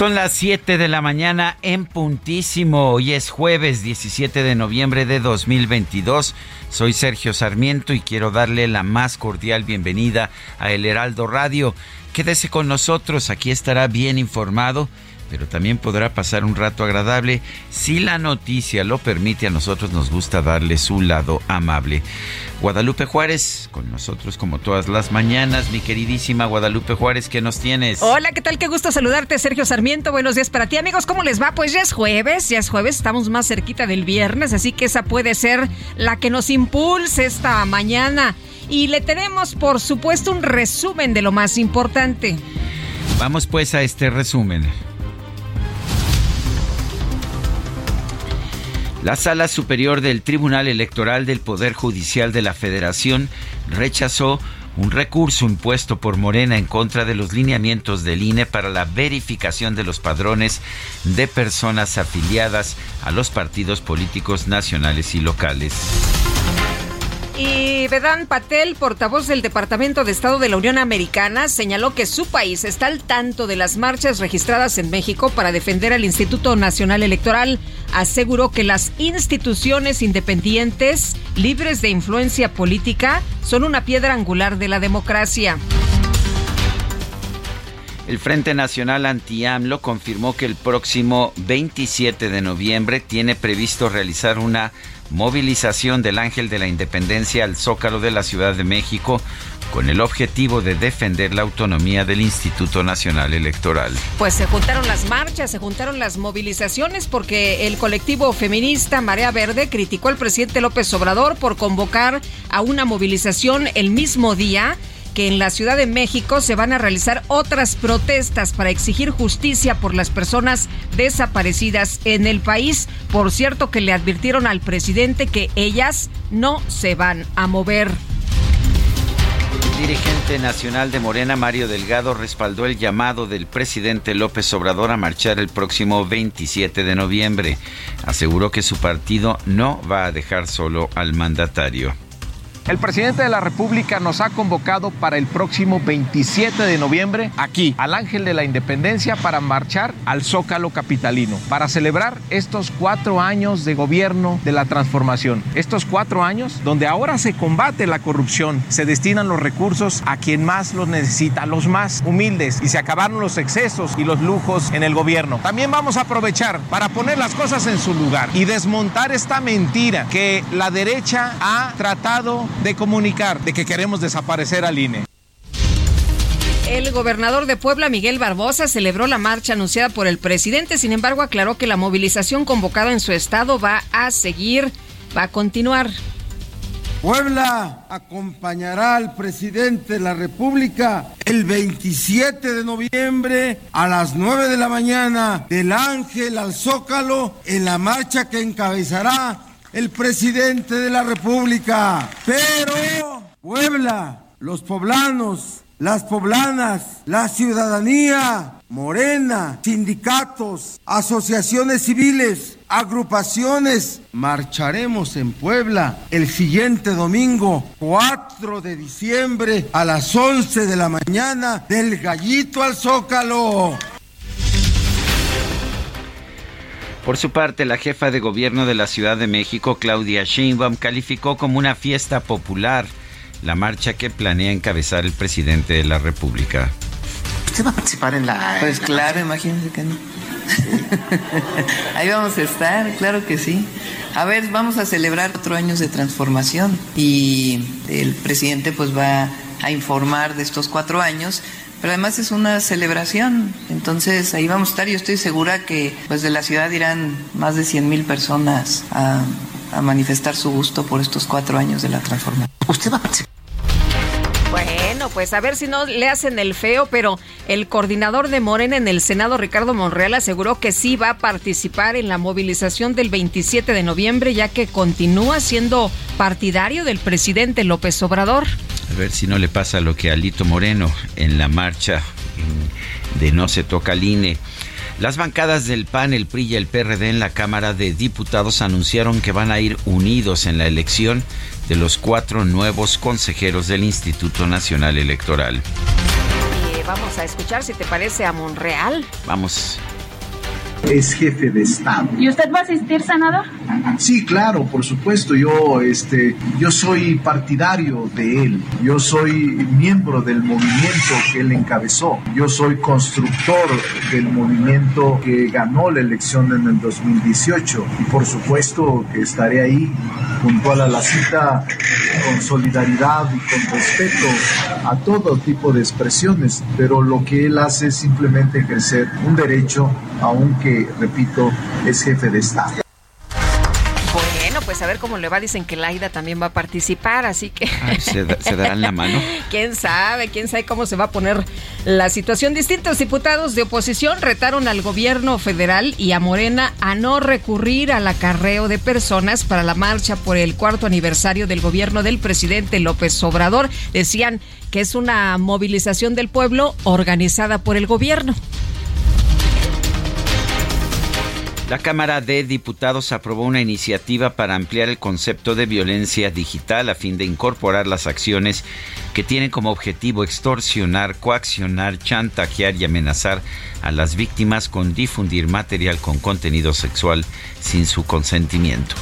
Son las 7 de la mañana en puntísimo. Hoy es jueves 17 de noviembre de 2022. Soy Sergio Sarmiento y quiero darle la más cordial bienvenida a El Heraldo Radio. Quédese con nosotros, aquí estará bien informado pero también podrá pasar un rato agradable si la noticia lo permite. A nosotros nos gusta darle su lado amable. Guadalupe Juárez, con nosotros como todas las mañanas. Mi queridísima Guadalupe Juárez, ¿qué nos tienes? Hola, ¿qué tal? Qué gusto saludarte, Sergio Sarmiento. Buenos días para ti, amigos. ¿Cómo les va? Pues ya es jueves, ya es jueves, estamos más cerquita del viernes, así que esa puede ser la que nos impulse esta mañana. Y le tenemos, por supuesto, un resumen de lo más importante. Vamos pues a este resumen. La Sala Superior del Tribunal Electoral del Poder Judicial de la Federación rechazó un recurso impuesto por Morena en contra de los lineamientos del INE para la verificación de los padrones de personas afiliadas a los partidos políticos nacionales y locales. Y Vedant Patel, portavoz del Departamento de Estado de la Unión Americana, señaló que su país está al tanto de las marchas registradas en México para defender al Instituto Nacional Electoral. Aseguró que las instituciones independientes, libres de influencia política, son una piedra angular de la democracia. El Frente Nacional Anti-AMLO confirmó que el próximo 27 de noviembre tiene previsto realizar una movilización del Ángel de la Independencia al Zócalo de la Ciudad de México con el objetivo de defender la autonomía del Instituto Nacional Electoral. Pues se juntaron las marchas, se juntaron las movilizaciones porque el colectivo feminista Marea Verde criticó al presidente López Obrador por convocar a una movilización el mismo día que en la Ciudad de México se van a realizar otras protestas para exigir justicia por las personas desaparecidas en el país. Por cierto, que le advirtieron al presidente que ellas no se van a mover. El dirigente nacional de Morena, Mario Delgado, respaldó el llamado del presidente López Obrador a marchar el próximo 27 de noviembre. Aseguró que su partido no va a dejar solo al mandatario. El presidente de la República nos ha convocado para el próximo 27 de noviembre aquí, al Ángel de la Independencia, para marchar al Zócalo Capitalino, para celebrar estos cuatro años de gobierno de la transformación. Estos cuatro años donde ahora se combate la corrupción, se destinan los recursos a quien más los necesita, los más humildes, y se acabaron los excesos y los lujos en el gobierno. También vamos a aprovechar para poner las cosas en su lugar y desmontar esta mentira que la derecha ha tratado de comunicar de que queremos desaparecer al INE. El gobernador de Puebla, Miguel Barbosa, celebró la marcha anunciada por el presidente, sin embargo aclaró que la movilización convocada en su estado va a seguir, va a continuar. Puebla acompañará al presidente de la República el 27 de noviembre a las 9 de la mañana del Ángel al Zócalo en la marcha que encabezará el presidente de la República. Pero Puebla, los poblanos, las poblanas, la ciudadanía, Morena, sindicatos, asociaciones civiles, agrupaciones, marcharemos en Puebla el siguiente domingo, 4 de diciembre, a las 11 de la mañana, del gallito al zócalo. Por su parte, la jefa de gobierno de la Ciudad de México, Claudia Sheinbaum, calificó como una fiesta popular la marcha que planea encabezar el presidente de la República. ¿Usted va a participar en la.? Pues claro, imagínense que no. Ahí vamos a estar, claro que sí. A ver, vamos a celebrar cuatro años de transformación y el presidente pues va a informar de estos cuatro años pero además es una celebración. Entonces ahí vamos a estar. Yo estoy segura que pues de la ciudad irán más de 100 mil personas a, a, manifestar su gusto por estos cuatro años de la transformación. ¿Usted va a participar? Pues a ver si no le hacen el feo, pero el coordinador de Morena en el Senado, Ricardo Monreal, aseguró que sí va a participar en la movilización del 27 de noviembre, ya que continúa siendo partidario del presidente López Obrador. A ver si no le pasa lo que a Lito Moreno en la marcha de No se toca el INE. Las bancadas del PAN, el PRI y el PRD en la Cámara de Diputados anunciaron que van a ir unidos en la elección de los cuatro nuevos consejeros del Instituto Nacional Electoral. Y vamos a escuchar si te parece a Monreal. Vamos es jefe de Estado. ¿Y usted va a asistir, senador? Sí, claro, por supuesto. Yo, este, yo soy partidario de él. Yo soy miembro del movimiento que él encabezó. Yo soy constructor del movimiento que ganó la elección en el 2018. Y por supuesto que estaré ahí puntual a la cita con solidaridad y con respeto a todo tipo de expresiones. Pero lo que él hace es simplemente ejercer un derecho, aunque repito, es jefe de Estado. Bueno, pues a ver cómo le va. Dicen que Laida también va a participar, así que. ¿se, darán la mano? ¿Quién sabe? ¿Quién sabe cómo se va a poner la situación? Distintos diputados de oposición retaron al gobierno federal y a Morena a no recurrir al acarreo de personas para la marcha por el cuarto aniversario del gobierno del presidente López Obrador. Decían que es una movilización del pueblo organizada por el gobierno. La Cámara de Diputados aprobó una iniciativa para ampliar el concepto de violencia digital a fin de incorporar las acciones que tienen como objetivo extorsionar, coaccionar, chantajear y amenazar a las víctimas con difundir material con contenido sexual sin su consentimiento.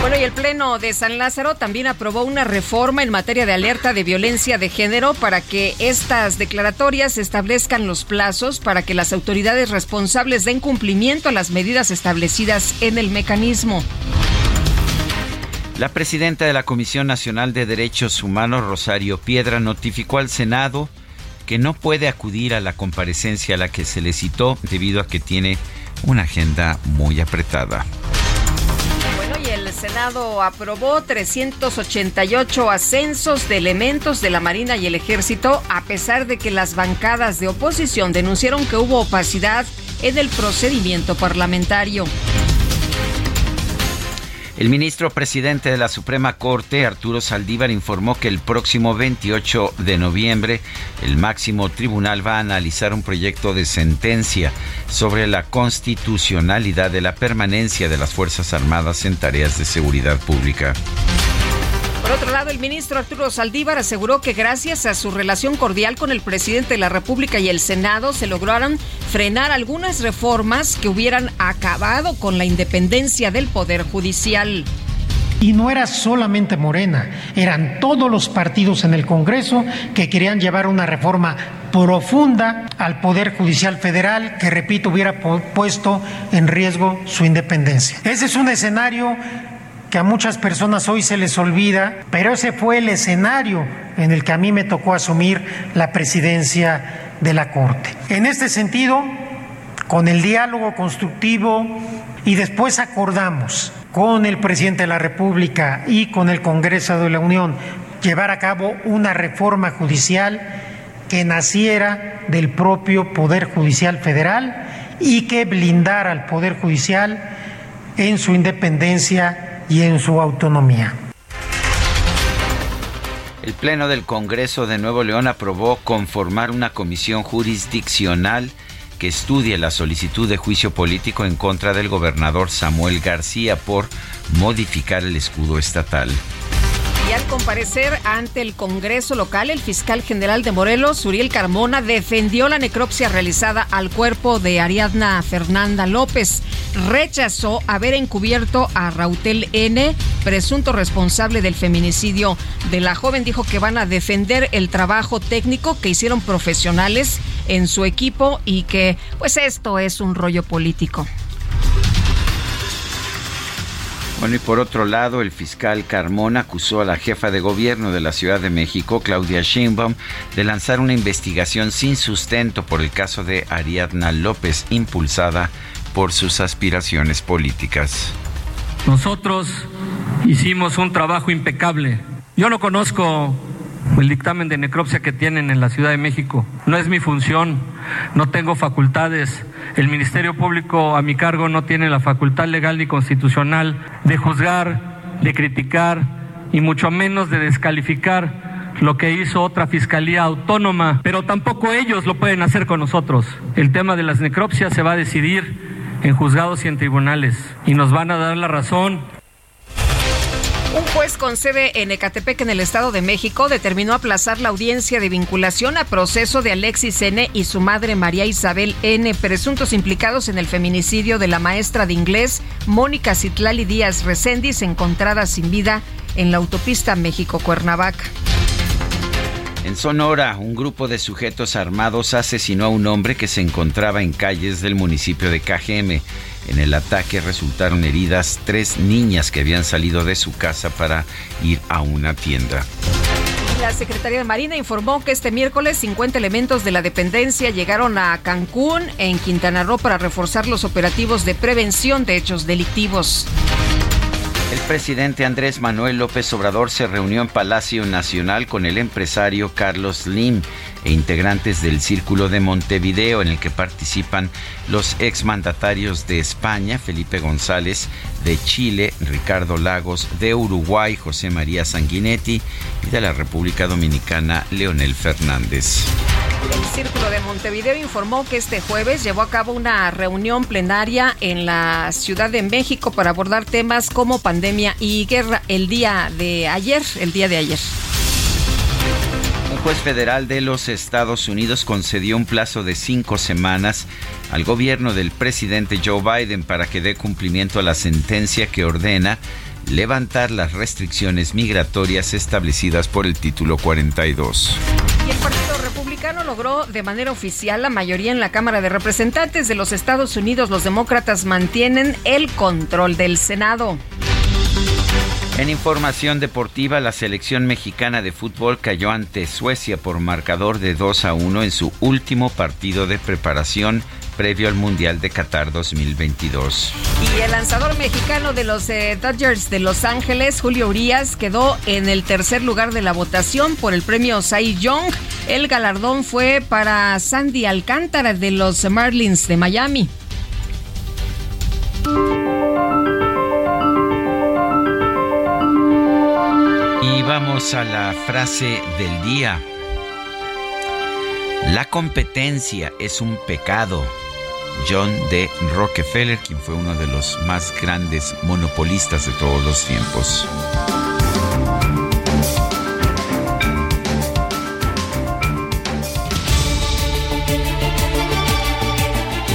Bueno, y el Pleno de San Lázaro también aprobó una reforma en materia de alerta de violencia de género para que estas declaratorias establezcan los plazos para que las autoridades responsables den cumplimiento a las medidas establecidas en el mecanismo. La presidenta de la Comisión Nacional de Derechos Humanos, Rosario Piedra, notificó al Senado que no puede acudir a la comparecencia a la que se le citó debido a que tiene una agenda muy apretada. Senado aprobó 388 ascensos de elementos de la Marina y el Ejército, a pesar de que las bancadas de oposición denunciaron que hubo opacidad en el procedimiento parlamentario. El ministro presidente de la Suprema Corte, Arturo Saldívar, informó que el próximo 28 de noviembre el máximo tribunal va a analizar un proyecto de sentencia sobre la constitucionalidad de la permanencia de las Fuerzas Armadas en tareas de seguridad pública. Por otro lado, el ministro Arturo Saldívar aseguró que gracias a su relación cordial con el presidente de la República y el Senado se lograron frenar algunas reformas que hubieran acabado con la independencia del Poder Judicial. Y no era solamente Morena, eran todos los partidos en el Congreso que querían llevar una reforma profunda al Poder Judicial Federal que, repito, hubiera puesto en riesgo su independencia. Ese es un escenario a muchas personas hoy se les olvida, pero ese fue el escenario en el que a mí me tocó asumir la presidencia de la Corte. En este sentido, con el diálogo constructivo y después acordamos con el presidente de la República y con el Congreso de la Unión llevar a cabo una reforma judicial que naciera del propio Poder Judicial Federal y que blindara al Poder Judicial en su independencia y en su autonomía. El Pleno del Congreso de Nuevo León aprobó conformar una comisión jurisdiccional que estudie la solicitud de juicio político en contra del gobernador Samuel García por modificar el escudo estatal. Al comparecer ante el Congreso local, el fiscal general de Morelos, Uriel Carmona, defendió la necropsia realizada al cuerpo de Ariadna Fernanda López. Rechazó haber encubierto a Rautel N., presunto responsable del feminicidio de la joven. Dijo que van a defender el trabajo técnico que hicieron profesionales en su equipo y que, pues, esto es un rollo político. Y por otro lado, el fiscal Carmona acusó a la jefa de gobierno de la Ciudad de México, Claudia Sheinbaum, de lanzar una investigación sin sustento por el caso de Ariadna López, impulsada por sus aspiraciones políticas. Nosotros hicimos un trabajo impecable. Yo no conozco el dictamen de necropsia que tienen en la Ciudad de México. No es mi función, no tengo facultades el Ministerio Público a mi cargo no tiene la facultad legal ni constitucional de juzgar, de criticar y mucho menos de descalificar lo que hizo otra fiscalía autónoma, pero tampoco ellos lo pueden hacer con nosotros. El tema de las necropsias se va a decidir en juzgados y en tribunales y nos van a dar la razón un juez con sede en Ecatepec, en el Estado de México, determinó aplazar la audiencia de vinculación a proceso de Alexis N. y su madre María Isabel N., presuntos implicados en el feminicidio de la maestra de inglés Mónica Citlali Díaz Recendis, encontrada sin vida en la autopista México-Cuernavaca. En Sonora, un grupo de sujetos armados asesinó a un hombre que se encontraba en calles del municipio de Cajeme. En el ataque resultaron heridas tres niñas que habían salido de su casa para ir a una tienda. La Secretaría de Marina informó que este miércoles 50 elementos de la dependencia llegaron a Cancún, en Quintana Roo, para reforzar los operativos de prevención de hechos delictivos. El presidente Andrés Manuel López Obrador se reunió en Palacio Nacional con el empresario Carlos Lim e integrantes del Círculo de Montevideo en el que participan los exmandatarios de España, Felipe González, de Chile, Ricardo Lagos, de Uruguay, José María Sanguinetti y de la República Dominicana, Leonel Fernández. El Círculo de Montevideo informó que este jueves llevó a cabo una reunión plenaria en la Ciudad de México para abordar temas como pandemia y guerra el día de ayer, el día de ayer. Un juez federal de los Estados Unidos concedió un plazo de cinco semanas al gobierno del presidente Joe Biden para que dé cumplimiento a la sentencia que ordena levantar las restricciones migratorias establecidas por el título 42. Y el Partido Republicano logró de manera oficial la mayoría en la Cámara de Representantes de los Estados Unidos. Los demócratas mantienen el control del Senado. En información deportiva, la selección mexicana de fútbol cayó ante Suecia por marcador de 2 a 1 en su último partido de preparación previo al Mundial de Qatar 2022. Y el lanzador mexicano de los eh, Dodgers de Los Ángeles, Julio Urias, quedó en el tercer lugar de la votación por el premio Cy Young. El galardón fue para Sandy Alcántara de los Marlins de Miami. Vamos a la frase del día. La competencia es un pecado. John D. Rockefeller, quien fue uno de los más grandes monopolistas de todos los tiempos.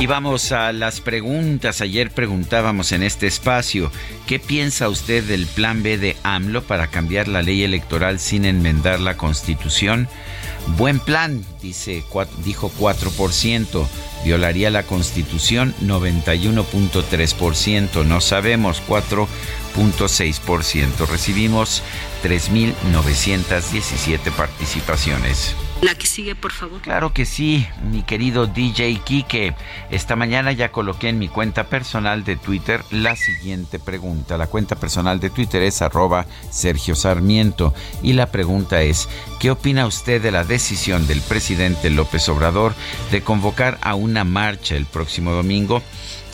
Y vamos a las preguntas. Ayer preguntábamos en este espacio, ¿qué piensa usted del plan B de AMLO para cambiar la ley electoral sin enmendar la constitución? Buen plan, dice, dijo 4%. Violaría la constitución 91.3%. No sabemos 4.6%. Recibimos 3.917 participaciones. La que sigue, por favor. Claro que sí, mi querido DJ Kike. Esta mañana ya coloqué en mi cuenta personal de Twitter la siguiente pregunta. La cuenta personal de Twitter es arroba Sergio Sarmiento. Y la pregunta es, ¿qué opina usted de la decisión del presidente López Obrador de convocar a una marcha el próximo domingo?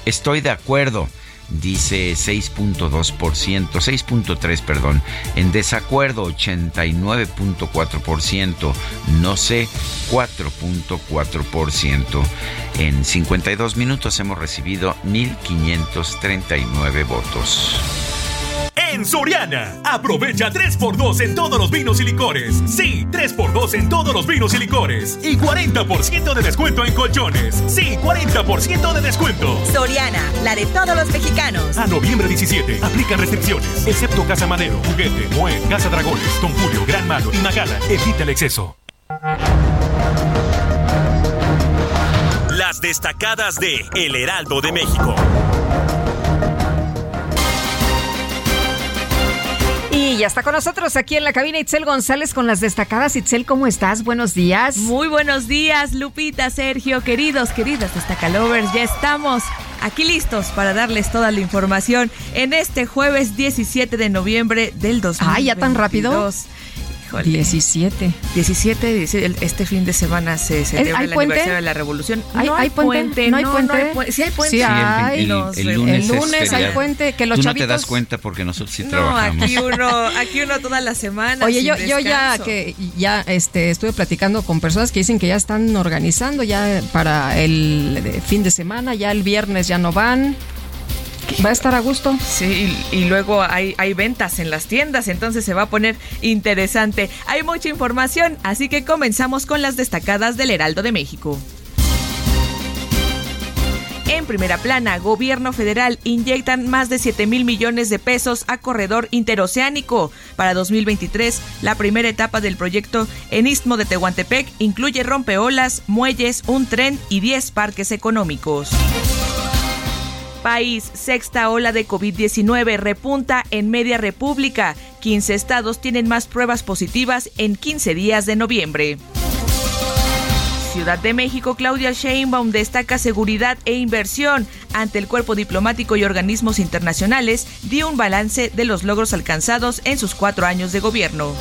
Estoy de acuerdo dice 6.2%, 6.3, perdón. En desacuerdo 89.4%, no sé 4.4%. En 52 minutos hemos recibido 1.539 votos. En Soriana. Aprovecha 3x2 en todos los vinos y licores. Sí, 3x2 en todos los vinos y licores. Y 40% de descuento en colchones. Sí, 40% de descuento. Soriana, la de todos los mexicanos. A noviembre 17, aplica restricciones. Excepto Casa Madero, Juguete, Moed, Casa Dragones, Don Julio, Gran Malo y Magala. Evita el exceso. Las destacadas de El Heraldo de México. Y ya está con nosotros aquí en la cabina Itzel González con las destacadas. Itzel, ¿cómo estás? Buenos días. Muy buenos días, Lupita, Sergio, queridos, queridas destacalovers. Ya estamos aquí listos para darles toda la información en este jueves 17 de noviembre del 2022. Ah, ya tan rápido. 17. 17, este fin de semana se celebra el aniversario de la Revolución. ¿Hay, hay puente? ¿No hay puente? No, sí hay puente. Sí, hay. el, el, lunes, el lunes hay puente. Que los Tú chavitos... no te das cuenta porque nosotros sí no, trabajamos. aquí uno, aquí uno toda la semana. Oye, yo, yo ya que ya este estuve platicando con personas que dicen que ya están organizando ya para el fin de semana, ya el viernes ya no van. Va a estar a gusto. Sí, y, luego hay, hay ventas en las tiendas, entonces se va a poner interesante. Hay mucha información, así que comenzamos con las destacadas del Heraldo de México. En primera plana, gobierno federal inyectan más de 7 mil millones de pesos a corredor interoceánico. Para 2023, la primera etapa del proyecto en Istmo de Tehuantepec incluye rompeolas, muelles, un tren y 10 parques económicos. País, sexta ola de COVID-19 repunta en media república. 15 estados tienen más pruebas positivas en 15 días de noviembre. Ciudad de México, Claudia Sheinbaum destaca seguridad e inversión. Ante el cuerpo diplomático y organismos internacionales, dio un balance de los logros alcanzados en sus cuatro años de gobierno.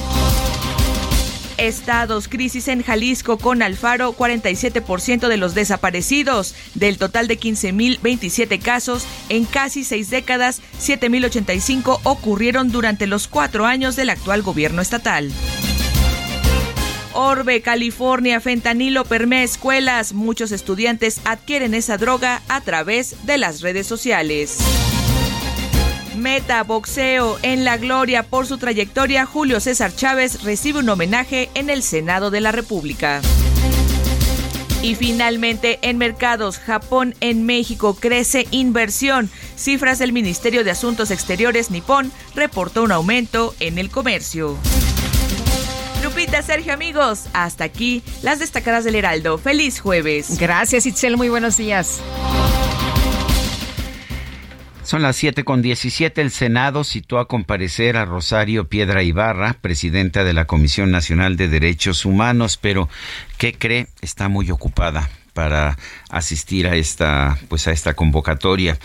Estados, crisis en Jalisco con Alfaro, 47% de los desaparecidos. Del total de 15.027 casos, en casi seis décadas, 7.085 ocurrieron durante los cuatro años del actual gobierno estatal. Orbe, California, fentanilo permea escuelas. Muchos estudiantes adquieren esa droga a través de las redes sociales. Meta Boxeo en la gloria por su trayectoria, Julio César Chávez recibe un homenaje en el Senado de la República. Y finalmente, en mercados, Japón en México crece inversión. Cifras del Ministerio de Asuntos Exteriores nipón reportó un aumento en el comercio. Lupita, Sergio, amigos, hasta aquí las destacadas del Heraldo. Feliz jueves. Gracias, Itzel. Muy buenos días. Son las 7 con 17. El Senado citó a comparecer a Rosario Piedra Ibarra, presidenta de la Comisión Nacional de Derechos Humanos, pero ¿qué cree? Está muy ocupada para asistir a esta pues a esta convocatoria.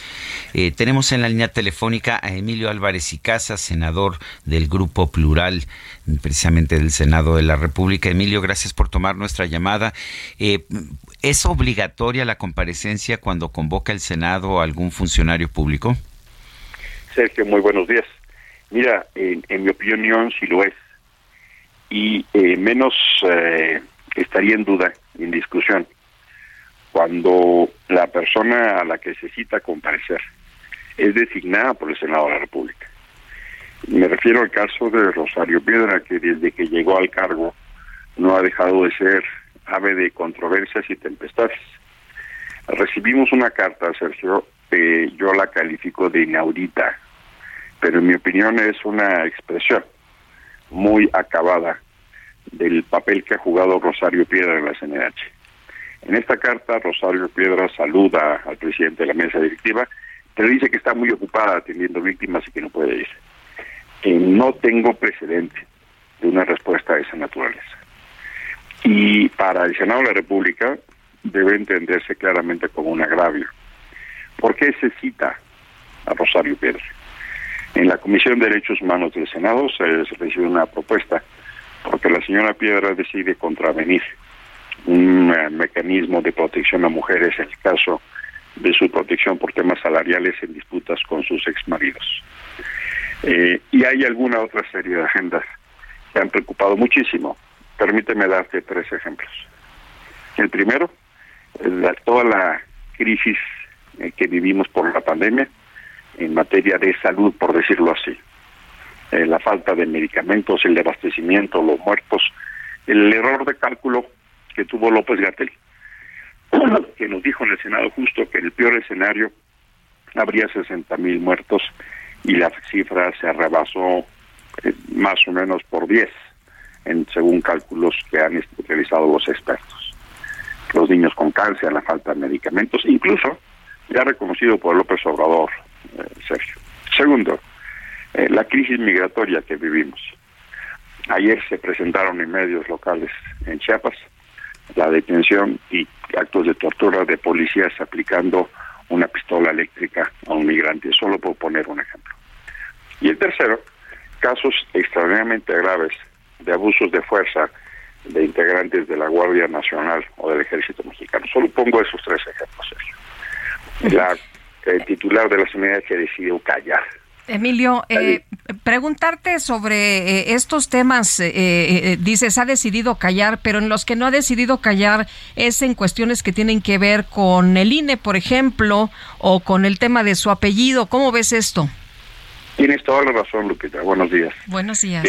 Eh, tenemos en la línea telefónica a Emilio Álvarez y Casa, senador del Grupo Plural, precisamente del Senado de la República. Emilio, gracias por tomar nuestra llamada. Eh, ¿Es obligatoria la comparecencia cuando convoca el Senado a algún funcionario público? Sergio, muy buenos días. Mira, en, mi opinión sí lo es. Y eh, menos eh, estaría en duda, en discusión, cuando la persona a la que se cita comparecer es designada por el Senado de la República. Me refiero al caso de Rosario Piedra, que desde que llegó al cargo no ha dejado de ser ave de controversias y tempestades. Recibimos una carta, Sergio, eh, yo la califico de inaudita, pero en mi opinión es una expresión muy acabada del papel que ha jugado Rosario Piedra en la CNH. En esta carta, Rosario Piedra saluda al presidente de la mesa directiva, pero dice que está muy ocupada atendiendo víctimas y que no puede ir. Eh, no tengo precedente de una respuesta de esa naturaleza. Y para el Senado de la República debe entenderse claramente como un agravio. ¿Por qué se cita a Rosario Piedra? En la Comisión de Derechos Humanos del Senado se recibe una propuesta porque la señora Piedra decide contravenir un uh, mecanismo de protección a mujeres en el caso de su protección por temas salariales en disputas con sus exmaridos. Eh, y hay alguna otra serie de agendas que han preocupado muchísimo. Permíteme darte tres ejemplos. El primero, la, toda la crisis eh, que vivimos por la pandemia en materia de salud, por decirlo así. eh, la falta de medicamentos, el abastecimiento, los muertos, el error de cálculo que tuvo López Gatel, que nos dijo en el Senado justo que en el peor escenario habría 60 mil muertos y la cifra se rebasó eh, más o menos por 10, en, según cálculos que han realizado los expertos. Los niños con cáncer, la falta de medicamentos, incluso ya reconocido por López Obrador, eh, Sergio. Segundo, eh, la crisis migratoria que vivimos. Ayer se presentaron en medios locales en Chiapas la detención y actos de tortura de policías aplicando una pistola eléctrica a un migrante, solo por poner un ejemplo. Y el tercero, casos extraordinariamente graves de abusos de fuerza de integrantes de la Guardia Nacional o del Ejército Mexicano. Solo pongo esos tres ejemplos, Sergio. La el titular de la CNDH decidió callar. Emilio, eh, preguntarte sobre eh, estos temas, eh, dices, ha decidido callar, pero en los que no ha decidido callar es en cuestiones que tienen que ver con el INE, por ejemplo, o con el tema de su apellido. ¿Cómo ves esto? Tienes toda la razón, Lupita. Buenos días. Buenos días.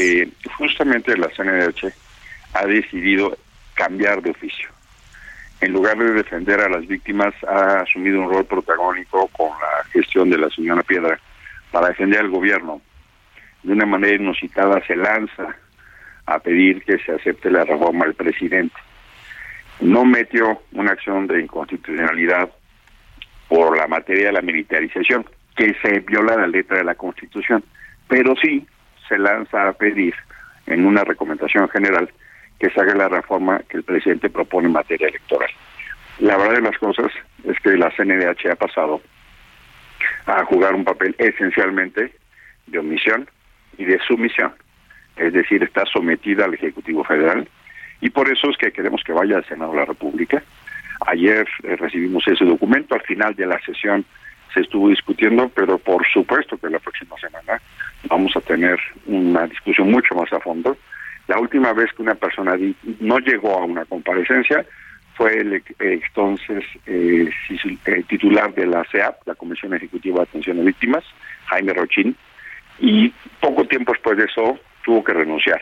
justamente la CNDH ha decidido cambiar de oficio en lugar de defender a las víctimas, ha asumido un rol protagónico con la gestión de la señora Piedra para defender al gobierno. De una manera inusitada se lanza a pedir que se acepte la reforma del presidente. No metió una acción de inconstitucionalidad por la materia de la militarización, que se viola la letra de la Constitución, pero sí se lanza a pedir en una recomendación general que se haga la reforma que el presidente propone en materia electoral. La verdad de las cosas es que la CNDH ha pasado a jugar un papel esencialmente de omisión y de sumisión, es decir, está sometida al Ejecutivo Federal y por eso es que queremos que vaya al Senado de la República. Ayer eh, recibimos ese documento, al final de la sesión se estuvo discutiendo, pero por supuesto que la próxima semana vamos a tener una discusión mucho más a fondo la última vez que una persona no llegó a una comparecencia fue el entonces eh, titular de la CEAP, la Comisión Ejecutiva de Atención a Víctimas, Jaime Rochín, y poco tiempo después de eso tuvo que renunciar.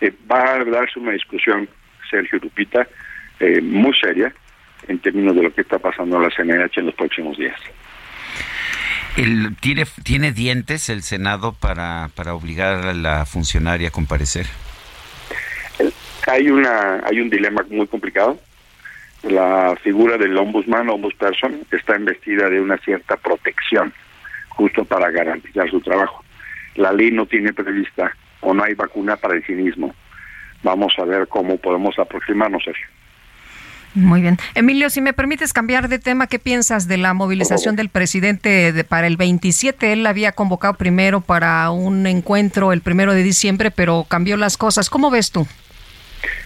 Eh, va a darse una discusión, Sergio Lupita, eh, muy seria en términos de lo que está pasando en la CNH en los próximos días. El, ¿tiene, ¿Tiene dientes el Senado para, para obligar a la funcionaria a comparecer? Hay, una, hay un dilema muy complicado. La figura del ombudsman, ombudsperson, está investida de una cierta protección, justo para garantizar su trabajo. La ley no tiene prevista o no hay vacuna para el cinismo. Vamos a ver cómo podemos aproximarnos, Sergio. Muy bien. Emilio, si me permites cambiar de tema, ¿qué piensas de la movilización del presidente de, para el 27? Él había convocado primero para un encuentro el primero de diciembre, pero cambió las cosas. ¿Cómo ves tú?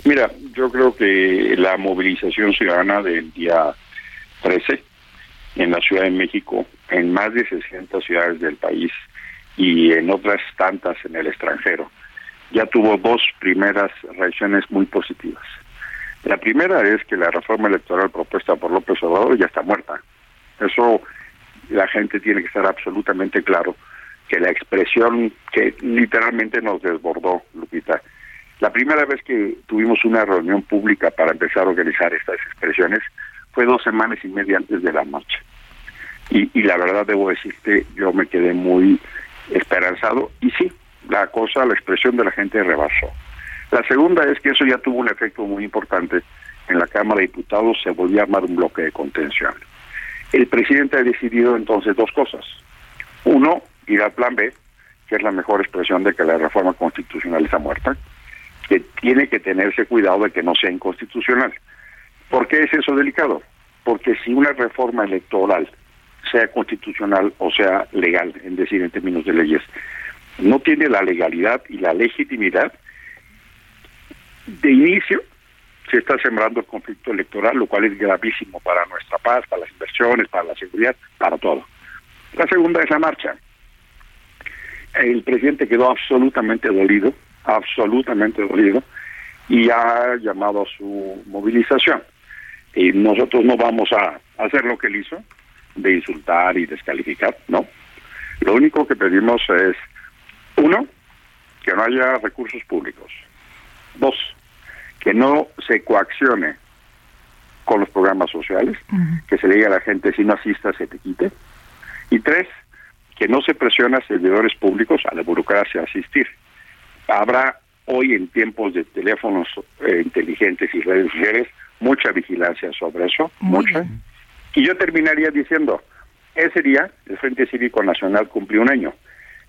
Mira, yo creo que la movilización ciudadana del día 13 en la Ciudad de México, en más de 60 ciudades del país y en otras tantas en el extranjero, ya tuvo dos primeras reacciones muy positivas. La primera es que la reforma electoral propuesta por López Obrador ya está muerta. Eso la gente tiene que estar absolutamente claro que la expresión que literalmente nos desbordó, Lupita, la primera vez que tuvimos una reunión pública para empezar a organizar estas expresiones fue dos semanas y media antes de la marcha. Y, la verdad debo decirte, yo me quedé muy esperanzado y sí, la cosa, la expresión de la gente rebasó. La segunda es que eso ya tuvo un efecto muy importante. En la Cámara de Diputados se volvió a armar un bloque de contención. El presidente ha decidido entonces dos cosas. Uno, ir al plan B, que es la mejor expresión de que la reforma constitucional está muerta que tiene que tenerse cuidado de que no sea inconstitucional. ¿Por qué es eso delicado? Porque si una reforma electoral, sea constitucional o sea legal, es decir, en términos de leyes, no tiene la legalidad y la legitimidad, de inicio se está sembrando el conflicto electoral, lo cual es gravísimo para nuestra paz, para las inversiones, para la seguridad, para todo. La segunda es la marcha. El presidente quedó absolutamente dolido absolutamente dolido y ha llamado a su movilización. Y nosotros no vamos a hacer lo que él hizo, de insultar y descalificar, no. Lo único que pedimos es, uno, que no haya recursos públicos. Dos, que no se coaccione con los programas sociales, que se le diga a la gente si no asista se te quite. Y tres, que no se presione a servidores públicos, a la burocracia a asistir. Habrá hoy en tiempos de teléfonos eh, inteligentes y redes sociales mucha vigilancia sobre eso, mucha. Y yo terminaría diciendo, ese día el Frente Cívico Nacional cumplió un año.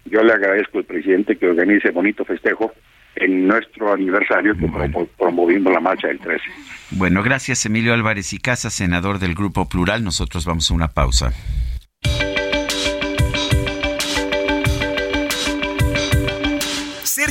Yo le agradezco al presidente que organice bonito festejo en nuestro aniversario que promovimos la marcha del 13. Bueno, gracias Emilio Álvarez y Casa, senador del Grupo Plural. Nosotros vamos a una pausa.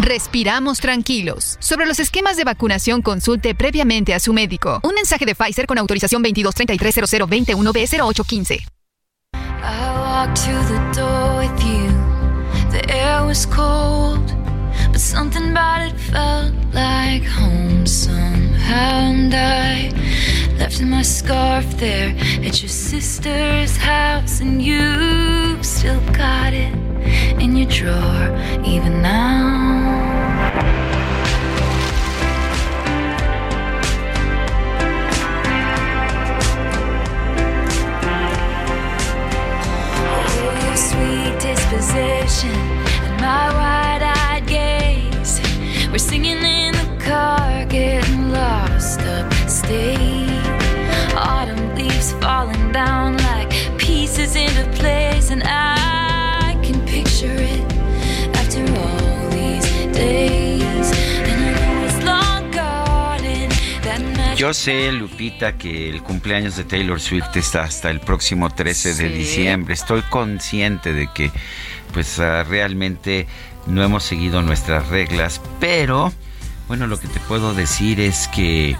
Respiramos tranquilos. Sobre los esquemas de vacunación, consulte previamente a su médico. Un mensaje de Pfizer con autorización 22330021B0815. I walked to the door with you. The air was cold, but something about it left my scarf there at your sister's house, and you still got it in your drawer, even now. Oh, sweet disposition and my wide-eyed gaze. We're singing in the car, getting lost upstate. Autumn leaves falling down like pieces into place, and I Yo sé, Lupita, que el cumpleaños de Taylor Swift está hasta el próximo 13 de diciembre. Estoy consciente de que, pues, ah, realmente no hemos seguido nuestras reglas, pero, bueno, lo que te puedo decir es que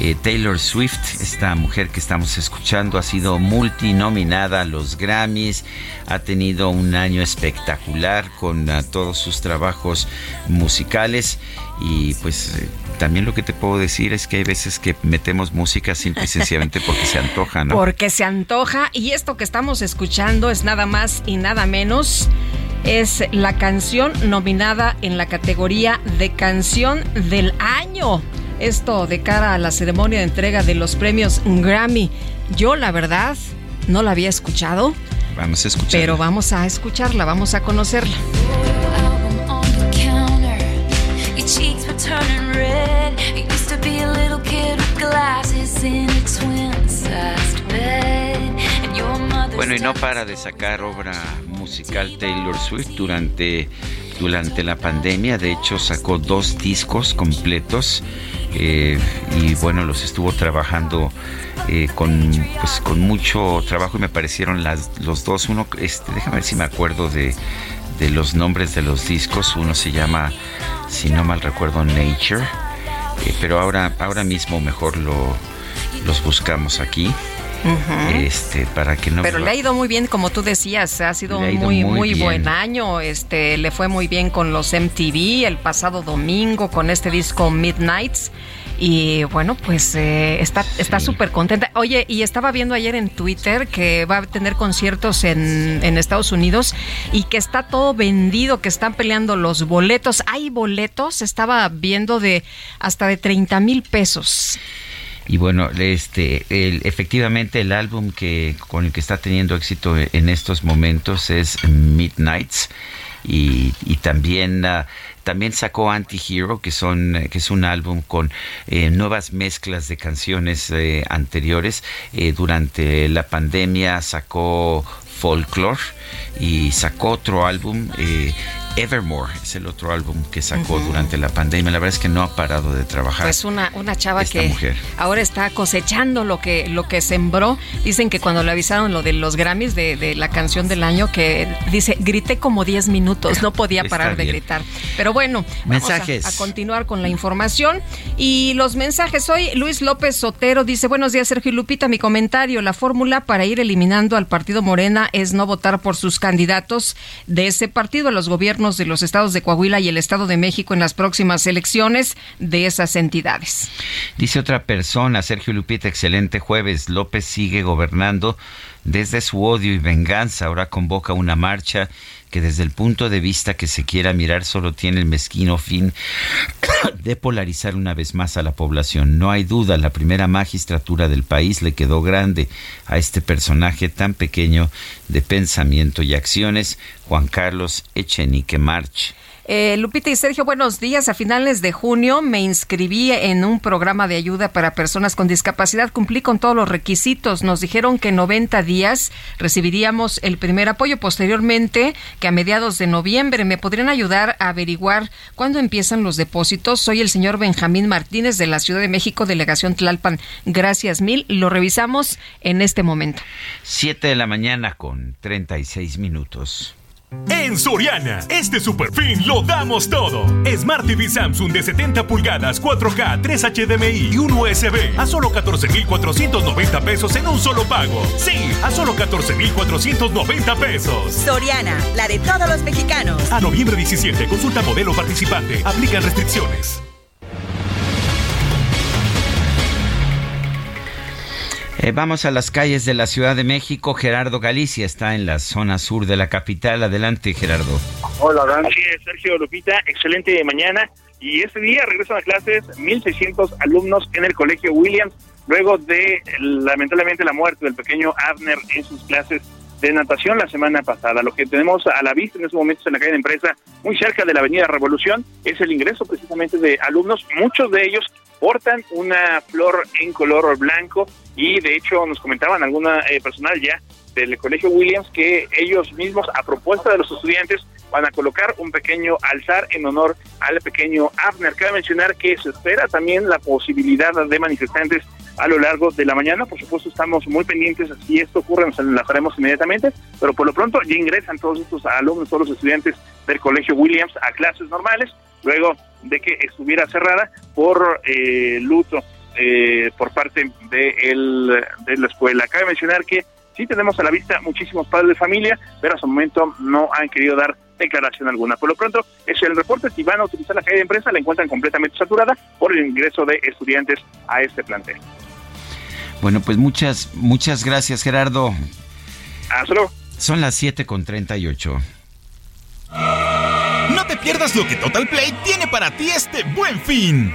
eh, Taylor Swift, esta mujer que estamos escuchando, ha sido multinominada a los Grammys, ha tenido un año espectacular con ah, todos sus trabajos musicales y pues también lo que te puedo decir es que hay veces que metemos música simple y sencillamente porque se antoja, ¿no? Porque se antoja y esto que estamos escuchando es nada más y nada menos. Es la canción nominada en la categoría de canción del año. Esto de cara a la ceremonia de entrega de los premios Grammy. Yo la verdad no la había escuchado, Vamos a escuchar. pero vamos a escucharla, vamos a conocerla. Bueno, y no para de sacar obra musical Taylor Swift durante, durante la pandemia. De hecho, sacó dos discos completos. eh, y bueno, los estuvo trabajando eh, con, pues, con mucho trabajo y me parecieron las, los dos. Uno, este, déjame ver si me acuerdo de, de los nombres de los discos. Uno se llama, si no mal recuerdo, Nature. eh, pero ahora, ahora mismo mejor lo, los buscamos aquí. Este, para que no Pero le ha ido muy bien, como tú decías, ha sido un muy, muy buen año. Este, le fue muy bien con los MTV el pasado domingo con este disco Midnights. y bueno, pues eh, está está súper contenta. Oye, y estaba viendo ayer en Twitter que va a tener conciertos en, en Estados Unidos y que está todo vendido, que están peleando los boletos. Hay boletos, estaba viendo de hasta de 30 mil pesos. Y bueno, este, efectivamente el álbum que con el que está teniendo éxito en estos momentos es Midnights y, también uh, también sacó Anti-Hero, que, son, que es un álbum con eh, nuevas mezclas de canciones eh, anteriores. Eh, durante la pandemia sacó Folklore y sacó otro álbum Evermore es el otro álbum que sacó durante la pandemia. La verdad es que no ha parado de trabajar. Pues una, una chava que ahora está cosechando lo que, lo que sembró. Dicen que cuando le avisaron lo de los Grammys de, la canción del año, que dice, grité como 10 minutos, no podía parar de gritar. Pero bueno, mensajes. Vamos a, continuar con la información. Y los mensajes, hoy Luis López Sotero dice, buenos días Sergio y Lupita, mi comentario, la fórmula para ir eliminando al partido Morena es no votar por sus candidatos de ese partido a los gobiernos de los estados de Coahuila y el Estado de México en las próximas elecciones de esas entidades. Dice otra persona, Sergio Lupita, excelente jueves. López sigue gobernando desde su odio y venganza. Ahora convoca una marcha que desde el punto de vista que se quiera mirar solo tiene el mezquino fin de polarizar una vez más a la población. No hay duda, la primera magistratura del país le quedó grande a este personaje tan pequeño de pensamiento y acciones, Juan Carlos Echenique March. Eh, Lupita y Sergio, buenos días. A finales de junio me inscribí en un programa de ayuda para personas con discapacidad. Cumplí con todos los requisitos. Nos dijeron que en 90 días recibiríamos el primer apoyo. Posteriormente, que a mediados de noviembre me podrían ayudar a averiguar cuándo empiezan los depósitos. Soy el señor Benjamín Martínez de la Ciudad de México, delegación Tlalpan. Gracias mil. Lo revisamos en este momento. Siete de la mañana con 36 minutos. En Soriana, este super fin lo damos todo. Smart TV Samsung de 70 pulgadas, 4K, 3 HDMI y un USB a solo 14,490 pesos en un solo pago. Sí, a solo 14,490 pesos. Soriana, la de todos los mexicanos. A noviembre 17, consulta modelo participante. Aplican restricciones. Eh, vamos a las calles de la Ciudad de México. Gerardo Galicia está en la zona sur de la capital. Adelante, Gerardo. Hola, Dan. Sergio Lupita. Excelente mañana. Y este día regresan a clases 1.600 alumnos en el Colegio Williams, luego de lamentablemente la muerte del pequeño Abner en sus clases de natación la semana pasada. Lo que tenemos a la vista en estos momentos en la calle de empresa, muy cerca de la Avenida Revolución, es el ingreso precisamente de alumnos, muchos de ellos portan una flor en color blanco y de hecho nos comentaban alguna eh, personal ya del Colegio Williams que ellos mismos a propuesta de los estudiantes van a colocar un pequeño alzar en honor al pequeño Abner. Cabe mencionar que se espera también la posibilidad de manifestantes a lo largo de la mañana. Por supuesto, estamos muy pendientes. Si esto ocurre, nos enlazaremos inmediatamente. Pero por lo pronto ya ingresan todos estos alumnos, todos los estudiantes del Colegio Williams a clases normales, luego de que estuviera cerrada por eh, luto eh, por parte de, el, de la escuela. Cabe mencionar que sí tenemos a la vista muchísimos padres de familia, pero a su momento no han querido dar declaración alguna. Por lo pronto, es el reporte. Si van a utilizar la calle de empresa, la encuentran completamente saturada por el ingreso de estudiantes a este plantel. Bueno, pues muchas, muchas gracias, Gerardo. Hasta luego. Son las 7 con 38. No te pierdas lo que Total Play tiene para ti este buen fin.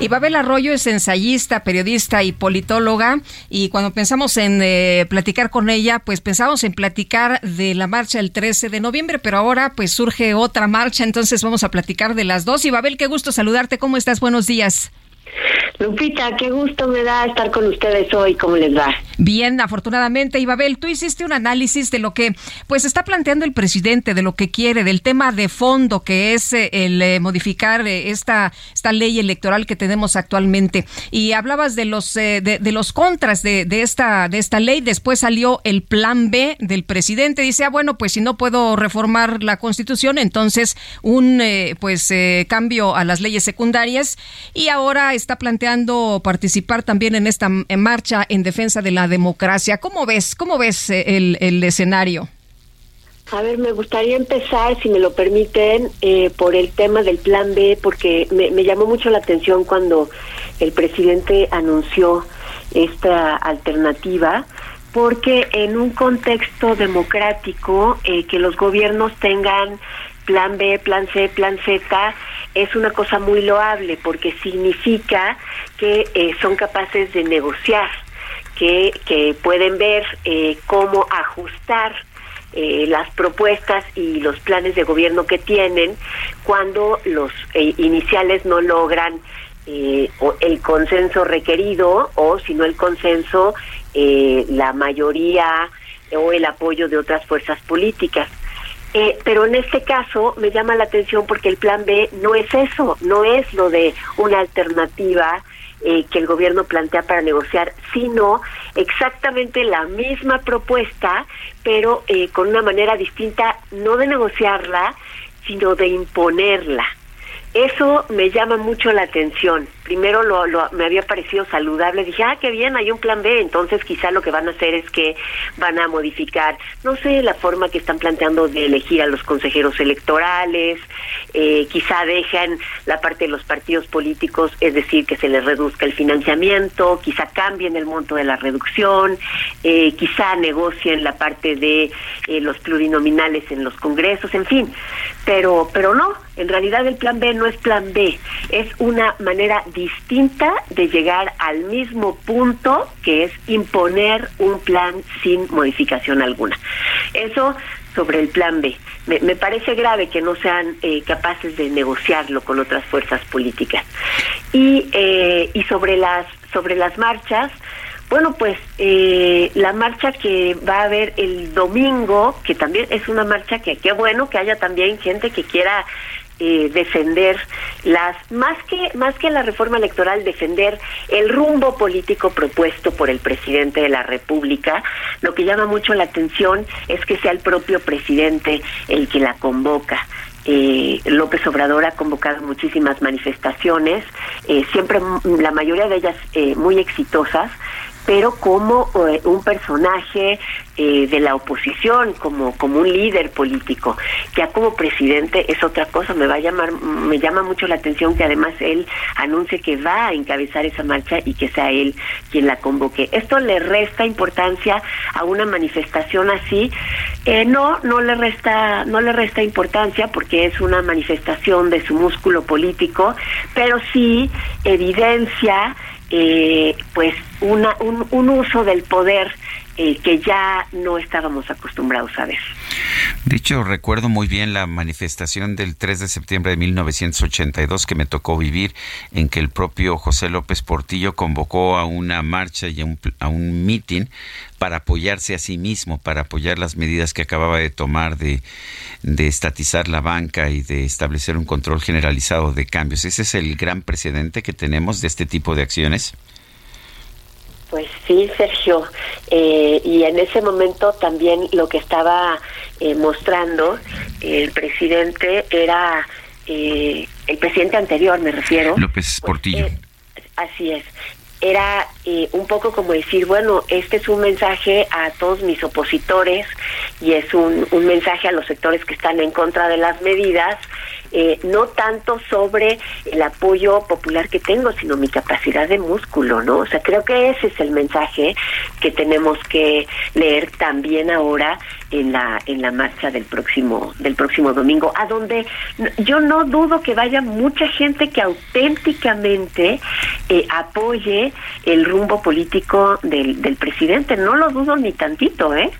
Y Babel Arroyo es ensayista, periodista y politóloga. Y cuando pensamos en eh, platicar con ella, pues pensamos en platicar de la marcha el 13 de noviembre, pero ahora pues surge otra marcha, entonces vamos a platicar de las dos. Y Babel, qué gusto saludarte. ¿Cómo estás? Buenos días. Lupita, qué gusto me da estar con ustedes hoy. ¿Cómo les va? Bien, afortunadamente, Ibabel, tú hiciste un análisis de lo que pues está planteando el presidente, de lo que quiere, del tema de fondo que es eh, el eh, modificar eh, esta esta ley electoral que tenemos actualmente. Y hablabas de los de, los contras de, de esta de esta ley. Después salió el plan B del presidente. Dice, ah, bueno, pues si no puedo reformar la Constitución, entonces un pues cambio a las leyes secundarias. Y ahora está planteando participar también en esta en marcha en defensa de la democracia. ¿Cómo ves, cómo ves eh, el, el escenario? A ver, me gustaría empezar, si me lo permiten, eh, por el tema del plan B, porque me, llamó mucho la atención cuando el presidente anunció esta alternativa, porque en un contexto democrático, eh, que los gobiernos tengan plan B, plan C, plan Z, es una cosa muy loable, porque significa que son capaces de negociar que, pueden ver eh, cómo ajustar eh, las propuestas y los planes de gobierno que tienen cuando los eh, iniciales no logran el consenso requerido o si no el consenso la mayoría o el apoyo de otras fuerzas políticas. Pero en este caso me llama la atención porque el plan B no es eso, no es lo de una alternativa eh, que el gobierno plantea para negociar, sino exactamente la misma propuesta, pero eh, con una manera distinta, no de negociarla, sino de imponerla. Eso me llama mucho la atención. Primero lo, me había parecido saludable, dije, ah, qué bien, hay un plan B, entonces quizá lo que van a hacer es que van a modificar, no sé, la forma que están planteando de elegir a los consejeros electorales, eh, quizá dejen la parte de los partidos políticos, es decir, que se les reduzca el financiamiento, quizá cambien el monto de la reducción, eh, quizá negocien la parte de eh, los plurinominales en los congresos, en fin, pero, pero no, en realidad el plan B no es plan B, es una manera distinta de llegar al mismo punto que es imponer un plan sin modificación alguna. Eso sobre el plan B. Me, parece grave que no sean eh, capaces de negociarlo con otras fuerzas políticas. Y, eh, y sobre las sobre las marchas, bueno, pues eh, la marcha que va a haber el domingo, que también es una marcha que qué bueno que haya también gente que quiera eh, defender las más que más que la reforma electoral defender el rumbo político propuesto por el presidente de la República lo que llama mucho la atención es que sea el propio presidente el que la convoca. Eh, López Obrador ha convocado muchísimas manifestaciones, eh, siempre la mayoría de ellas eh, muy exitosas, pero como eh, un personaje eh, de la oposición, como, como un líder político. Ya como presidente es otra cosa, me va a llamar, me llama mucho la atención que además él anuncie que va a encabezar esa marcha y que sea él quien la convoque. Esto le resta importancia a una manifestación así. Eh, no, no le resta, no le resta importancia porque es una manifestación de su músculo político, pero sí evidencia eh, pues una, un, un, uso del poder eh, que ya no estábamos acostumbrados a ver. De hecho, recuerdo muy bien la manifestación del 3 de septiembre de 1982 que me tocó vivir, en que el propio José López Portillo convocó a una marcha y a un, a un mitin para apoyarse a sí mismo, para apoyar las medidas que acababa de tomar de, de estatizar la banca y de establecer un control generalizado de cambios. ¿Ese es el gran precedente que tenemos de este tipo de acciones? Pues sí, Sergio. Eh, y en ese momento también lo que estaba eh, mostrando el presidente era, eh, el presidente anterior me refiero. López pues, Portillo. así es era eh, un poco como decir, bueno, este es un mensaje a todos mis opositores y es un, un mensaje a los sectores que están en contra de las medidas eh, no tanto sobre el apoyo popular que tengo, sino mi capacidad de músculo, ¿no? O sea, creo que ese es el mensaje que tenemos que leer también ahora en la en la marcha del próximo del próximo domingo, a donde yo no dudo que vaya mucha gente que auténticamente eh, apoye el rumbo político del, del presidente, no lo dudo ni tantito, ¿eh?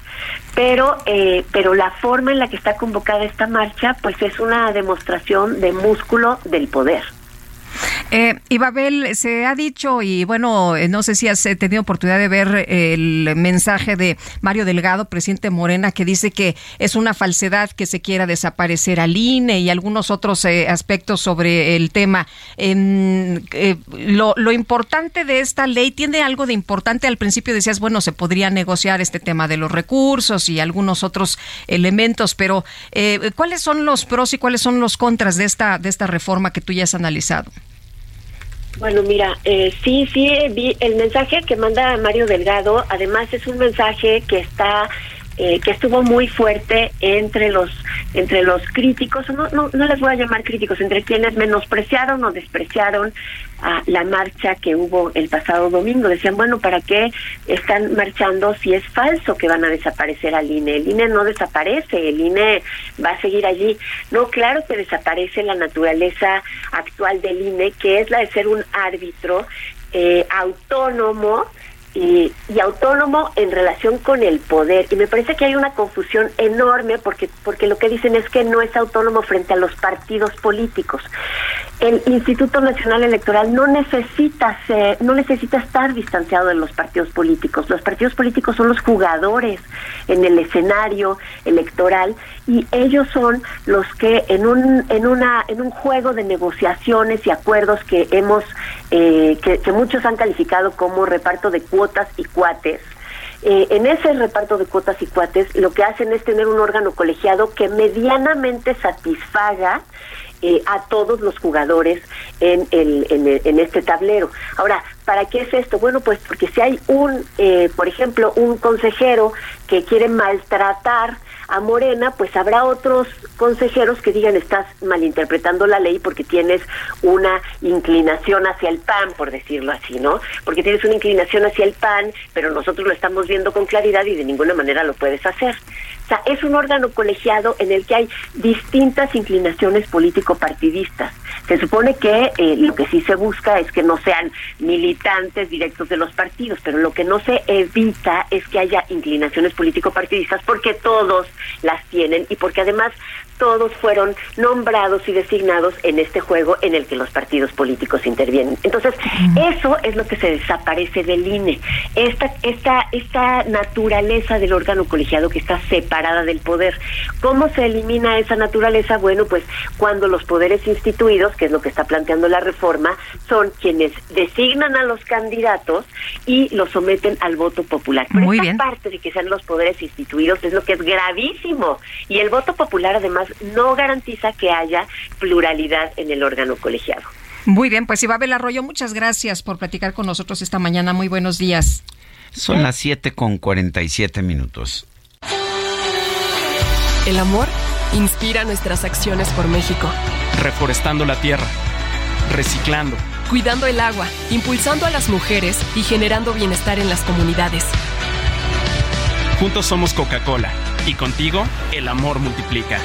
pero eh, pero la forma en la que está convocada esta marcha pues es una demostración de músculo del poder. Eh, Ibabel, se ha dicho, y bueno, eh, no sé si has eh, tenido oportunidad de ver el mensaje de Mario Delgado, presidente Morena, que dice que es una falsedad que se quiera desaparecer al INE y algunos otros eh, aspectos sobre el tema. lo, lo importante de esta ley tiene algo de importante. Al principio decías, bueno, se podría negociar este tema de los recursos y algunos otros elementos, pero ¿cuáles son los pros y cuáles son los contras de esta, de esta reforma que tú ya has analizado? Bueno, mira, eh, sí, sí, vi el mensaje que manda Mario Delgado, además es un mensaje que está eh, que estuvo muy fuerte entre los entre los críticos, no, no, no les voy a llamar críticos, entre quienes menospreciaron o despreciaron a la marcha que hubo el pasado domingo. Decían, bueno, ¿para qué están marchando si es falso que van a desaparecer al INE? El INE no desaparece, el INE va a seguir allí. No, claro que desaparece la naturaleza actual del INE, que es la de ser un árbitro eh, autónomo y, autónomo en relación con el poder. Y me parece que hay una confusión enorme porque, porque lo que dicen es que no es autónomo frente a los partidos políticos. El Instituto Nacional Electoral no necesita ser, no necesita estar distanciado de los partidos políticos. Los partidos políticos son los jugadores en el escenario electoral y ellos son los que en un en una en un juego de negociaciones y acuerdos que hemos eh, que, que muchos han calificado como reparto de cuotas y cuates. Eh, en ese reparto de cuotas y cuates lo que hacen es tener un órgano colegiado que medianamente satisfaga eh, a todos los jugadores en, el, en, este tablero. Ahora, ¿para qué es esto? Bueno, pues porque si hay un, eh, por ejemplo, un consejero que quiere maltratar a Morena, pues habrá otros consejeros que digan estás malinterpretando la ley porque tienes una inclinación hacia el PAN, por decirlo así, ¿no? Porque tienes una inclinación hacia el PAN, pero nosotros lo estamos viendo con claridad y de ninguna manera lo puedes hacer. Sea, es un órgano colegiado en el que hay distintas inclinaciones político-partidistas. Se supone que eh, lo que sí se busca es que no sean militantes directos de los partidos, pero lo que no se evita es que haya inclinaciones político-partidistas porque todos las tienen y porque además todos fueron nombrados y designados en este juego en el que los partidos políticos intervienen. Entonces, eso es lo que se desaparece del INE. Esta, esta, esta naturaleza del órgano colegiado que está separada del poder. ¿Cómo se elimina esa naturaleza? Bueno, pues cuando los poderes instituidos, que es lo que está planteando la reforma, son quienes designan a los candidatos y los someten al voto popular. Pero Muy esta bien. parte de que sean los poderes instituidos es lo que es gravísimo. Y el voto popular además no garantiza que haya pluralidad en el órgano colegiado. Muy bien, pues Ibabel Arroyo, muchas gracias por platicar con nosotros esta mañana. Muy buenos días. Son las 7 con 47 minutos. El amor inspira nuestras acciones por México. Reforestando la tierra, reciclando, cuidando el agua, impulsando a las mujeres y generando bienestar en las comunidades. Juntos somos Coca-Cola y contigo el amor multiplica.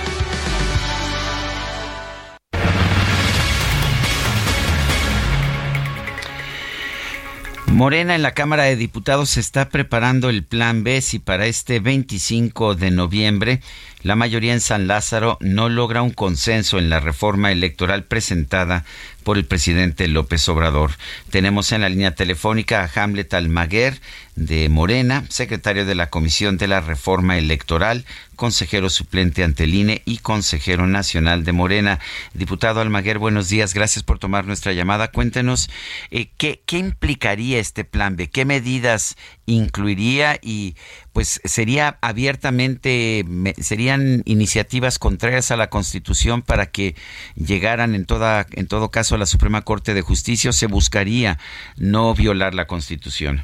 Morena en la Cámara de Diputados está preparando el plan B. Si para este 25 de noviembre la mayoría en San Lázaro no logra un consenso en la reforma electoral presentada por el presidente López Obrador. Tenemos en la línea telefónica a Hamlet Almaguer de Morena, secretario de la Comisión de la Reforma Electoral, consejero suplente ante el INE y consejero nacional de Morena. Diputado Almaguer, buenos días, gracias por tomar nuestra llamada. Cuéntenos eh, ¿qué, qué implicaría este plan B, qué medidas incluiría y pues sería abiertamente, serían iniciativas contrarias a la Constitución para que llegaran en toda, en todo caso a la Suprema Corte de Justicia o se buscaría no violar la Constitución.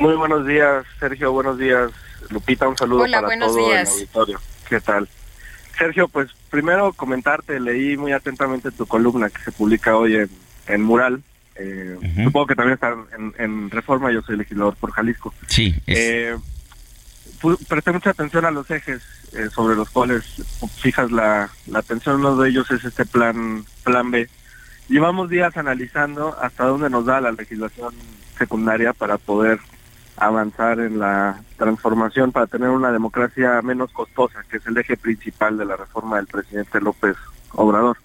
Muy buenos días, Sergio. Buenos días, Lupita. Un saludo Hola, para buenos todo días. el auditorio. ¿Qué tal? Sergio, pues primero comentarte, leí muy atentamente tu columna que se publica hoy en, en Mural. Eh, Supongo que también está en, en, Reforma, yo soy legislador por Jalisco. Sí. Es... Eh, presté mucha atención a los ejes eh, sobre los cuales fijas la, la atención. Uno de ellos es este plan, plan B. Llevamos días analizando hasta dónde nos da la legislación secundaria para poder avanzar en la transformación, para tener una democracia menos costosa, que es el eje principal de la reforma del presidente López Obrador.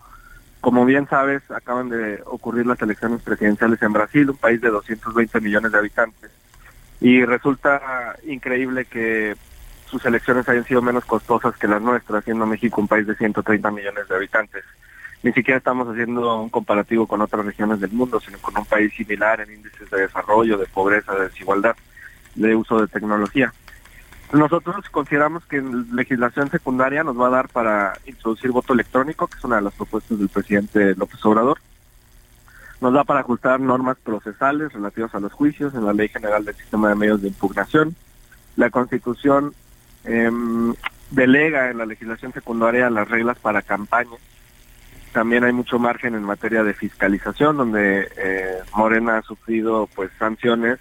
como bien sabes, acaban de ocurrir las elecciones presidenciales en Brasil, un país de 220 millones de habitantes. Y resulta increíble que sus elecciones hayan sido menos costosas que las nuestras, siendo México un país de 130 millones de habitantes. Ni siquiera estamos haciendo un comparativo con otras regiones del mundo, sino con un país similar en índices de desarrollo, de pobreza, de desigualdad, de uso de tecnología. Nosotros consideramos que legislación secundaria nos va a dar para introducir voto electrónico, que es una de las propuestas del presidente López Obrador. Nos da para ajustar normas procesales relativas a los juicios en la Ley General del Sistema de Medios de Impugnación. La Constitución em, delega en la legislación secundaria las reglas para campaña. También hay mucho margen en materia de fiscalización, donde eh, Morena ha sufrido pues sanciones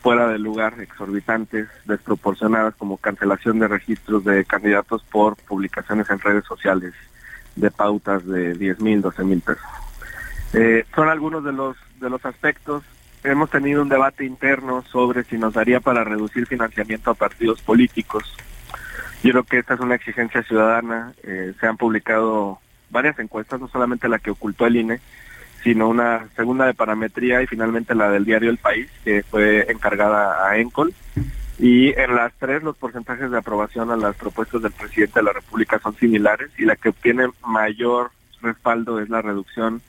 fuera de lugar, exorbitantes, desproporcionadas, como cancelación de registros de candidatos por publicaciones en redes sociales de pautas de 10 mil, 12 mil pesos. Eh, son algunos de los, de los aspectos. Hemos tenido un debate interno sobre si nos daría para reducir financiamiento a partidos políticos. Yo creo que esta es una exigencia ciudadana. Eh, se han publicado varias encuestas, no solamente la que ocultó el INE, sino una segunda de parametría y finalmente la del diario El País, que fue encargada a ENCOL. Y en las tres los porcentajes de aprobación a las propuestas del presidente de la República son similares y la que obtiene mayor respaldo es la reducción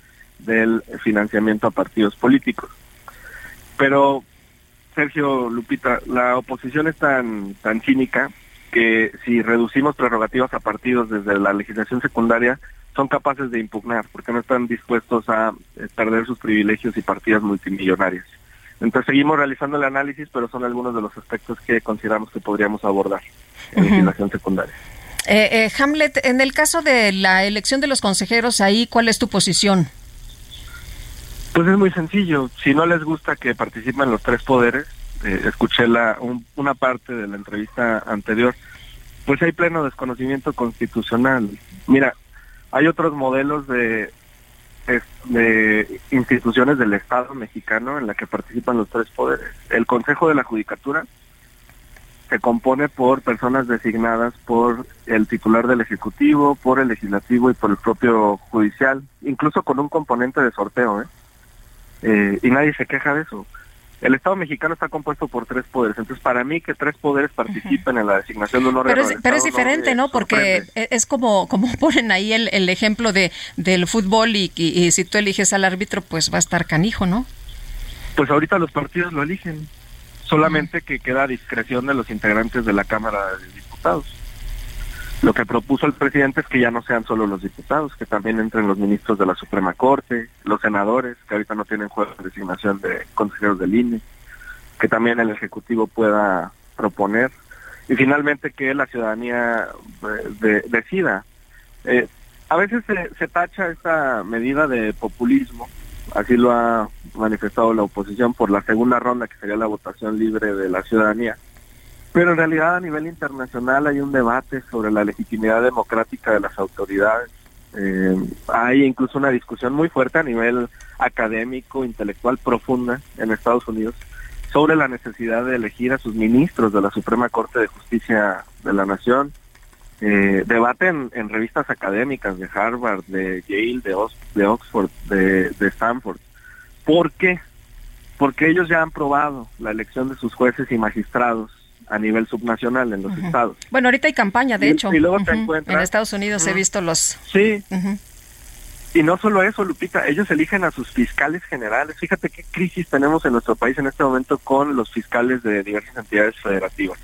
del financiamiento a partidos políticos. Pero, Sergio Lupita, la oposición es tan, tan cínica que si reducimos prerrogativas a partidos desde la legislación secundaria, son capaces de impugnar, porque no están dispuestos a eh, perder sus privilegios y partidas multimillonarias. Entonces seguimos realizando el análisis, pero son algunos de los aspectos que consideramos que podríamos abordar en legislación secundaria. Eh, eh, Hamlet, en el caso de la elección de los consejeros, ahí, ¿cuál es tu posición? Pues es muy sencillo. Si no les gusta que participen los tres poderes, escuché la, una parte de la entrevista anterior, pues hay pleno desconocimiento constitucional. Mira, hay otros modelos de, de instituciones del Estado mexicano en la que participan los tres poderes. El Consejo de la Judicatura se compone por personas designadas por el titular del Ejecutivo, por el Legislativo y por el propio Judicial, incluso con un componente de sorteo. ¿eh? Eh, y nadie se queja de eso el Estado mexicano está compuesto por tres poderes. Entonces, para mí que tres poderes participen en la designación de un órgano. Pero es, pero es diferente, ¿no? Porque es como como ponen ahí el, el ejemplo de del fútbol y, y, si tú eliges al árbitro, pues va a estar canijo, ¿no? Pues ahorita los partidos lo eligen. Solamente que queda a discreción de los integrantes de la Cámara de Diputados. Lo que propuso el presidente es que ya no sean solo los diputados, que también entren los ministros de la Suprema Corte, los senadores, que ahorita no tienen juego de designación de consejeros del INE, que también el Ejecutivo pueda proponer, y finalmente que la ciudadanía eh, decida. Eh, a veces se, se tacha esta medida de populismo, así lo ha manifestado la oposición por la segunda ronda, que sería la votación libre de la ciudadanía pero en realidad a nivel internacional hay un debate sobre la legitimidad democrática de las autoridades. Eh, hay incluso una discusión muy fuerte a nivel académico, intelectual, profunda en Estados Unidos sobre la necesidad de elegir a sus ministros de la Suprema Corte de Justicia de la Nación. Eh, debate en, revistas académicas de Harvard, de Yale, de, de Oxford, de, de Stanford. ¿Por qué? Porque ellos ya han probado la elección de sus jueces y magistrados a nivel subnacional en los estados. Bueno, ahorita hay campaña, de hecho. Y luego te encuentras... En Estados Unidos he visto los... Sí. Y no solo eso, Lupita, ellos eligen a sus fiscales generales. Fíjate qué crisis tenemos en nuestro país en este momento con los fiscales de diversas entidades federativas.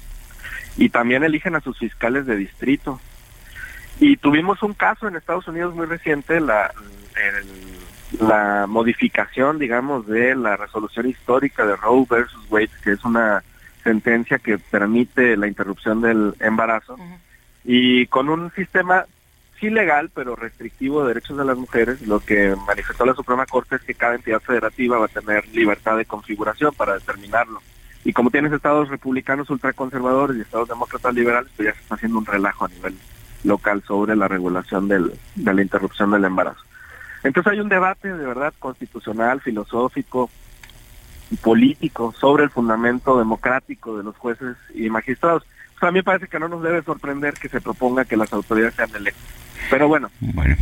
Y también eligen a sus fiscales de distrito. Y tuvimos un caso en Estados Unidos muy reciente, la, la modificación, digamos, de la resolución histórica de Roe versus Wade, que es una sentencia que permite la interrupción del embarazo y con un sistema sí legal pero restrictivo de derechos de las mujeres, lo que manifestó la Suprema Corte es que cada entidad federativa va a tener libertad de configuración para determinarlo. Y como tienes estados republicanos ultraconservadores y estados demócratas liberales, pues ya se está haciendo un relajo a nivel local sobre la regulación del, de la interrupción del embarazo. Entonces hay un debate de verdad constitucional, filosófico, político sobre el fundamento democrático de los jueces y magistrados. a mí me parece que no nos debe sorprender que se proponga que las autoridades sean Pero bueno,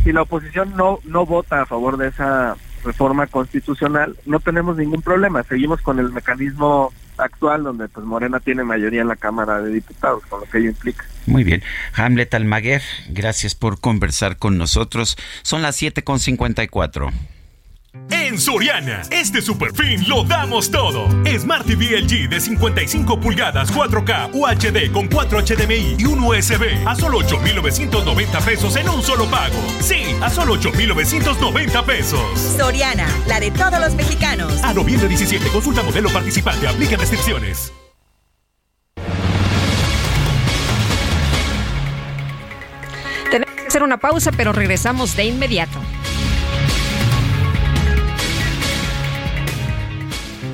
si la oposición no, no vota a favor de esa reforma constitucional, no tenemos ningún problema. Seguimos con el mecanismo actual donde pues Morena tiene mayoría en la Cámara de Diputados, con lo que ello implica. Muy bien. Hamlet Almaguer, gracias por conversar con nosotros. Son las 7.54. En Soriana, este super fin lo damos todo. Smart TV LG de 55 pulgadas 4K UHD con 4 HDMI y un USB a solo 8,990 pesos en un solo pago. Sí, a solo 8,990 pesos. Soriana, la de todos los mexicanos. A noviembre 17, consulta modelo participante, aplica restricciones. Tenemos que hacer una pausa, pero regresamos de inmediato.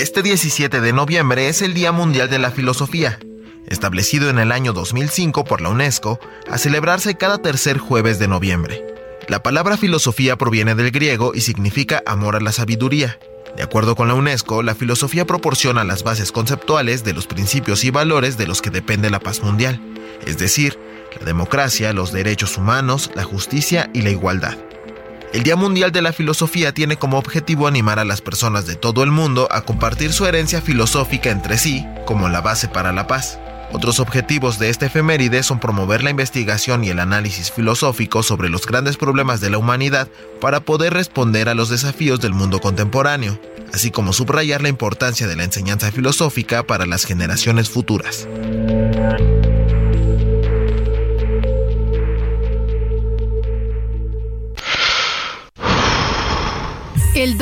Este 17 de noviembre es el Día Mundial de la Filosofía, establecido en el año 2005 por la UNESCO a celebrarse cada tercer jueves de noviembre. La palabra filosofía proviene del griego y significa amor a la sabiduría. De acuerdo con la UNESCO, la filosofía proporciona las bases conceptuales de los principios y valores de los que depende la paz mundial, es decir, la democracia, los derechos humanos, la justicia y la igualdad. El Día Mundial de la Filosofía tiene como objetivo animar a las personas de todo el mundo a compartir su herencia filosófica entre sí como la base para la paz. Otros objetivos de este efeméride son promover la investigación y el análisis filosófico sobre los grandes problemas de la humanidad para poder responder a los desafíos del mundo contemporáneo, así como subrayar la importancia de la enseñanza filosófica para las generaciones futuras.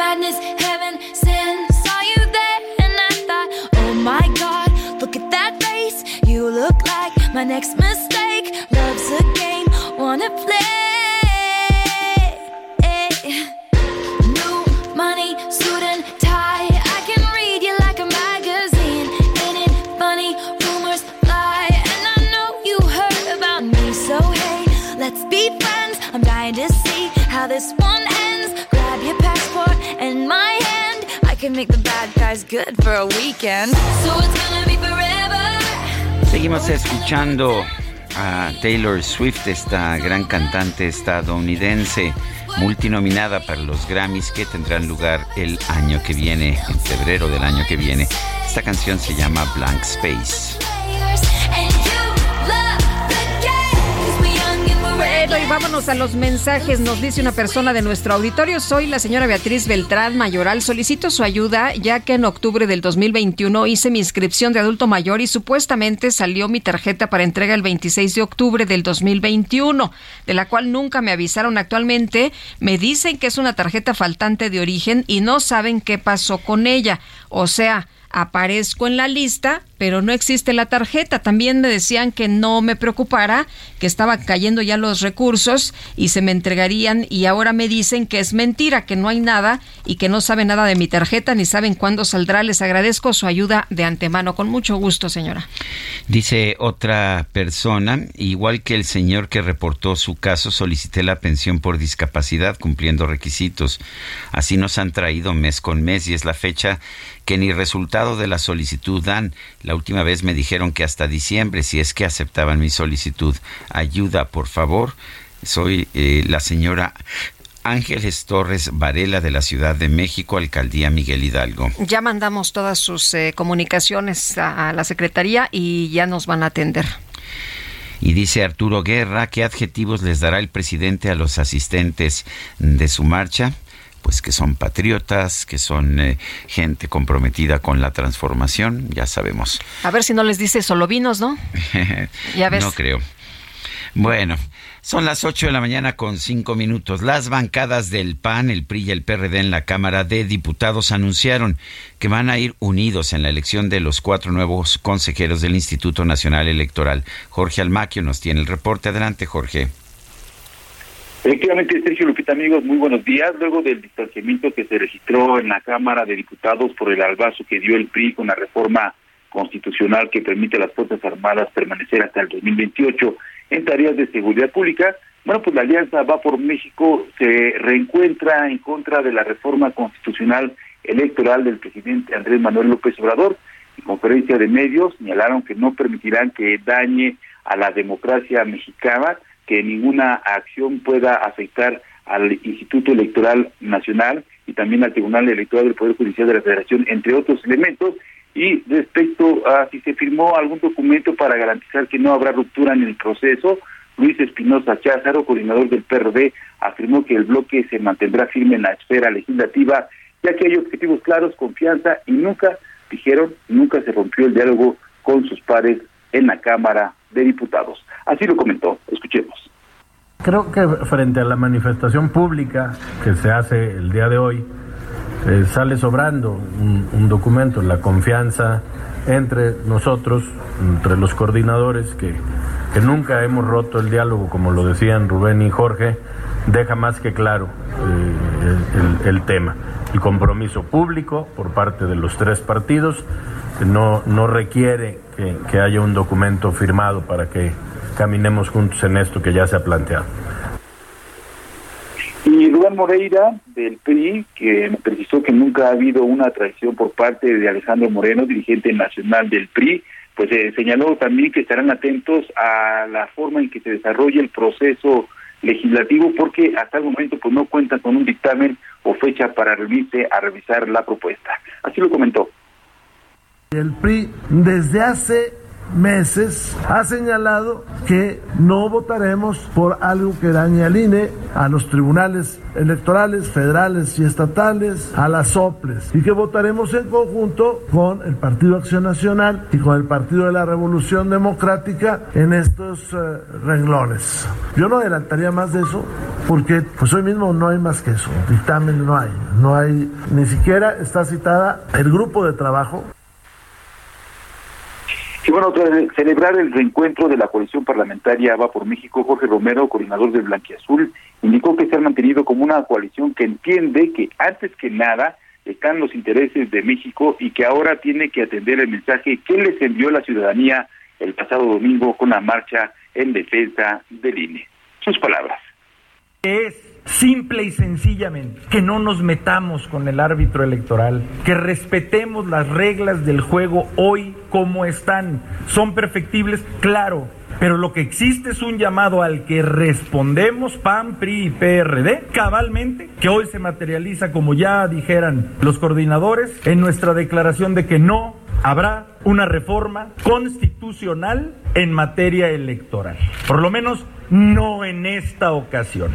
Madness, heaven, sin. Saw you there, and I thought, oh my god, look at that face. You look like my next mistake. Love's a game, wanna play. New money, suit and tie. I can read you like a magazine. Ain't it funny? Rumors fly, and I know you heard about me. So hey, let's be friends. I'm dying to see how this one can make the bad guys good for a weekend. So it's gonna be forever. Seguimos escuchando a Taylor Swift, esta gran cantante estadounidense multinominada para los Grammys que tendrán lugar el año que viene, en febrero del año que viene. Esta canción se llama Blank Space. Vámonos a los mensajes. Nos dice una persona de nuestro auditorio. Soy la señora Beatriz Beltrán Mayoral. Solicito su ayuda ya que en octubre del 2021 hice mi inscripción de adulto mayor y supuestamente salió mi tarjeta para entrega el 26 de octubre del 2021, de la cual nunca me avisaron actualmente. Me dicen que es una tarjeta faltante de origen y no saben qué pasó con ella. O sea, aparezco en la lista, pero no existe la tarjeta. También me decían que no me preocupara, que estaba cayendo ya los recursos y se me entregarían y ahora me dicen que es mentira, que no hay nada y que no saben nada de mi tarjeta ni saben cuándo saldrá. Les agradezco su ayuda de antemano. Con mucho gusto, señora. Dice otra persona, igual que el señor que reportó su caso, solicité la pensión por discapacidad cumpliendo requisitos. Así nos han traído mes con mes y es la fecha que ni resultado de la solicitud dan. La última vez me dijeron que hasta diciembre, si es que aceptaban mi solicitud. Ayuda, por favor. Soy eh, la señora Ángeles Torres Varela de la Ciudad de México, Alcaldía Miguel Hidalgo. Ya mandamos todas sus eh, comunicaciones a, a la Secretaría y ya nos van a atender. Y dice Arturo Guerra, ¿qué adjetivos les dará el presidente a los asistentes de su marcha? Pues que son patriotas, que son eh, gente comprometida con la transformación, ya sabemos. A ver si no les dice solo vinos, ¿no? ya ves. No creo. Bueno, son las 8 de la mañana con 5 minutos. Las bancadas del PAN, el PRI y el PRD en la Cámara de Diputados anunciaron que van a ir unidos en la elección de los cuatro nuevos consejeros del Instituto Nacional Electoral. Jorge Almaquio nos tiene el reporte. Adelante, Jorge. Efectivamente, Sergio Lupita, amigos, muy buenos días. Luego del distanciamiento que se registró en la Cámara de Diputados por el albazo que dio el PRI con la reforma constitucional que permite a las Fuerzas Armadas permanecer hasta el 2028 en tareas de seguridad pública, bueno, pues la Alianza Va por México se reencuentra en contra de la reforma constitucional electoral del presidente Andrés Manuel López Obrador. En conferencia de medios señalaron que no permitirán que dañe a la democracia mexicana que ninguna acción pueda afectar al Instituto Electoral Nacional y también al Tribunal Electoral del Poder Judicial de la Federación, entre otros elementos. Y respecto a si se firmó algún documento para garantizar que no habrá ruptura en el proceso, Luis Espinosa Cházaro, coordinador del PRD, afirmó que el bloque se mantendrá firme en la esfera legislativa, ya que hay objetivos claros, confianza y nunca, dijeron, nunca se rompió el diálogo con sus pares en la Cámara de Diputados. Así lo comentó. Escuchemos. Creo que frente a la manifestación pública que se hace el día de hoy, eh, sale sobrando un, documento, la confianza entre nosotros, entre los coordinadores, que, que, nunca hemos roto el diálogo, como lo decían Rubén y Jorge, deja más que claro eh, el, el, tema. El compromiso público por parte de los tres partidos no, no requiere que, que haya un documento firmado para que caminemos juntos en esto que ya se ha planteado. Y Rubén Moreira, del PRI, que me precisó que nunca ha habido una traición por parte de Alejandro Moreno, dirigente nacional del PRI, pues eh, señaló también que estarán atentos a la forma en que se desarrolle el proceso legislativo porque hasta el momento pues no cuentan con un dictamen o fecha para reunirse a revisar la propuesta. Así lo comentó. El PRI desde hace meses ha señalado que no votaremos por algo que dañe al INE, a los tribunales electorales federales y estatales, a las soples, y que votaremos en conjunto con el Partido Acción Nacional y con el Partido de la Revolución Democrática en estos uh, renglones. Yo no adelantaría más de eso porque pues hoy mismo no hay más que eso, dictamen no hay, no hay, ni siquiera está citada el grupo de trabajo y bueno, tras celebrar el reencuentro de la coalición parlamentaria Va por México, Jorge Romero, coordinador del Blanquiazul, indicó que se ha mantenido como una coalición que entiende que antes que nada están los intereses de México y que ahora tiene que atender el mensaje que les envió la ciudadanía el pasado domingo con la marcha en defensa del INE. Sus palabras. Es simple y sencillamente que no nos metamos con el árbitro electoral, que respetemos las reglas del juego hoy como están. ¿Son perfectibles? Claro. Pero lo que existe es un llamado al que respondemos PAN, PRI y PRD cabalmente, que hoy se materializa, como ya dijeran los coordinadores, en nuestra declaración de que no habrá una reforma constitucional en materia electoral. Por lo menos no en esta ocasión.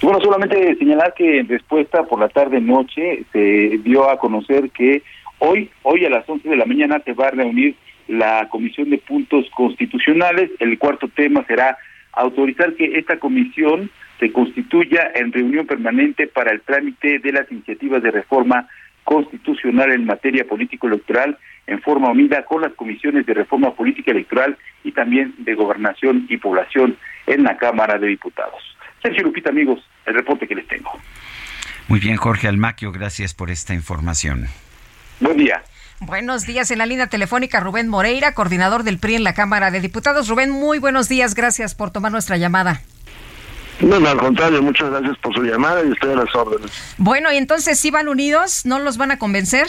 Bueno, solamente señalar que en respuesta por la tarde-noche se dio a conocer que hoy, hoy a las 11 de la mañana se va a reunir la Comisión de Puntos Constitucionales. El cuarto tema será autorizar que esta comisión se constituya en reunión permanente para el trámite de las iniciativas de reforma constitucional en materia político-electoral en forma unida con las comisiones de reforma política electoral y también de gobernación y población en la Cámara de Diputados. Sergio Lupita, amigos, el reporte que les tengo. Muy bien, Jorge Almaquio, gracias por esta información. Buen día. Buenos días en la línea telefónica Rubén Moreira, coordinador del PRI en la Cámara de Diputados. Rubén, muy buenos días, gracias por tomar nuestra llamada. No, no, al contrario, muchas gracias por su llamada y estoy a las órdenes. Bueno, y entonces, ¿sí van unidos? ¿No los van a convencer?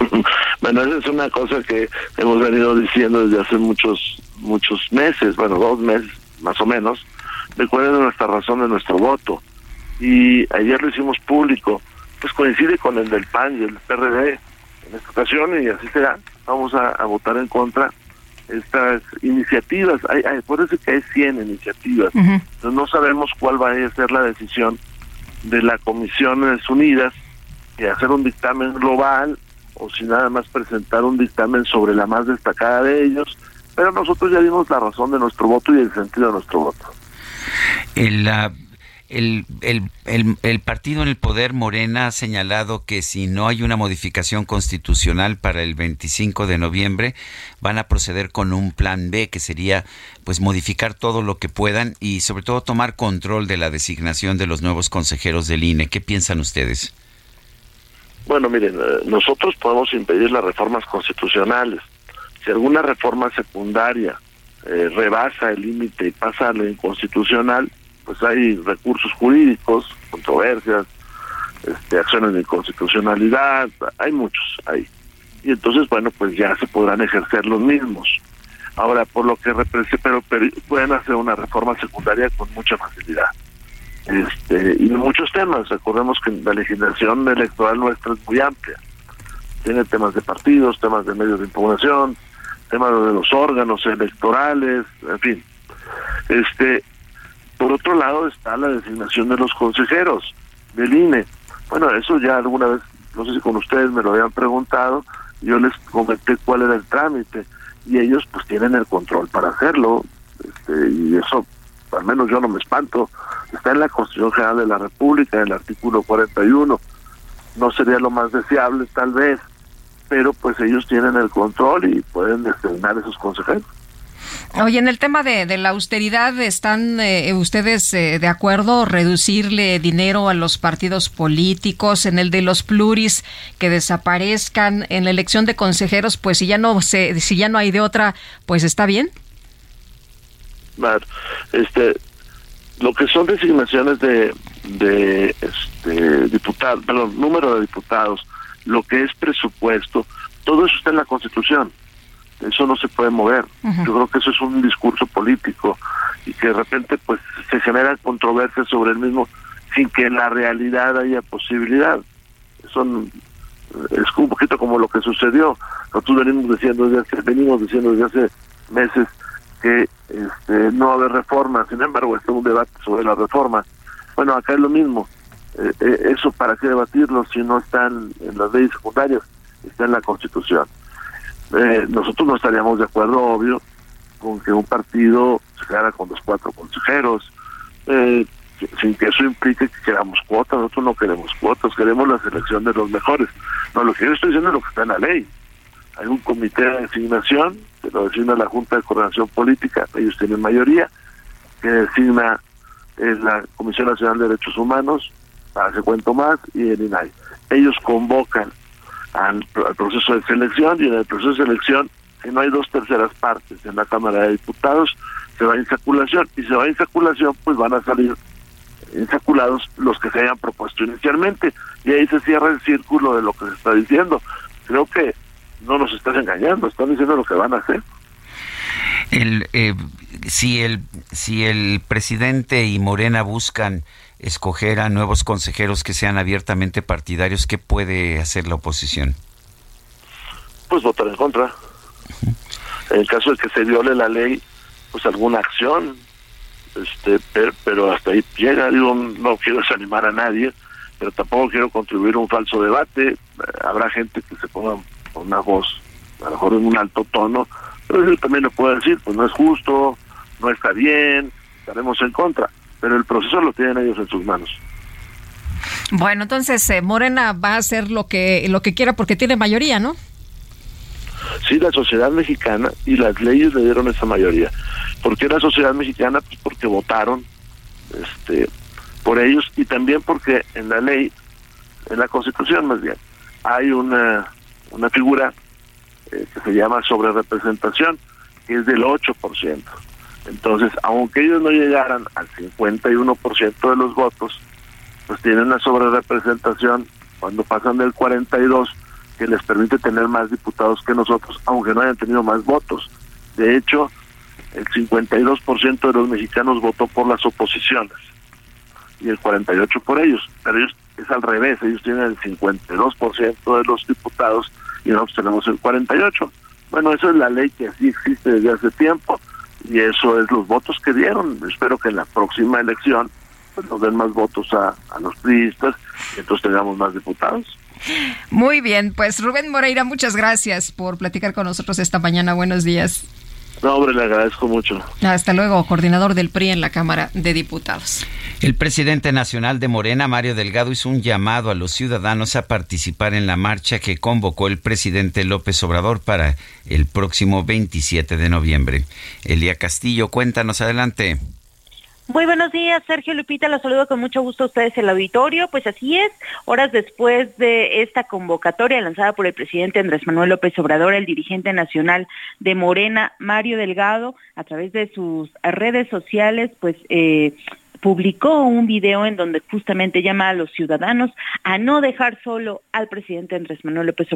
bueno, esa es una cosa que hemos venido diciendo desde hace muchos, muchos meses, bueno, dos meses más o menos, de cuál es nuestra razón de nuestro voto. Y ayer lo hicimos público, pues coincide con el del PAN y el PRD en esta ocasión y así será. Vamos a, votar en contra estas iniciativas. Hay, hay, que hay 100 iniciativas. Entonces no sabemos cuál va a ser la decisión de la Comisiones Unidas de hacer un dictamen global o si nada más presentar un dictamen sobre la más destacada de ellos, pero nosotros ya dimos la razón de nuestro voto y el sentido de nuestro voto. El, el, partido en el poder, Morena, ha señalado que si no hay una modificación constitucional para el 25 de noviembre, van a proceder con un plan B, que sería pues modificar todo lo que puedan y sobre todo tomar control de la designación de los nuevos consejeros del INE. ¿Qué piensan ustedes? Bueno, miren, eh, nosotros podemos impedir las reformas constitucionales. Si alguna reforma secundaria eh, rebasa el límite y pasa a lo inconstitucional, pues hay recursos jurídicos, controversias, este, acciones de inconstitucionalidad, hay muchos ahí. Y entonces, bueno, pues ya se podrán ejercer los mismos. Ahora, por lo que representa, pero, pero pueden hacer una reforma secundaria con mucha facilidad este, y muchos temas. Recordemos que la legislación electoral nuestra es muy amplia. Tiene temas de partidos, temas de medios de impugnación, temas de los órganos electorales, en fin. Este, por otro lado está la designación de los consejeros del INE. Bueno, eso ya alguna vez, no sé si con ustedes me lo habían preguntado, yo les comenté cuál era el trámite y ellos pues tienen el control para hacerlo este, y eso al menos yo no me espanto, está en la Constitución General de la República, en el artículo 41. No sería lo más deseable, tal vez, pero pues ellos tienen el control y pueden designar esos consejeros. Oye, en el tema de, la austeridad, ¿están eh, ustedes eh, de acuerdo reducirle dinero a los partidos políticos? En el de los pluris, que desaparezcan en la elección de consejeros, pues si ya no se, si ya no hay de otra, pues está bien este lo que son designaciones de de este diputados, perdón, número de diputados, lo que es presupuesto, todo eso está en la Constitución. Eso no se puede mover. Yo creo que eso es un discurso político y que de repente pues se genera controversia sobre el mismo sin que en la realidad haya posibilidad. Eso es un poquito como lo que sucedió. Nosotros venimos diciendo desde hace, venimos diciendo desde hace meses que este, no haber reforma, sin embargo está un debate sobre la reforma. Bueno, acá es lo mismo, eh, eh, eso para qué debatirlo si no están en las leyes secundarias, está en la Constitución. Eh, nosotros no estaríamos de acuerdo, obvio, con que un partido se quedara con los cuatro consejeros, sin que eso implique que queramos cuotas, nosotros no queremos cuotas, queremos la selección de los mejores. No, lo que yo estoy diciendo es lo que está en la ley. Hay un comité de designación que lo designa la Junta de Coordinación Política, ellos tienen mayoría, que designa es la Comisión Nacional de Derechos Humanos, para cuento más, y el INAI. Ellos convocan al, proceso de selección y en el proceso de selección, si no hay dos terceras partes en la Cámara de Diputados, se va a insaculación y se va a insaculación, pues van a salir insaculados los que se hayan propuesto inicialmente y ahí se cierra el círculo de lo que se está diciendo. Creo que no nos estás engañando, están diciendo lo que van a hacer. El, eh, si el si el presidente y Morena buscan escoger a nuevos consejeros que sean abiertamente partidarios, ¿qué puede hacer la oposición? Pues votar en contra. En el caso de que se viole la ley, pues alguna acción, este, pero, hasta ahí llega, digo, no quiero desanimar a nadie, pero tampoco quiero contribuir a un falso debate, habrá gente que se ponga una voz, a lo mejor en un alto tono, pero yo también le puedo decir, pues no es justo, no está bien, estaremos en contra, pero el proceso lo tienen ellos en sus manos. Bueno, entonces eh, Morena va a hacer lo que lo que quiera porque tiene mayoría, ¿no? Sí, la sociedad mexicana y las leyes le dieron esa mayoría. ¿Por qué la sociedad mexicana? Pues porque votaron este, por ellos y también porque en la ley, en la constitución más bien, hay una, una figura eh, que se llama sobre representación, que es del 8%. Entonces, aunque ellos no llegaran al 51% de los votos, pues tienen una sobre representación cuando pasan del 42 que les permite tener más diputados que nosotros, aunque no hayan tenido más votos. De hecho, el 52% de los mexicanos votó por las oposiciones y el 48% por ellos, pero ellos es al revés, ellos tienen el 52% de los diputados y nosotros tenemos el 48%. Bueno, eso es la ley que así existe desde hace tiempo y eso es los votos que dieron. Espero que en la próxima elección pues, nos den más votos a, a los priistas y entonces tengamos más diputados. Muy bien, pues Rubén Moreira, muchas gracias por platicar con nosotros esta mañana. Buenos días. No, hombre, le agradezco mucho. Hasta luego, coordinador del PRI en la Cámara de Diputados. El presidente nacional de Morena, Mario Delgado, hizo un llamado a los ciudadanos a participar en la marcha que convocó el presidente López Obrador para el próximo 27 de noviembre. Elia Castillo, cuéntanos adelante. Muy buenos días, Sergio Lupita, los saludo con mucho gusto a ustedes el auditorio. Pues así es, horas después de esta convocatoria lanzada por el presidente Andrés Manuel López Obrador, el dirigente nacional de Morena, Mario Delgado, a través de sus redes sociales, pues eh, publicó un video en donde justamente llama a los ciudadanos a no dejar solo al presidente Andrés Manuel López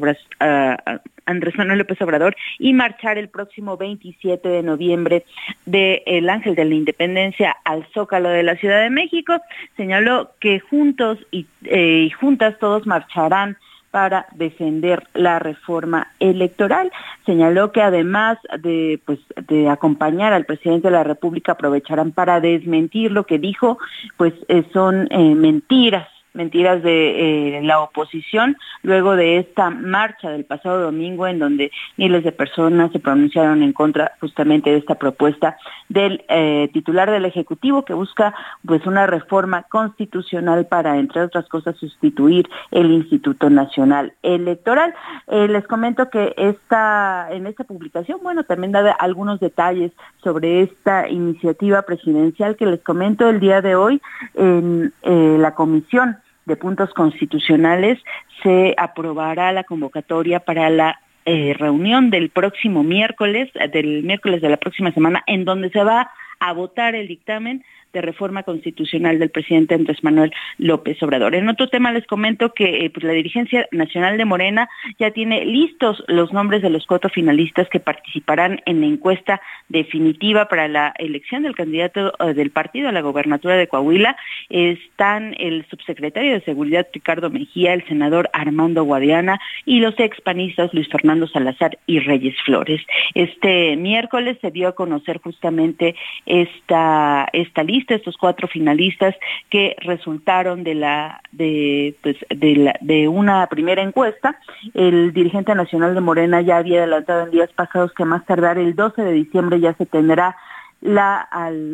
Manuel López Obrador y marchar el próximo 27 de noviembre del el Ángel de la Independencia al Zócalo de la Ciudad de México. Señaló que juntos y, eh, juntas todos marcharán para defender la reforma electoral. Señaló que además de, pues, de acompañar al presidente de la República, aprovecharán para desmentir lo que dijo, pues eh, son eh, mentiras mentiras de eh, la oposición luego de esta marcha del pasado domingo en donde miles de personas se pronunciaron en contra justamente de esta propuesta del eh, titular del ejecutivo que busca pues una reforma constitucional para entre otras cosas sustituir el Instituto Nacional Electoral. Eh, les comento que esta en esta publicación bueno también da algunos detalles sobre esta iniciativa presidencial que les comento el día de hoy en la comisión de puntos constitucionales se aprobará la convocatoria para la eh, reunión del próximo miércoles, del miércoles de la próxima semana, en donde se va a votar el dictamen de reforma constitucional del presidente Andrés Manuel López Obrador. En otro tema les comento que eh, pues, la dirigencia nacional de Morena ya tiene listos los nombres de los cuatro finalistas que participarán en la encuesta definitiva para la elección del candidato eh, del partido a la gobernatura de Coahuila. Están el subsecretario de Seguridad Ricardo Mejía, el senador Armando Guadiana y los expanistas Luis Fernando Salazar y Reyes Flores. Este miércoles se dio a conocer justamente esta, esta lista estos cuatro finalistas que resultaron de la de pues, de, la, de una primera encuesta. El dirigente nacional de Morena ya había adelantado en días pasados que más tardar el 12 de diciembre ya se tendrá la,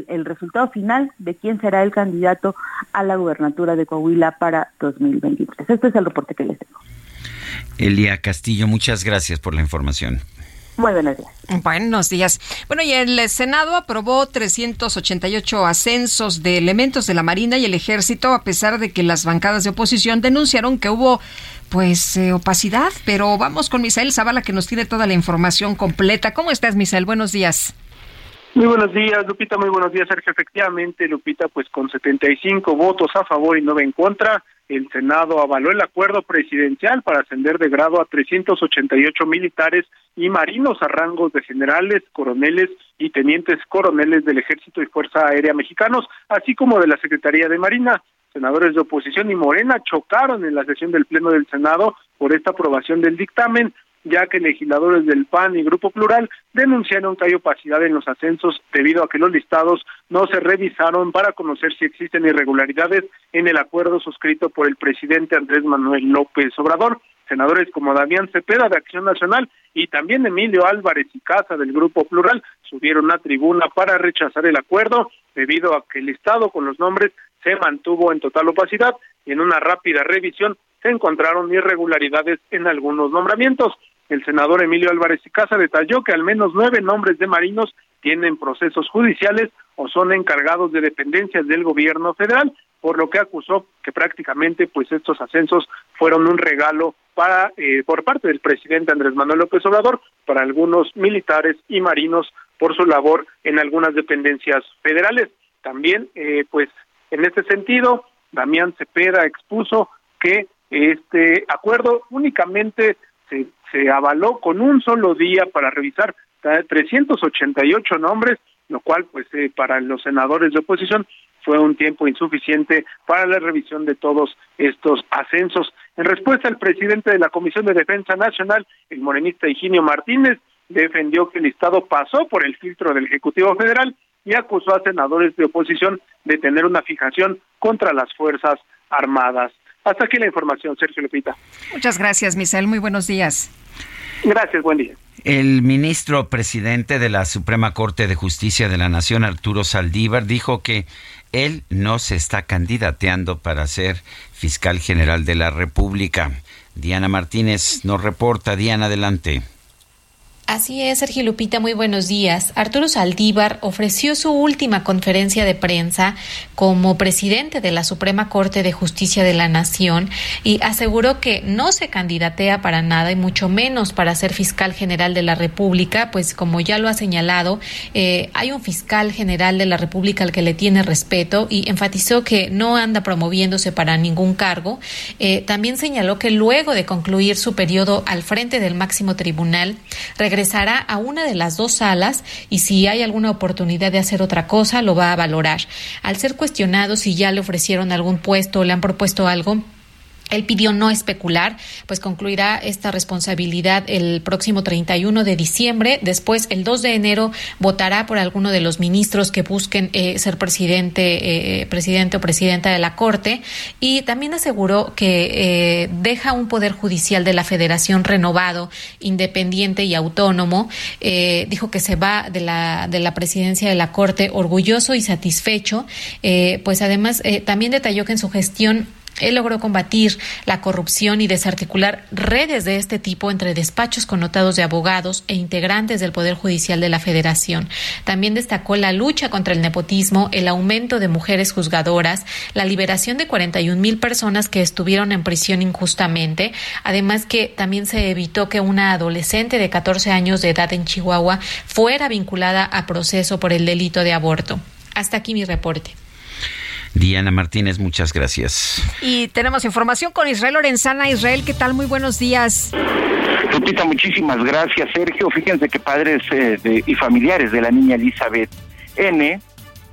el resultado final de quién será el candidato a la gubernatura de Coahuila para 2023. Este es el reporte que les tengo. Elia Castillo, muchas gracias por la información. Muy buenos días. Buenos días. Bueno, y el Senado aprobó 388 ascensos de elementos de la Marina y el Ejército, a pesar de que las bancadas de oposición denunciaron que hubo pues eh, opacidad. Pero vamos con Misael Zavala, que nos tiene toda la información completa. ¿Cómo estás, Misael? Buenos días. Muy buenos días, Lupita. Muy buenos días, Sergio. Efectivamente, Lupita, pues con 75 votos a favor y 9 en contra, el Senado avaló el acuerdo presidencial para ascender de grado a 388 militares y marinos a rangos de generales, coroneles y tenientes coroneles del Ejército y Fuerza Aérea Mexicanos, así como de la Secretaría de Marina. Senadores de oposición y Morena chocaron en la sesión del Pleno del Senado por esta aprobación del dictamen. Ya que legisladores del PAN y Grupo Plural denunciaron que hay opacidad en los ascensos debido a que los listados no se revisaron para conocer si existen irregularidades en el acuerdo suscrito por el presidente Andrés Manuel López Obrador. Senadores como Damián Cepeda de Acción Nacional y también Emilio Álvarez y Casa del Grupo Plural subieron a tribuna para rechazar el acuerdo debido a que el listado con los nombres se mantuvo en total opacidad y en una rápida revisión se encontraron irregularidades en algunos nombramientos. El senador Emilio Álvarez y Casa detalló que al menos nueve nombres de marinos tienen procesos judiciales o son encargados de dependencias del gobierno federal, por lo que acusó que prácticamente pues estos ascensos fueron un regalo para eh, por parte del presidente Andrés Manuel López Obrador para algunos militares y marinos por su labor en algunas dependencias federales. También eh, pues en este sentido Damián Cepeda expuso que este acuerdo únicamente se, avaló con un solo día para revisar 388 nombres, lo cual pues eh, para los senadores de oposición fue un tiempo insuficiente para la revisión de todos estos ascensos. En respuesta, el presidente de la Comisión de Defensa Nacional, el morenista Higinio Martínez, defendió que el Estado pasó por el filtro del Ejecutivo Federal y acusó a senadores de oposición de tener una fijación contra las Fuerzas Armadas. Hasta aquí la información, Sergio Lupita. Muchas gracias, Misael. Muy buenos días. Gracias, buen día. El ministro presidente de la Suprema Corte de Justicia de la Nación, Arturo Saldívar, dijo que él no se está candidateando para ser fiscal general de la República. Diana Martínez nos reporta. Diana, adelante. Así es, Sergio Lupita, muy buenos días. Arturo Saldívar ofreció su última conferencia de prensa como presidente de la Suprema Corte de Justicia de la Nación y aseguró que no se candidatea para nada y mucho menos para ser fiscal general de la República, pues como ya lo ha señalado, eh, hay un fiscal general de la República al que le tiene respeto y enfatizó que no anda promoviéndose para ningún cargo. Eh, también señaló que luego de concluir su periodo al frente del máximo tribunal, regresará a una de las dos salas y si hay alguna oportunidad de hacer otra cosa, lo va a valorar. Al ser cuestionado si ya le ofrecieron algún puesto o le han propuesto algo, él pidió no especular, pues concluirá esta responsabilidad el próximo 31 de diciembre. Después, el 2 de enero, votará por alguno de los ministros que busquen eh, ser presidente, eh, presidente o presidenta de la Corte. Y también aseguró que eh, deja un poder judicial de la Federación renovado, independiente y autónomo. dijo que se va de la, de la presidencia de la Corte orgulloso y satisfecho. pues además, también detalló que en su gestión él logró combatir la corrupción y desarticular redes de este tipo entre despachos connotados de abogados e integrantes del Poder Judicial de la Federación. También destacó la lucha contra el nepotismo, el aumento de mujeres juzgadoras, la liberación de 41 mil personas que estuvieron en prisión injustamente, además que también se evitó que una adolescente de 14 años de edad en Chihuahua fuera vinculada a proceso por el delito de aborto. Hasta aquí mi reporte. Diana Martínez, muchas gracias. Y tenemos información con Israel Lorenzana. Israel, ¿qué tal? Muy buenos días. Lupita, muchísimas gracias, Sergio. Fíjense que padres eh, y familiares de la niña Elizabeth N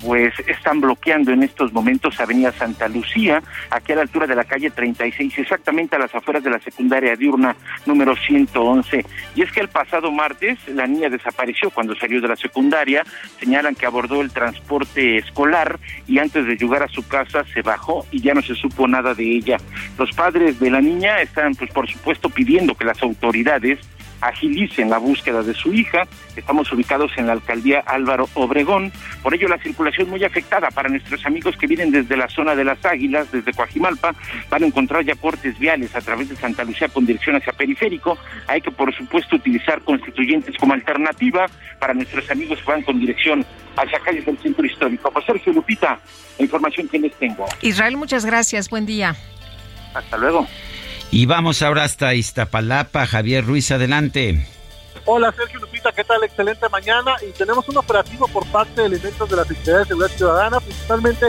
pues están bloqueando en estos momentos Avenida Santa Lucía, aquí a la altura de la calle 36, exactamente a las afueras de la secundaria diurna número 111. Y es que el pasado martes la niña desapareció cuando salió de la secundaria, señalan que abordó el transporte escolar y antes de llegar a su casa se bajó y ya no se supo nada de ella. Los padres de la niña están pues por supuesto pidiendo que las autoridades agilicen la búsqueda de su hija. Estamos ubicados en la alcaldía Álvaro Obregón, por ello la circulación muy afectada para nuestros amigos que vienen desde la zona de las Águilas, desde Coajimalpa, van a encontrar ya cortes viales a través de Santa Lucía con dirección hacia Periférico. Hay que por supuesto utilizar constituyentes como alternativa para nuestros amigos que van con dirección hacia calles del centro histórico. Pues Sergio Lupita, la información que les tengo. Israel, muchas gracias. Buen día. Hasta luego. Y vamos ahora hasta Iztapalapa. Javier Ruiz, adelante. Hola Sergio Lupita, ¿qué tal? Excelente mañana. Y tenemos un operativo por parte de elementos de la Secretaría de Seguridad Ciudadana, principalmente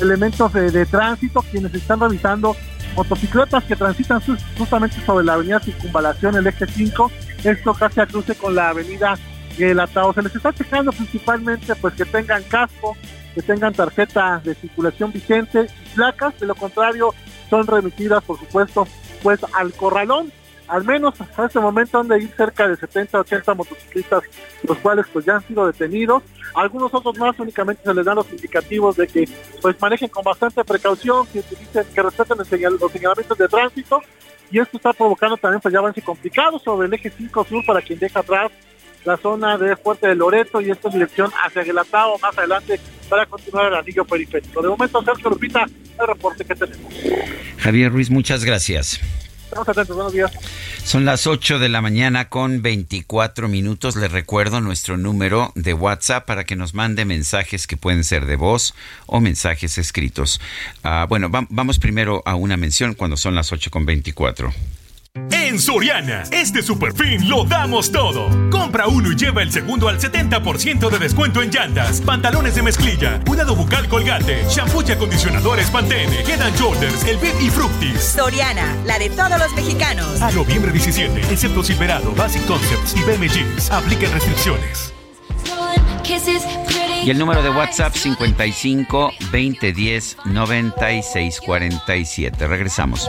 elementos de, tránsito, quienes están revisando motocicletas que transitan justamente sobre la avenida Circunvalación, el eje 5, esto casi a cruce con la avenida El Atao. Se les está checando principalmente pues que tengan casco, que tengan tarjeta de circulación vigente y placas, de lo contrario son remitidas por supuesto pues al corralón. al menos hasta este momento han de ir cerca de 70, 80 motociclistas, los cuales pues ya han sido detenidos. algunos otros más únicamente se les dan los indicativos de que pues manejen con bastante precaución, que utilicen, que respeten los señalamientos de tránsito y esto está provocando también pues ya avance complicado sobre el eje 5 sur para quien deja atrás la zona de Fuerte de Loreto y esta dirección hacia Gelatao más adelante para continuar el anillo periférico. De momento, Sergio Lupita, el reporte que tenemos. Javier Ruiz, muchas gracias. Estamos atentos, buenos días. Son las 8 de la mañana con 24 minutos. Les recuerdo nuestro número de WhatsApp para que nos mande mensajes que pueden ser de voz o mensajes escritos. Uh, bueno, va vamos primero a una mención cuando son las 8 con 24. En Soriana, este superfin lo damos todo. Compra uno y lleva el segundo al 70% de descuento en llantas, pantalones de mezclilla, cuidado bucal colgate, shampoo y acondicionadores Pantene, Head and Shoulders, el Bib y Fructis. Soriana, la de todos los mexicanos. A noviembre 17, excepto Silverado, Basic Concepts y BM Jeans. Apliquen restricciones. Y el número de WhatsApp 55 2010 96 47. Regresamos.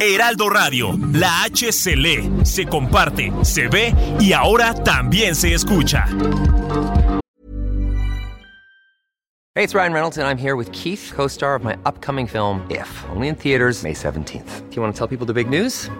Heraldo Radio. La H se lee, se comparte, se ve y ahora también se escucha. Hey, it's Ryan Reynolds and I'm here with Keith, co-star of my upcoming film If, only in theaters May 17th. Do you want to tell people the big news?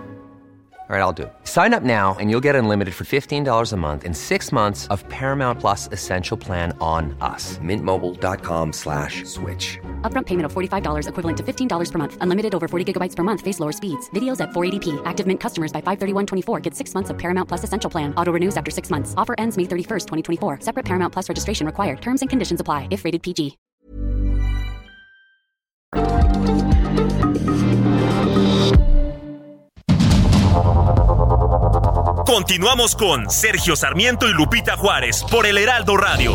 All right, I'll do it. Sign up now and you'll get unlimited for $15 a month and six months of Paramount Plus Essential Plan on us. Mintmobile.com slash switch. Upfront payment of $45 equivalent to $15 per month. Unlimited over 40 gigabytes per month. Face lower speeds. Videos at 480p. Active Mint customers by 531.24 get six months of Paramount Plus Essential Plan. Auto renews after six months. Offer ends May 31st, 2024. Separate Paramount Plus registration required. Terms and conditions apply if rated PG. Continuamos con Sergio Sarmiento y Lupita Juárez por el Heraldo Radio.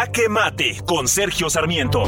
Jaque Mate con Sergio Sarmiento.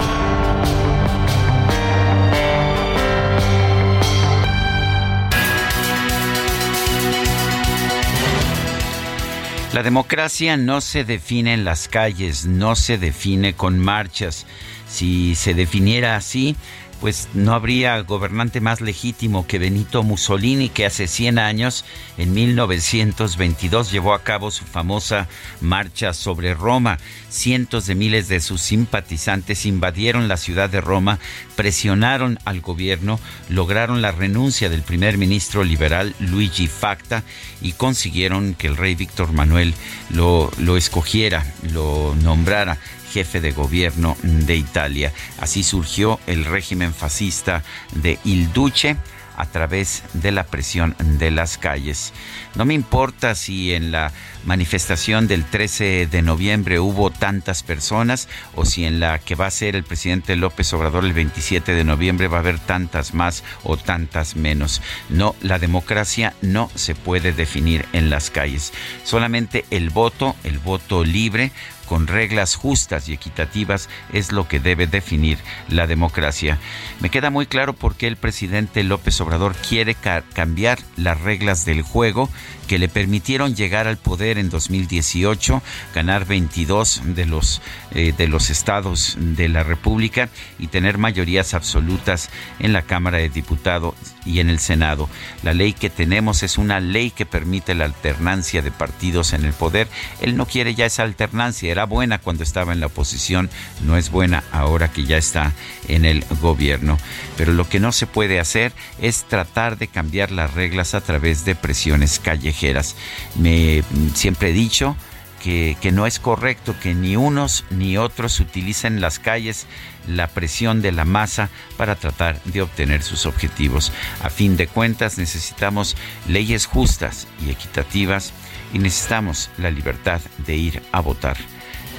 La democracia no se define en las calles, no se define con marchas. Si se definiera así, pues no habría gobernante más legítimo que Benito Mussolini, que hace 100 años, en 1922, llevó a cabo su famosa marcha sobre Roma. Cientos de miles de sus simpatizantes invadieron la ciudad de Roma, presionaron al gobierno, lograron la renuncia del primer ministro liberal Luigi Facta y consiguieron que el rey Víctor Manuel lo, lo escogiera, lo nombrara jefe de gobierno de Italia. Así surgió el régimen fascista de Il Duce a través de la presión de las calles. No me importa si en la manifestación del 13 de noviembre hubo tantas personas o si en la que va a ser el presidente López Obrador el 27 de noviembre va a haber tantas más o tantas menos. No, la democracia no se puede definir en las calles. Solamente el voto, el voto libre, con reglas justas y equitativas es lo que debe definir la democracia. Me queda muy claro por qué el presidente López Obrador quiere cambiar las reglas del juego que le permitieron llegar al poder en 2018, ganar 22 de los, eh, de los estados de la República y tener mayorías absolutas en la Cámara de Diputados y en el Senado. La ley que tenemos es una ley que permite la alternancia de partidos en el poder. Él no quiere ya esa alternancia. Era buena cuando estaba en la oposición, no es buena ahora que ya está en el gobierno. Pero lo que no se puede hacer es tratar de cambiar las reglas a través de presiones callejeras. Me siempre he dicho que, que, no es correcto que ni unos ni otros utilicen las calles la presión de la masa para tratar de obtener sus objetivos. A fin de cuentas necesitamos leyes justas y equitativas y necesitamos la libertad de ir a votar,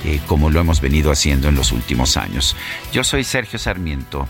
eh, como lo hemos venido haciendo en los últimos años. Yo soy Sergio Sarmiento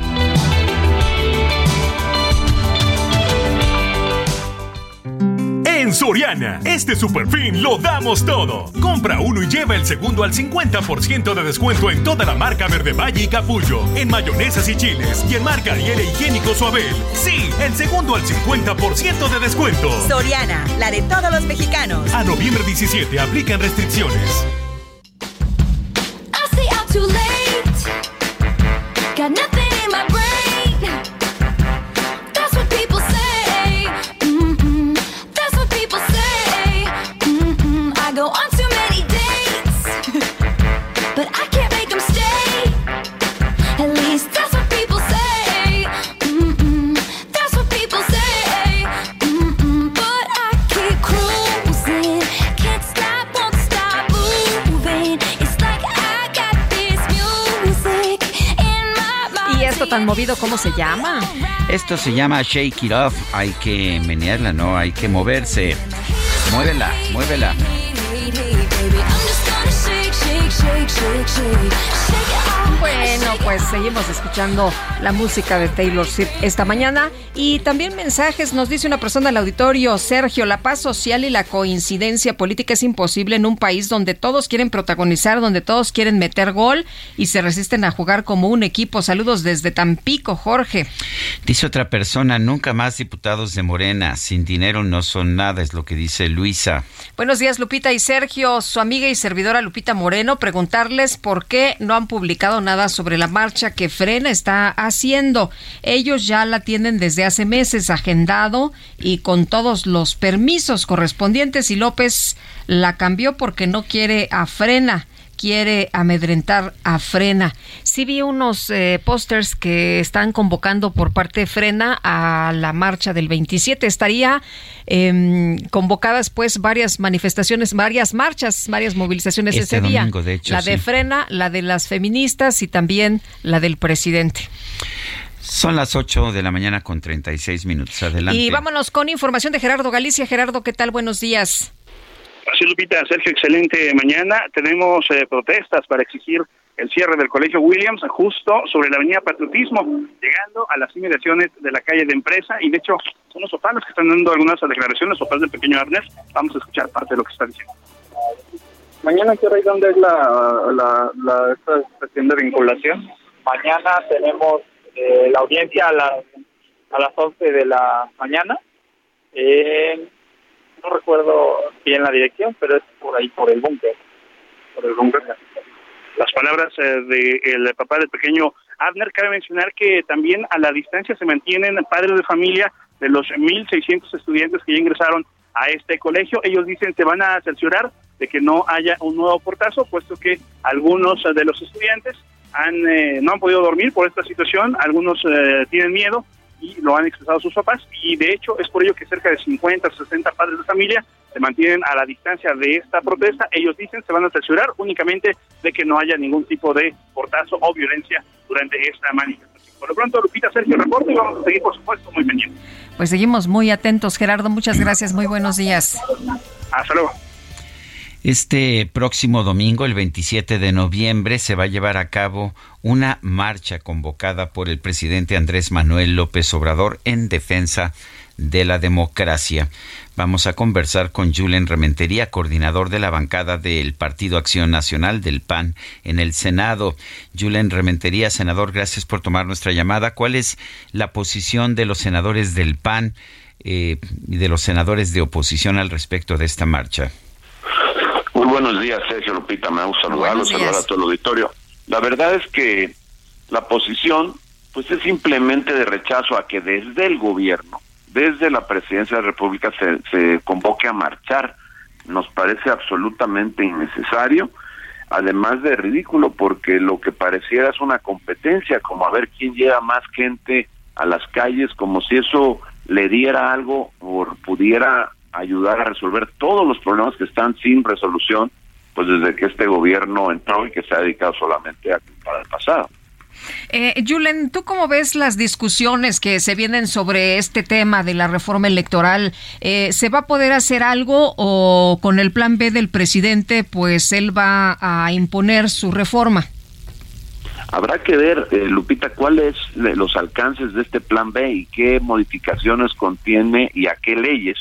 En Soriana, este super fin lo damos todo. Compra uno y lleva el segundo al 50% de descuento en toda la marca Verde Valle y Capullo, en mayonesas y chiles y en marca Ariel e Higiénico Suabel. Sí, el segundo al 50% de descuento. Soriana, la de todos los mexicanos. A noviembre 17 aplican restricciones. Tan movido, ¿cómo se llama? Esto se llama Shake It Off. Hay que menearla, ¿no? Hay que moverse. Muévela, muévela. Bueno, pues seguimos escuchando la música de Taylor Swift esta mañana y también mensajes. Nos dice una persona del auditorio, Sergio, la paz social y la coincidencia política es imposible en un país donde todos quieren protagonizar, donde todos quieren meter gol y se resisten a jugar como un equipo. Saludos desde Tampico, Jorge. Dice otra persona, nunca más diputados de Morena, sin dinero no son nada, es lo que dice Luisa. Buenos días, Lupita y Sergio. Su amiga y servidora Lupita Moreno, preguntarles por qué no han publicado nada sobre la marcha que Frena está haciendo. Ellos ya la tienen desde hace meses agendado y con todos los permisos correspondientes y López la cambió porque no quiere a Frena quiere amedrentar a Frena. Sí vi unos eh, pósters que están convocando por parte de Frena a la marcha del 27. Estaría eh, convocadas pues varias manifestaciones, varias marchas, varias movilizaciones este ese día. Domingo, de hecho, la de. Frena, la de las feministas y también la del presidente. Son las 8 de la mañana con 36 minutos. Adelante. Y vámonos con información de Gerardo Galicia. Gerardo, ¿qué tal? Buenos días. Así, Lupita, Sergio, excelente mañana. Tenemos eh, protestas para exigir el cierre del Colegio Williams justo sobre la avenida Patriotismo, llegando a las inmediaciones de la calle de empresa. Y de hecho, son los los que están dando algunas declaraciones, los papás del pequeño Arnes. Vamos a escuchar parte de lo que está diciendo. Mañana, ¿qué hora y dónde es la, la, la esta sesión de vinculación? Mañana tenemos eh, la audiencia a las, a las 11 de la mañana. Eh, no recuerdo bien la dirección, pero es por ahí, por el búnker. Por el búnker. Las palabras eh, del papá del pequeño Abner, cabe mencionar que también a la distancia se mantienen padres de familia de los 1.600 estudiantes que ya ingresaron a este colegio. Ellos dicen que van a cerciorar de que no haya un nuevo portazo, puesto que algunos de los estudiantes han, eh, no han podido dormir por esta situación, algunos eh, tienen miedo y lo han expresado sus papás y de hecho es por ello que cerca de 50 o 60 padres de familia se mantienen a la distancia de esta protesta. Ellos dicen se van a cerciorar únicamente de que no haya ningún tipo de portazo o violencia durante esta manifestación. Por lo pronto, Lupita, Sergio, reporte y vamos a seguir, por supuesto, muy pendientes. Pues seguimos muy atentos, Gerardo. Muchas gracias. Muy buenos días. Hasta luego. Este próximo domingo, el 27 de noviembre, se va a llevar a cabo una marcha convocada por el presidente Andrés Manuel López Obrador en defensa de la democracia. Vamos a conversar con Julen Rementería, coordinador de la bancada del Partido Acción Nacional del PAN en el Senado. Julen Rementería, senador, gracias por tomar nuestra llamada. ¿Cuál es la posición de los senadores del PAN eh, y de los senadores de oposición al respecto de esta marcha? Buenos días, Sergio Lupita. Me gusta saludarlos, saludar a todo el auditorio. La verdad es que la posición, pues es simplemente de rechazo a que desde el gobierno, desde la presidencia de la República, se, se convoque a marchar. Nos parece absolutamente innecesario, además de ridículo, porque lo que pareciera es una competencia, como a ver quién lleva más gente a las calles, como si eso le diera algo o pudiera ayudar a resolver todos los problemas que están sin resolución, pues desde que este gobierno entró y que se ha dedicado solamente a para el pasado. Eh, Julen, ¿tú cómo ves las discusiones que se vienen sobre este tema de la reforma electoral? Eh, ¿Se va a poder hacer algo o con el plan B del presidente, pues él va a imponer su reforma? Habrá que ver, eh, Lupita, cuáles los alcances de este plan B y qué modificaciones contiene y a qué leyes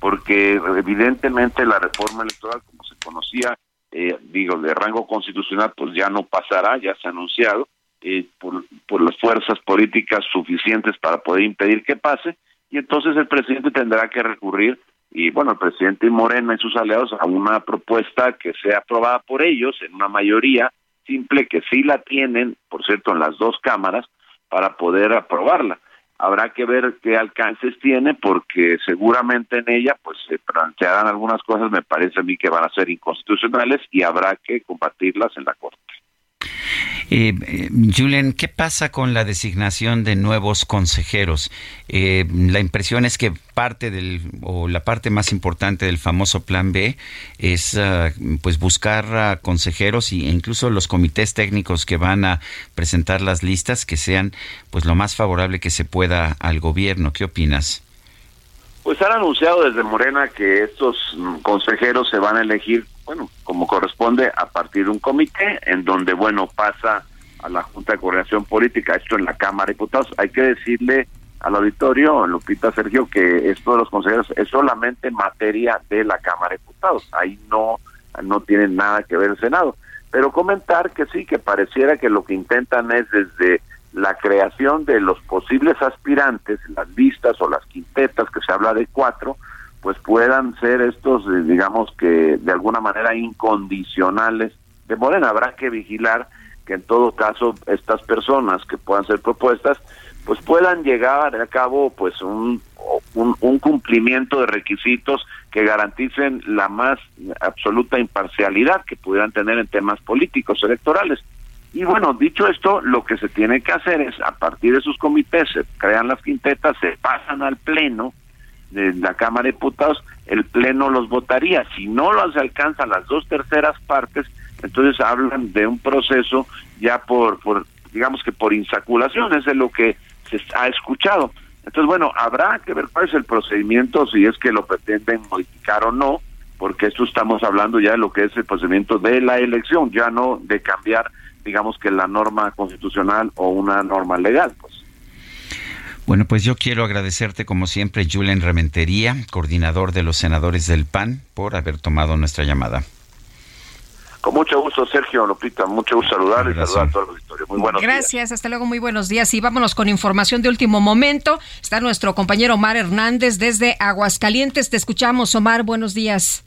porque evidentemente la reforma electoral, como se conocía, eh, digo, de rango constitucional, pues ya no pasará, ya se ha anunciado, eh, por, por las fuerzas políticas suficientes para poder impedir que pase, y entonces el presidente tendrá que recurrir, y bueno, el presidente Morena y sus aliados, a una propuesta que sea aprobada por ellos en una mayoría simple que sí la tienen, por cierto, en las dos cámaras, para poder aprobarla habrá que ver qué alcances tiene porque seguramente en ella pues se plantearán algunas cosas me parece a mí que van a ser inconstitucionales y habrá que combatirlas en la corte. Eh, eh, Julen, ¿qué pasa con la designación de nuevos consejeros? Eh, la impresión es que parte del o la parte más importante del famoso Plan B es ah, pues buscar consejeros e incluso los comités técnicos que van a presentar las listas que sean pues lo más favorable que se pueda al gobierno. ¿Qué opinas? Pues han anunciado desde Morena que estos consejeros se van a elegir bueno, como corresponde a partir de un comité en donde, bueno, pasa a la Junta de Coordinación Política, esto en la Cámara de Diputados. Hay que decirle al auditorio, Lupita Sergio, que esto de los consejeros es solamente materia de la Cámara de Diputados. Ahí no, no tiene nada que ver el Senado. Pero comentar que sí, que pareciera que lo que intentan es desde la creación de los posibles aspirantes, las listas o las quintetas, que se habla de cuatro, pues puedan ser estos, eh, digamos que de alguna manera incondicionales de Morena. Habrá que vigilar que en todo caso estas personas que puedan ser propuestas, pues puedan llegar a cabo pues un, un, cumplimiento de requisitos que garanticen la más absoluta imparcialidad que pudieran tener en temas políticos electorales. Y bueno, dicho esto, lo que se tiene que hacer es, a partir de sus comités, se crean las quintetas, se pasan al Pleno, de la Cámara de Diputados, el Pleno los votaría. Si no los alcanzan las dos terceras partes, entonces hablan de un proceso ya por, por digamos que por insaculación, es de lo que se ha escuchado. Entonces, bueno, habrá que ver cuál es el procedimiento, si es que lo pretenden modificar o no, porque esto estamos hablando ya de lo que es el procedimiento de la elección, ya no de cambiar, digamos que la norma constitucional o una norma legal. Pues. Bueno, pues yo quiero agradecerte como siempre, Julen Rementería, coordinador de los senadores del PAN, por haber tomado nuestra llamada. Con mucho gusto, Sergio Lupita, mucho gusto saludarles y saludar a todo el auditorio. Muy buenos Gracias, hasta luego, muy buenos días. Y vámonos con información de último momento. Está nuestro compañero Omar Hernández desde Aguascalientes. Te escuchamos, Omar, buenos días.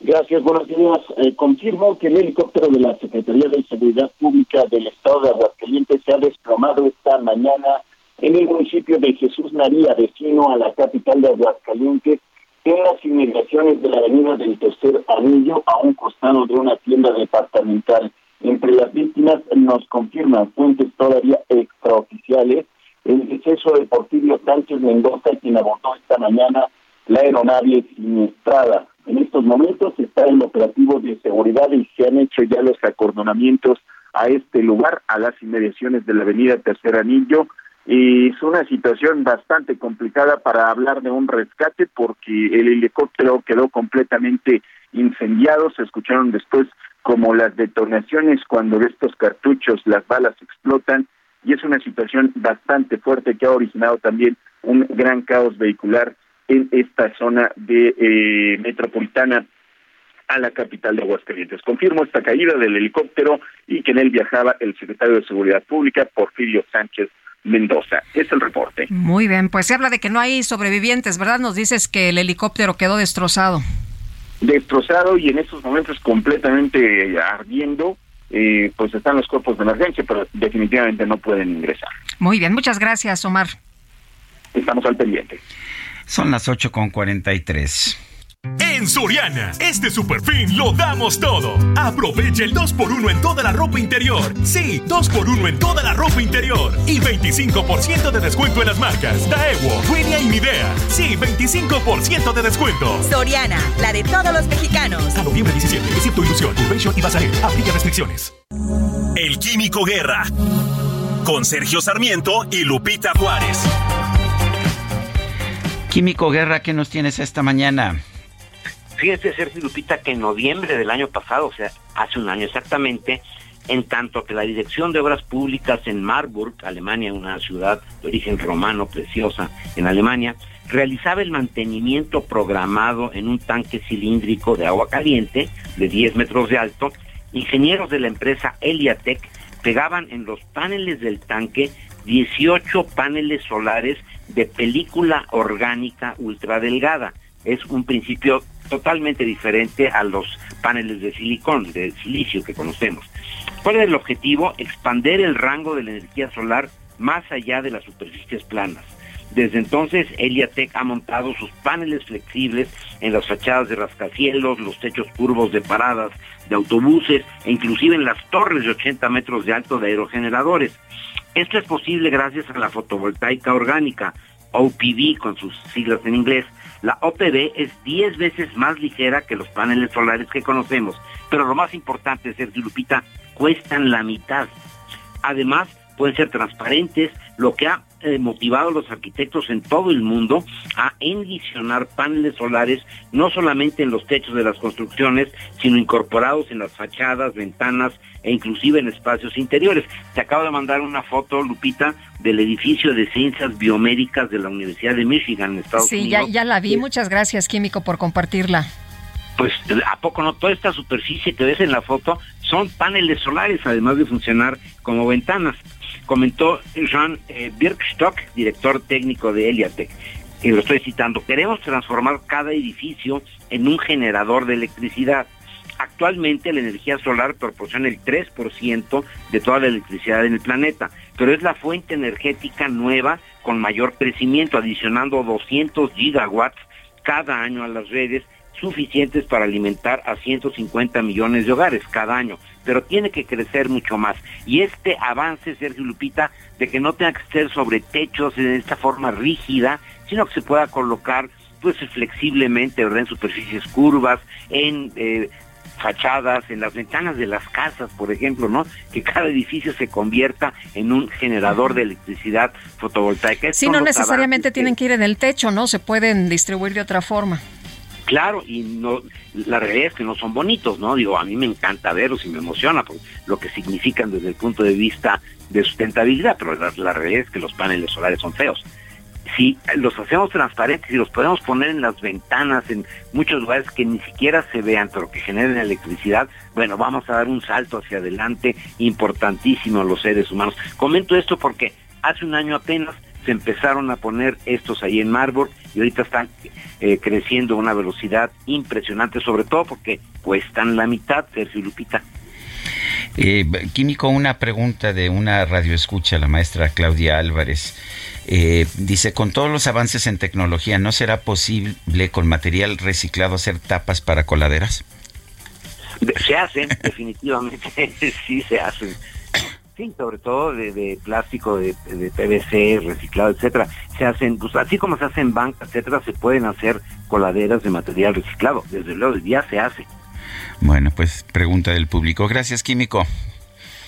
Gracias, buenos días. Eh, confirmo que el helicóptero de la Secretaría de Seguridad Pública del Estado de Aguascalientes se ha desplomado esta mañana en el municipio de Jesús María, vecino a la capital de Aguascalientes, en las inmediaciones de la avenida del Tercer Anillo, a un costado de una tienda departamental. Entre las víctimas nos confirman fuentes todavía extraoficiales el deceso de Porfirio Sánchez Mendoza, quien abordó esta mañana la aeronave siniestrada. En estos momentos está el operativo de seguridad y se han hecho ya los acordonamientos a este lugar, a las inmediaciones de la avenida Tercer Anillo, y es una situación bastante complicada para hablar de un rescate porque el helicóptero quedó completamente incendiados. Se escucharon después como las detonaciones cuando estos cartuchos las balas explotan y es una situación bastante fuerte que ha originado también un gran caos vehicular en esta zona de eh, metropolitana a la capital de Aguascalientes. Confirmo esta caída del helicóptero y que en él viajaba el secretario de Seguridad Pública, Porfirio Sánchez Mendoza. Es el reporte. Muy bien, pues se habla de que no hay sobrevivientes, ¿verdad? Nos dices que el helicóptero quedó destrozado. Destrozado y en estos momentos completamente ardiendo. Eh, pues están los cuerpos de emergencia, pero definitivamente no pueden ingresar. Muy bien, muchas gracias, Omar. Estamos al pendiente. Son las 8 con 43. En Soriana, este super fin lo damos todo. Aprovecha el 2x1 en toda la ropa interior. Sí, 2x1 en toda la ropa interior. Y 25% de descuento en las marcas Daewoo, Ria y Midea. Sí, 25% de descuento. Soriana, la de todos los mexicanos. A noviembre 17, excepto Ilusión, Urbation y Bazarel. Aplica restricciones. El Químico Guerra. Con Sergio Sarmiento y Lupita Juárez. Químico Guerra, ¿qué nos tienes esta mañana? Fíjense, Sergio Lupita, que en noviembre del año pasado, o sea, hace un año exactamente, en tanto que la Dirección de Obras Públicas en Marburg, Alemania, una ciudad de origen romano preciosa en Alemania, realizaba el mantenimiento programado en un tanque cilíndrico de agua caliente de 10 metros de alto, ingenieros de la empresa Eliatec pegaban en los paneles del tanque 18 paneles solares de película orgánica ultradelgada. Es un principio totalmente diferente a los paneles de silicón, de silicio que conocemos. ¿Cuál el objetivo? Expander el rango de la energía solar más allá de las superficies planas. Desde entonces, Eliatec ha montado sus paneles flexibles en las fachadas de rascacielos, los techos curvos de paradas de autobuses e inclusive en las torres de 80 metros de alto de aerogeneradores. Esto es posible gracias a la fotovoltaica orgánica, OPV con sus siglas en inglés, la OPV es 10 veces más ligera que los paneles solares que conocemos, pero lo más importante, Sergio Lupita, cuestan la mitad. Además, pueden ser transparentes, lo que ha eh, motivado a los arquitectos en todo el mundo a envisionar paneles solares no solamente en los techos de las construcciones, sino incorporados en las fachadas, ventanas e inclusive en espacios interiores. Te acabo de mandar una foto, Lupita, del edificio de ciencias biomédicas de la Universidad de Michigan en Estados Unidos. Sí, ya, ya la vi. Muchas gracias, Químico, por compartirla pues a poco no toda esta superficie que ves en la foto son paneles solares además de funcionar como ventanas comentó Jean eh, Birkstock director técnico de Eliatec y lo estoy citando queremos transformar cada edificio en un generador de electricidad. Actualmente la energía solar proporciona el 3% de toda la electricidad en el planeta, pero es la fuente energética nueva con mayor crecimiento, adicionando 200 gigawatts cada año a las redes suficientes para alimentar a 150 millones de hogares cada año, pero tiene que crecer mucho más. Y este avance, Sergio Lupita, de que no tenga que ser sobre techos de esta forma rígida, sino que se pueda colocar pues flexiblemente en superficies curvas, en eh, fachadas, en las ventanas de las casas, por ejemplo, ¿no? Que cada edificio se convierta en un generador de electricidad fotovoltaica. Sí, no necesariamente tienen que ir en el techo, ¿no? Se pueden distribuir de otra forma. Claro, y no, la realidad es que no son bonitos, ¿no? Digo, a mí me encanta verlos y me emociona por lo que significan desde el punto de vista de sustentabilidad, pero la, realidad es que los paneles solares son feos. Si los hacemos transparentes y los podemos poner en las ventanas, en muchos lugares que ni siquiera se vean, pero que generen electricidad, bueno, vamos a dar un salto hacia adelante importantísimo a los seres humanos. Comento esto porque hace un año apenas se empezaron a poner estos ahí en Marburg y ahorita están eh, creciendo a una velocidad impresionante, sobre todo porque cuestan la mitad, Sergio Lupita. Eh, Químico, una pregunta de una radioescucha, la maestra Claudia Álvarez. Eh, dice, con todos los avances en tecnología, ¿no será posible con material reciclado hacer tapas para coladeras? Se hacen, definitivamente, sí se hacen sobre todo de, plástico, de, PVC, reciclado, etcétera. Se hacen, pues, así como se hacen bancas, etcétera, se pueden hacer coladeras de material reciclado. Desde luego, ya se hace. Bueno, pues pregunta del público. Gracias, Químico.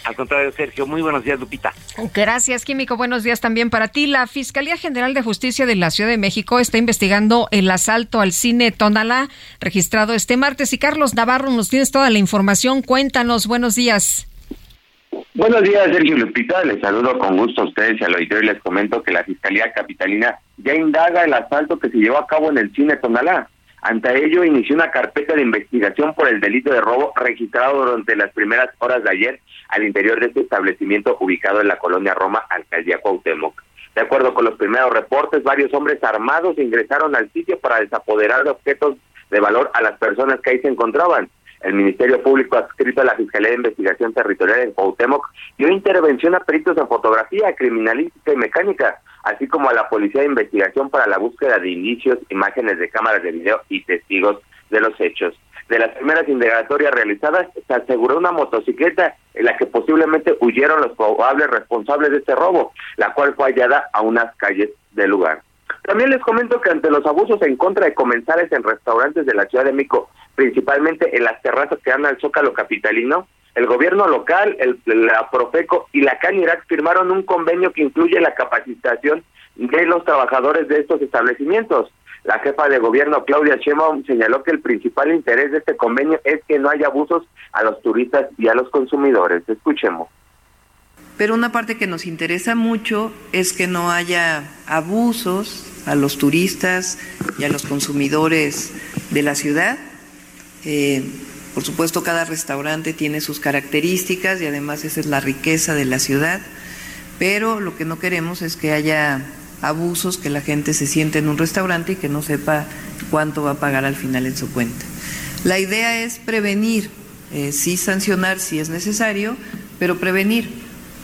Al contrario, Sergio, muy buenos días, Lupita. Gracias, Químico. Buenos días también para ti. La Fiscalía General de Justicia de la Ciudad de México está investigando el asalto al cine Tonalá registrado este martes. Y Carlos Navarro, nos tienes toda la información. Cuéntanos, buenos días. Buenos días, Sergio Lupita. Les saludo con gusto a ustedes y al auditorio les comento que la Fiscalía Capitalina ya indaga el asalto que se llevó a cabo en el cine Tonalá. Ante ello, inició una carpeta de investigación por el delito de robo registrado durante las primeras horas de ayer al interior de este establecimiento ubicado en la colonia Roma, alcaldía Cuauhtémoc. De acuerdo con los primeros reportes, varios hombres armados ingresaron al sitio para desapoderar de objetos de valor a las personas que ahí se encontraban. El Ministerio Público adscrito a la Fiscalía de Investigación Territorial en Cuauhtémoc dio intervención a peritos en fotografía, criminalística y mecánica, así como a la Policía de Investigación para la búsqueda de indicios, imágenes de cámaras de video y testigos de los hechos. De las primeras indagatorias realizadas, se aseguró una motocicleta en la que posiblemente huyeron los probables responsables de este robo, la cual fue hallada a unas calles del lugar. También les comento que ante los abusos en contra de comensales en restaurantes de la Ciudad de México, principalmente en las terrazas que dan al Zócalo Capitalino, el gobierno local, el, la Profeco y la Canirac firmaron un convenio que incluye la capacitación de los trabajadores de estos establecimientos. La jefa de gobierno Claudia Sheinbaum señaló que el principal interés de este convenio es que no haya abusos a los turistas y a los consumidores. Escuchemos. Pero una parte que nos interesa mucho es que no haya abusos a los turistas y a los consumidores de la ciudad. Eh, por supuesto, cada restaurante tiene sus características y además esa es la riqueza de la ciudad, pero lo que no queremos es que haya abusos, que la gente se siente en un restaurante y que no sepa cuánto va a pagar al final en su cuenta. La idea es prevenir, eh, sí sancionar si es necesario, pero prevenir.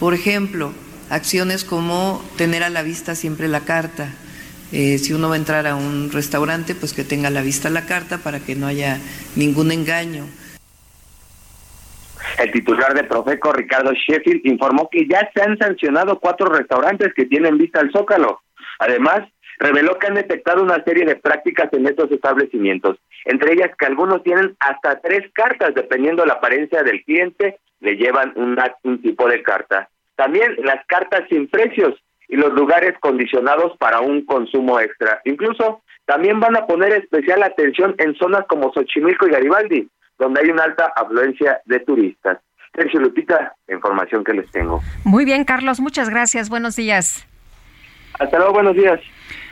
Por ejemplo, acciones como tener a la vista siempre la carta, eh, si uno va a entrar a un restaurante, pues que tenga a la vista la carta para que no haya ningún engaño. El titular de Profeco, Ricardo Sheffield, informó que ya se han sancionado cuatro restaurantes que tienen vista al Zócalo. Además, reveló que han detectado una serie de prácticas en estos establecimientos, entre ellas que algunos tienen hasta tres cartas, dependiendo de la apariencia del cliente, le llevan un tipo de carta. También las cartas sin precios, y los lugares condicionados para un consumo extra. Incluso también van a poner especial atención en zonas como Xochimilco y Garibaldi, donde hay una alta afluencia de turistas. Sergio Lupita, información que les tengo. Muy bien, Carlos, muchas gracias. Buenos días. Hasta luego, buenos días.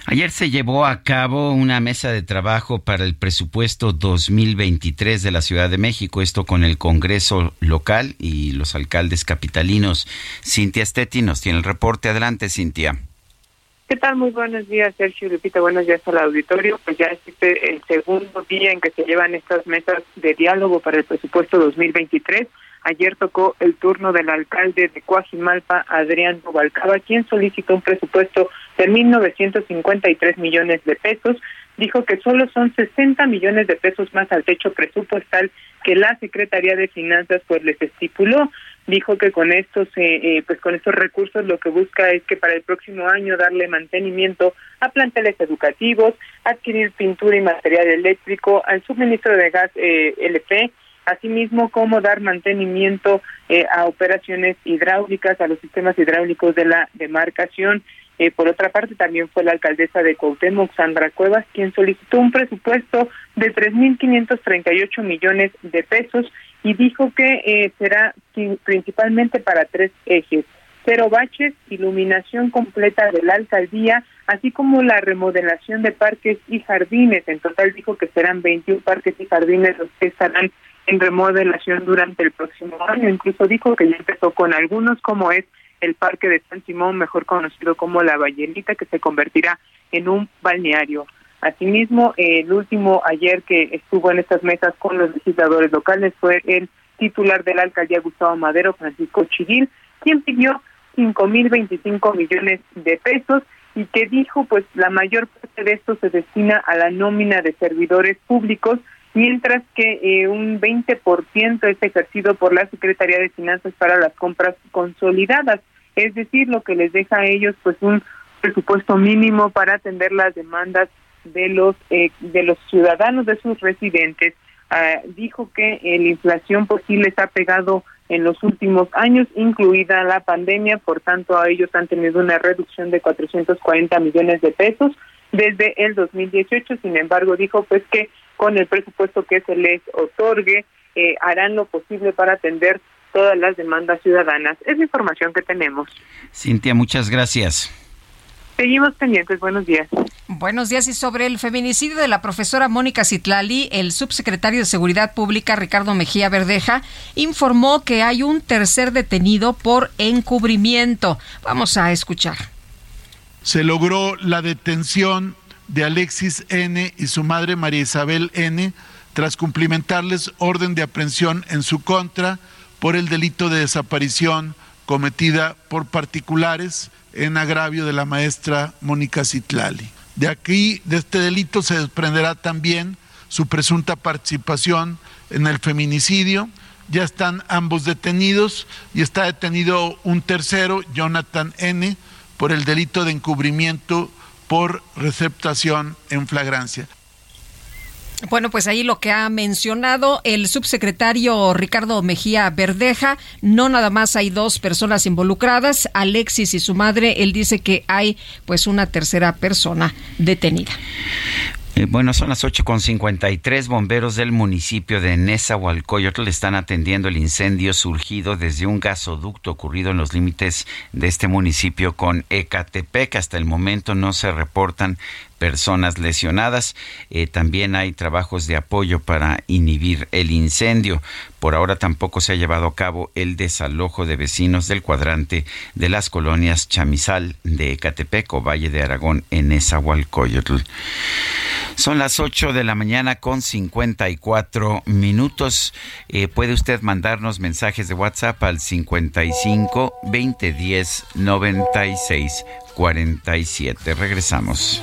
Ayer se llevó a cabo una mesa de trabajo para el presupuesto 2023 de la Ciudad de México, esto con el Congreso local y los alcaldes capitalinos. Cintia Stetti nos tiene el reporte. Adelante, Cintia. ¿Qué tal? Muy buenos días, Sergio Lupita. Buenos días al auditorio. Pues ya es este el segundo día en que se llevan estas mesas de diálogo para el presupuesto 2023. Ayer tocó el turno del alcalde de Coajimalpa, Adrián Rubalcaba, quien solicitó un presupuesto de 1.953 millones de pesos. Dijo que solo son 60 millones de pesos más al techo presupuestal que la Secretaría de Finanzas pues les estipuló. Dijo que con estos eh, pues con estos recursos lo que busca es que para el próximo año darle mantenimiento a planteles educativos, adquirir pintura y material eléctrico, al suministro de gas eh, LP asimismo como dar mantenimiento eh, a operaciones hidráulicas, a los sistemas hidráulicos de la demarcación. Eh, por otra parte, también fue la alcaldesa de Cuauhtémoc, Sandra Cuevas, quien solicitó un presupuesto de 3.538 millones de pesos y dijo que eh, será principalmente para tres ejes cero baches, iluminación completa de la alcaldía, así como la remodelación de parques y jardines. En total dijo que serán 21 parques y jardines los que estarán en remodelación durante el próximo año. Incluso dijo que ya empezó con algunos, como es el Parque de San Simón, mejor conocido como La Ballenita, que se convertirá en un balneario. Asimismo, el último ayer que estuvo en estas mesas con los legisladores locales fue el titular de la alcaldía Gustavo Madero, Francisco Chiguil, quien pidió cinco mil veinticinco millones de pesos y que dijo pues la mayor parte de esto se destina a la nómina de servidores públicos mientras que eh, un 20% es ejercido por la Secretaría de Finanzas para las compras consolidadas, es decir, lo que les deja a ellos pues un presupuesto mínimo para atender las demandas de los eh, de los ciudadanos de sus residentes. Ah, dijo que la inflación pues sí les ha pegado en los últimos años, incluida la pandemia. Por tanto, a ellos han tenido una reducción de 440 millones de pesos desde el 2018. Sin embargo, dijo pues que con el presupuesto que se les otorgue eh, harán lo posible para atender todas las demandas ciudadanas. Es la información que tenemos. Cintia, muchas gracias. Seguimos pendientes. Buenos días. Buenos días. Y sobre el feminicidio de la profesora Mónica Citlali, el subsecretario de Seguridad Pública, Ricardo Mejía Verdeja, informó que hay un tercer detenido por encubrimiento. Vamos a escuchar. Se logró la detención de Alexis N. y su madre María Isabel N. tras cumplimentarles orden de aprehensión en su contra por el delito de desaparición cometida por particulares en agravio de la maestra Mónica Citlali. De aquí, de este delito, se desprenderá también su presunta participación en el feminicidio. Ya están ambos detenidos y está detenido un tercero, Jonathan N., por el delito de encubrimiento por receptación en flagrancia. Bueno, pues ahí lo que ha mencionado el subsecretario Ricardo Mejía Verdeja, no nada más hay dos personas involucradas, Alexis y su madre, él dice que hay pues una tercera persona detenida. Eh, bueno, son las 8.53. Bomberos del municipio de Nezahualcóyotl están atendiendo el incendio surgido desde un gasoducto ocurrido en los límites de este municipio con Ecatepec. Hasta el momento no se reportan personas lesionadas. Eh, también hay trabajos de apoyo para inhibir el incendio. Por ahora tampoco se ha llevado a cabo el desalojo de vecinos del cuadrante de las colonias Chamizal de Ecatepec o Valle de Aragón en Esahualcoyotl. Son las 8 de la mañana con 54 minutos. Eh, puede usted mandarnos mensajes de WhatsApp al 55 2010 96 47. Regresamos.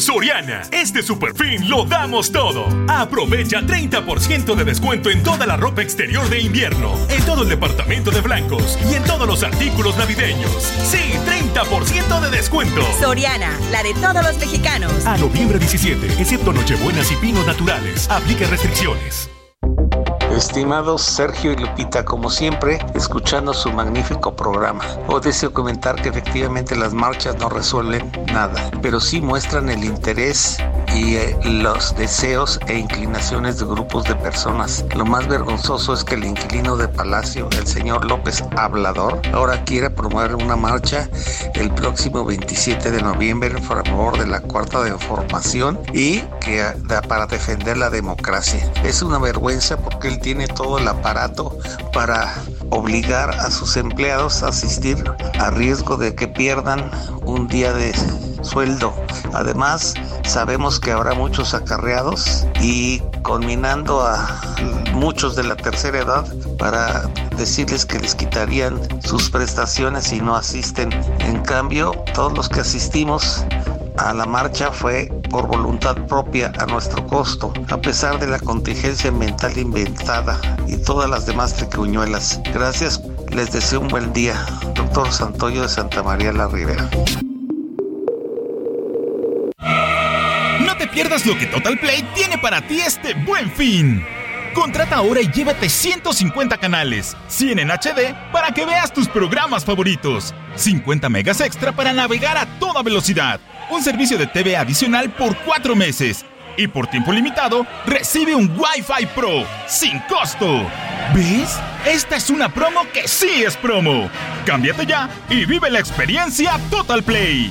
Soriana, este super fin lo damos todo. Aprovecha 30% de descuento en toda la ropa exterior de invierno, en todo el departamento de blancos y en todos los artículos navideños. Sí, 30% de descuento. Soriana, la de todos los mexicanos. A noviembre 17, excepto Nochebuenas y Pinos Naturales. Aplica restricciones. Estimados Sergio y Lupita, como siempre, escuchando su magnífico programa. Os deseo comentar que efectivamente las marchas no resuelven nada, pero sí muestran el interés y eh, los deseos e inclinaciones de grupos de personas. Lo más vergonzoso es que el inquilino de Palacio, el señor López Hablador, ahora quiere promover una marcha el próximo 27 de noviembre en favor de la cuarta de formación y que para defender la democracia. Es una vergüenza porque él tiene todo el aparato para obligar a sus empleados a asistir a riesgo de que pierdan un día de sueldo. Además, sabemos que habrá muchos acarreados y conminando a muchos de la tercera edad para decirles que les quitarían sus prestaciones si no asisten. En cambio, todos los que asistimos a la marcha fue por voluntad propia a nuestro costo, a pesar de la contingencia mental inventada y todas las demás tricuñuelas. Gracias, les deseo un buen día. Doctor Santoyo de Santa María la Rivera pierdas lo que Total Play tiene para ti este buen fin. Contrata ahora y llévate 150 canales, 100 en HD para que veas tus programas favoritos, 50 megas extra para navegar a toda velocidad, un servicio de TV adicional por 4 meses y por tiempo limitado recibe un Wi-Fi Pro sin costo. ¿Ves? Esta es una promo que sí es promo. Cámbiate ya y vive la experiencia Total Play.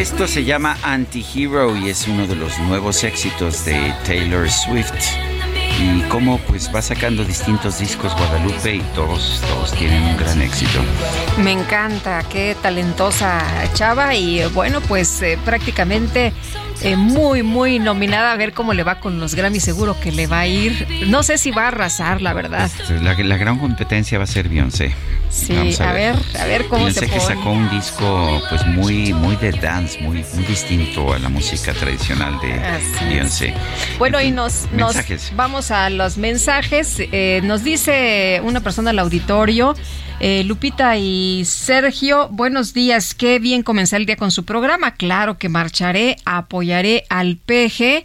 Esto se llama Anti-Hero y es uno de los nuevos éxitos de Taylor Swift. Y cómo pues va sacando distintos discos Guadalupe y todos, todos tienen un gran éxito. Me encanta, qué talentosa chava y bueno, pues eh, prácticamente eh, muy, muy nominada a ver cómo le va con los Grammy. Seguro que le va a ir. No sé si va a arrasar, la verdad. La, la gran competencia va a ser Beyoncé. Sí, Vamos a, ver, a ver cómo se que pone. sacó un disco pues muy, muy de dance, muy, muy distinto a la música tradicional de Así es. Beyoncé. Bueno, y nos, nos vamos a los mensajes. Eh, nos dice una persona al auditorio, eh, Lupita y Sergio, buenos días, qué bien comenzar el día con su programa. Claro que marcharé, apoyaré al PG.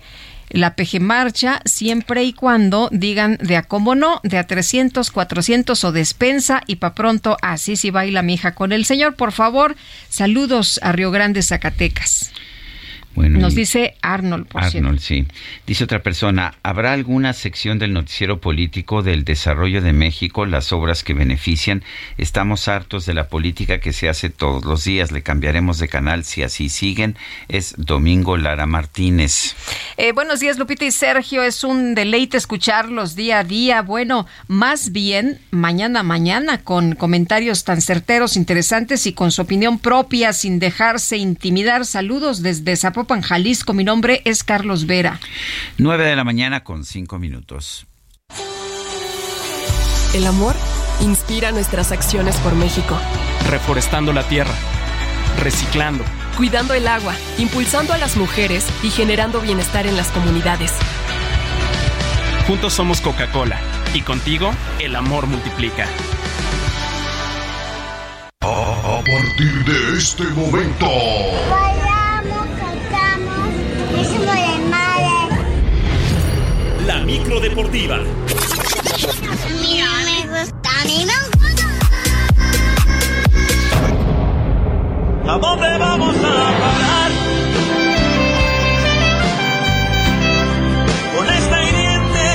La PG marcha siempre y cuando digan de a cómo no, de a 300, 400 o despensa y pa' pronto así si baila mi hija con el señor. Por favor, saludos a Río Grande, Zacatecas. Bueno, Nos dice Arnold, por cierto. Arnold, sí. Dice otra persona, ¿habrá alguna sección del noticiero político del desarrollo de México, las obras que benefician? Estamos hartos de la política que se hace todos los días. Le cambiaremos de canal si así siguen. Es Domingo Lara Martínez. Eh, buenos días, Lupita y Sergio. Es un deleite escucharlos día a día. Bueno, más bien mañana mañana con comentarios tan certeros, interesantes y con su opinión propia, sin dejarse intimidar. Saludos desde Zapopan, Jalisco. Mi nombre es Carlos Vera. 9 de la mañana con 5 minutos. El amor inspira nuestras acciones por México, reforestando la tierra, reciclando, cuidando el agua, impulsando a las mujeres y generando bienestar en las comunidades. Juntos somos Coca-Cola y contigo el amor multiplica. A partir de este momento, micro deportiva. Mira, me gusta, me ¿A dónde vamos a parar? Con esta hiriente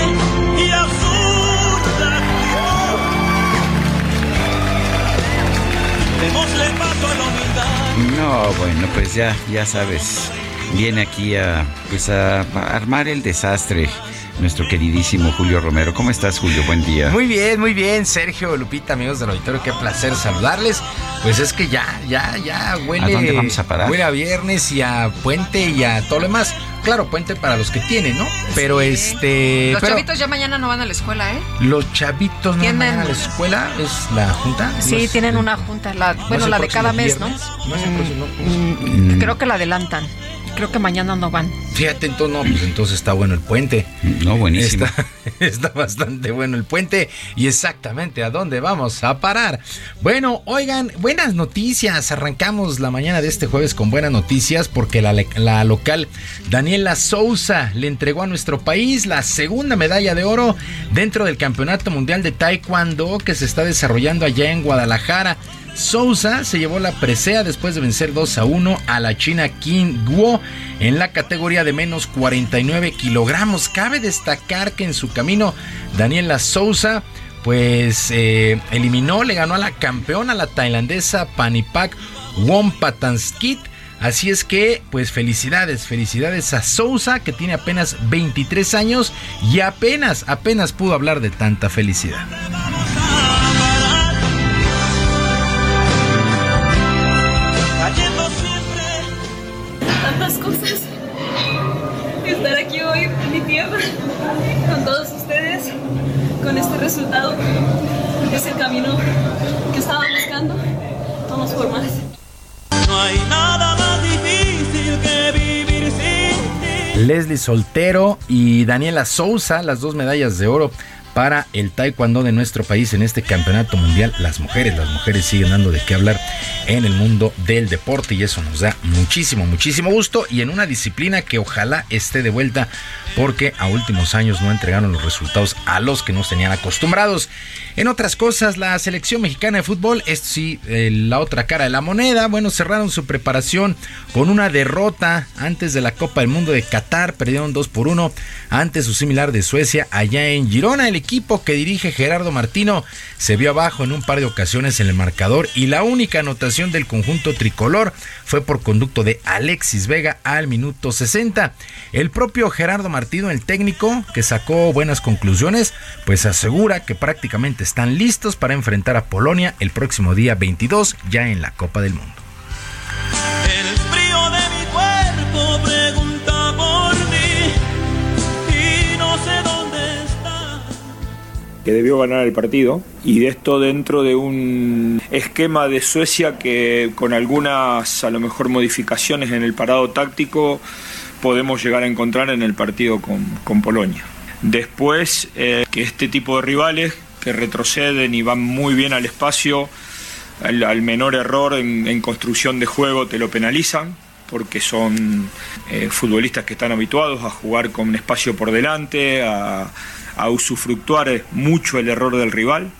y absurda Démosle paso a la humildad. No, bueno, pues ya, ya sabes. Viene aquí a, pues a, a armar el desastre nuestro queridísimo Julio Romero. ¿Cómo estás, Julio? Buen día. Muy bien, muy bien, Sergio, Lupita, amigos del auditorio, qué placer saludarles. Pues es que ya, ya, ya huele. ¿A dónde vamos a parar? Huele a viernes y a puente y a todo lo demás. Claro, puente para los que tienen, ¿no? Pero este. Los pero chavitos ya mañana no van a la escuela, ¿eh? Los chavitos no van a la escuela, es la junta. Sí, No es- tienen una junta, la, ¿no bueno, la de cada mes, ¿no? ¿No es el próximo- Mm, Creo que la adelantan. Creo que mañana no van. Fíjate, entonces, no, pues entonces está bueno el puente. No, buenísimo. Está, está bastante bueno el puente. Y exactamente a dónde vamos a parar. Bueno, oigan, buenas noticias. Arrancamos la mañana de este jueves con buenas noticias porque la, la local Daniela Souza le entregó a nuestro país la segunda medalla de oro dentro del Campeonato Mundial de Taekwondo que se está desarrollando allá en Guadalajara. Souza se llevó la presea después de vencer 2 a 1 a la china Kim Guo en la categoría de menos 49 kilogramos. Cabe destacar que en su camino Daniela Souza pues eh, eliminó, le ganó a la campeona, la tailandesa Panipak Wonpatanskit. Así es que, pues felicidades, felicidades a Sousa, que tiene apenas 23 años y apenas, apenas pudo hablar de tanta felicidad. Con este resultado, es el camino que estaba buscando. Vamos por más. No hay nada más difícil que vivir sin ti. Leslie Soltero y Daniela Sousa, las dos medallas de oro para el taekwondo de nuestro país en este campeonato mundial. Las mujeres, las mujeres siguen dando de qué hablar en el mundo del deporte y eso nos da muchísimo, muchísimo gusto y en una disciplina que ojalá esté de vuelta porque a últimos años no entregaron los resultados a los que nos tenían acostumbrados. En otras cosas, la selección mexicana de fútbol, esto sí, eh, la otra cara de la moneda, bueno, cerraron su preparación con una derrota antes de la Copa del Mundo de Qatar, perdieron 2 por 1 ante su similar de Suecia allá en Girona. El equipo que dirige Gerardo Martino se vio abajo en un par de ocasiones en el marcador y la única anotación del conjunto tricolor fue por conducto de Alexis Vega al minuto 60. El propio Gerardo Martino, el técnico que sacó buenas conclusiones, pues asegura que prácticamente están listos para enfrentar a Polonia el próximo día 22 ya en la Copa del Mundo. Que debió ganar el partido y de esto dentro de un esquema de Suecia que con algunas a lo mejor modificaciones en el parado táctico podemos llegar a encontrar en el partido con, con Polonia. Después eh, que este tipo de rivales que retroceden y van muy bien al espacio, al, menor error en, construcción de juego te lo penalizan porque son eh, futbolistas que están habituados a jugar con un espacio por delante, a usufructuar mucho el error del rival.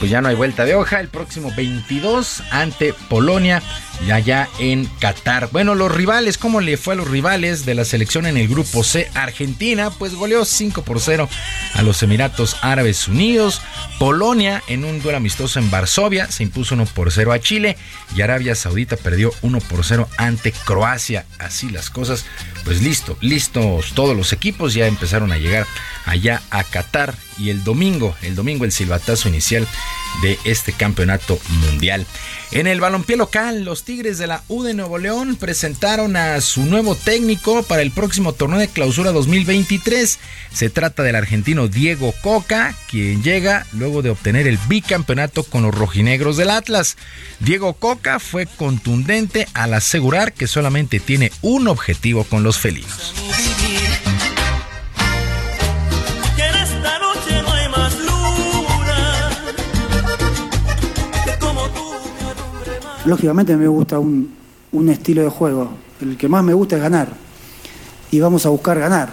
Pues ya no hay vuelta de hoja. El próximo 22 ante Polonia y allá en Qatar. Bueno, los rivales, ¿cómo le fue a los rivales de la selección en el grupo C? Argentina, pues goleó 5 por 0 a los Emiratos Árabes Unidos. Polonia en un duelo amistoso en Varsovia se impuso 1 por 0 a Chile y Arabia Saudita perdió 1 por 0 ante Croacia. Así las cosas, pues listo, listos todos los equipos ya empezaron a llegar allá a Qatar y el domingo, el domingo el silbatazo inicial de este campeonato mundial. En el balompié local, los Tigres de la U de Nuevo León presentaron a su nuevo técnico para el próximo torneo de clausura 2023. Se trata del argentino Diego Coca, quien llega luego de obtener el bicampeonato con los rojinegros del Atlas. Diego Coca fue contundente al asegurar que solamente tiene un objetivo con los felinos. Lógicamente me gusta un, un estilo de juego. El que más me gusta es ganar. Y vamos a buscar ganar.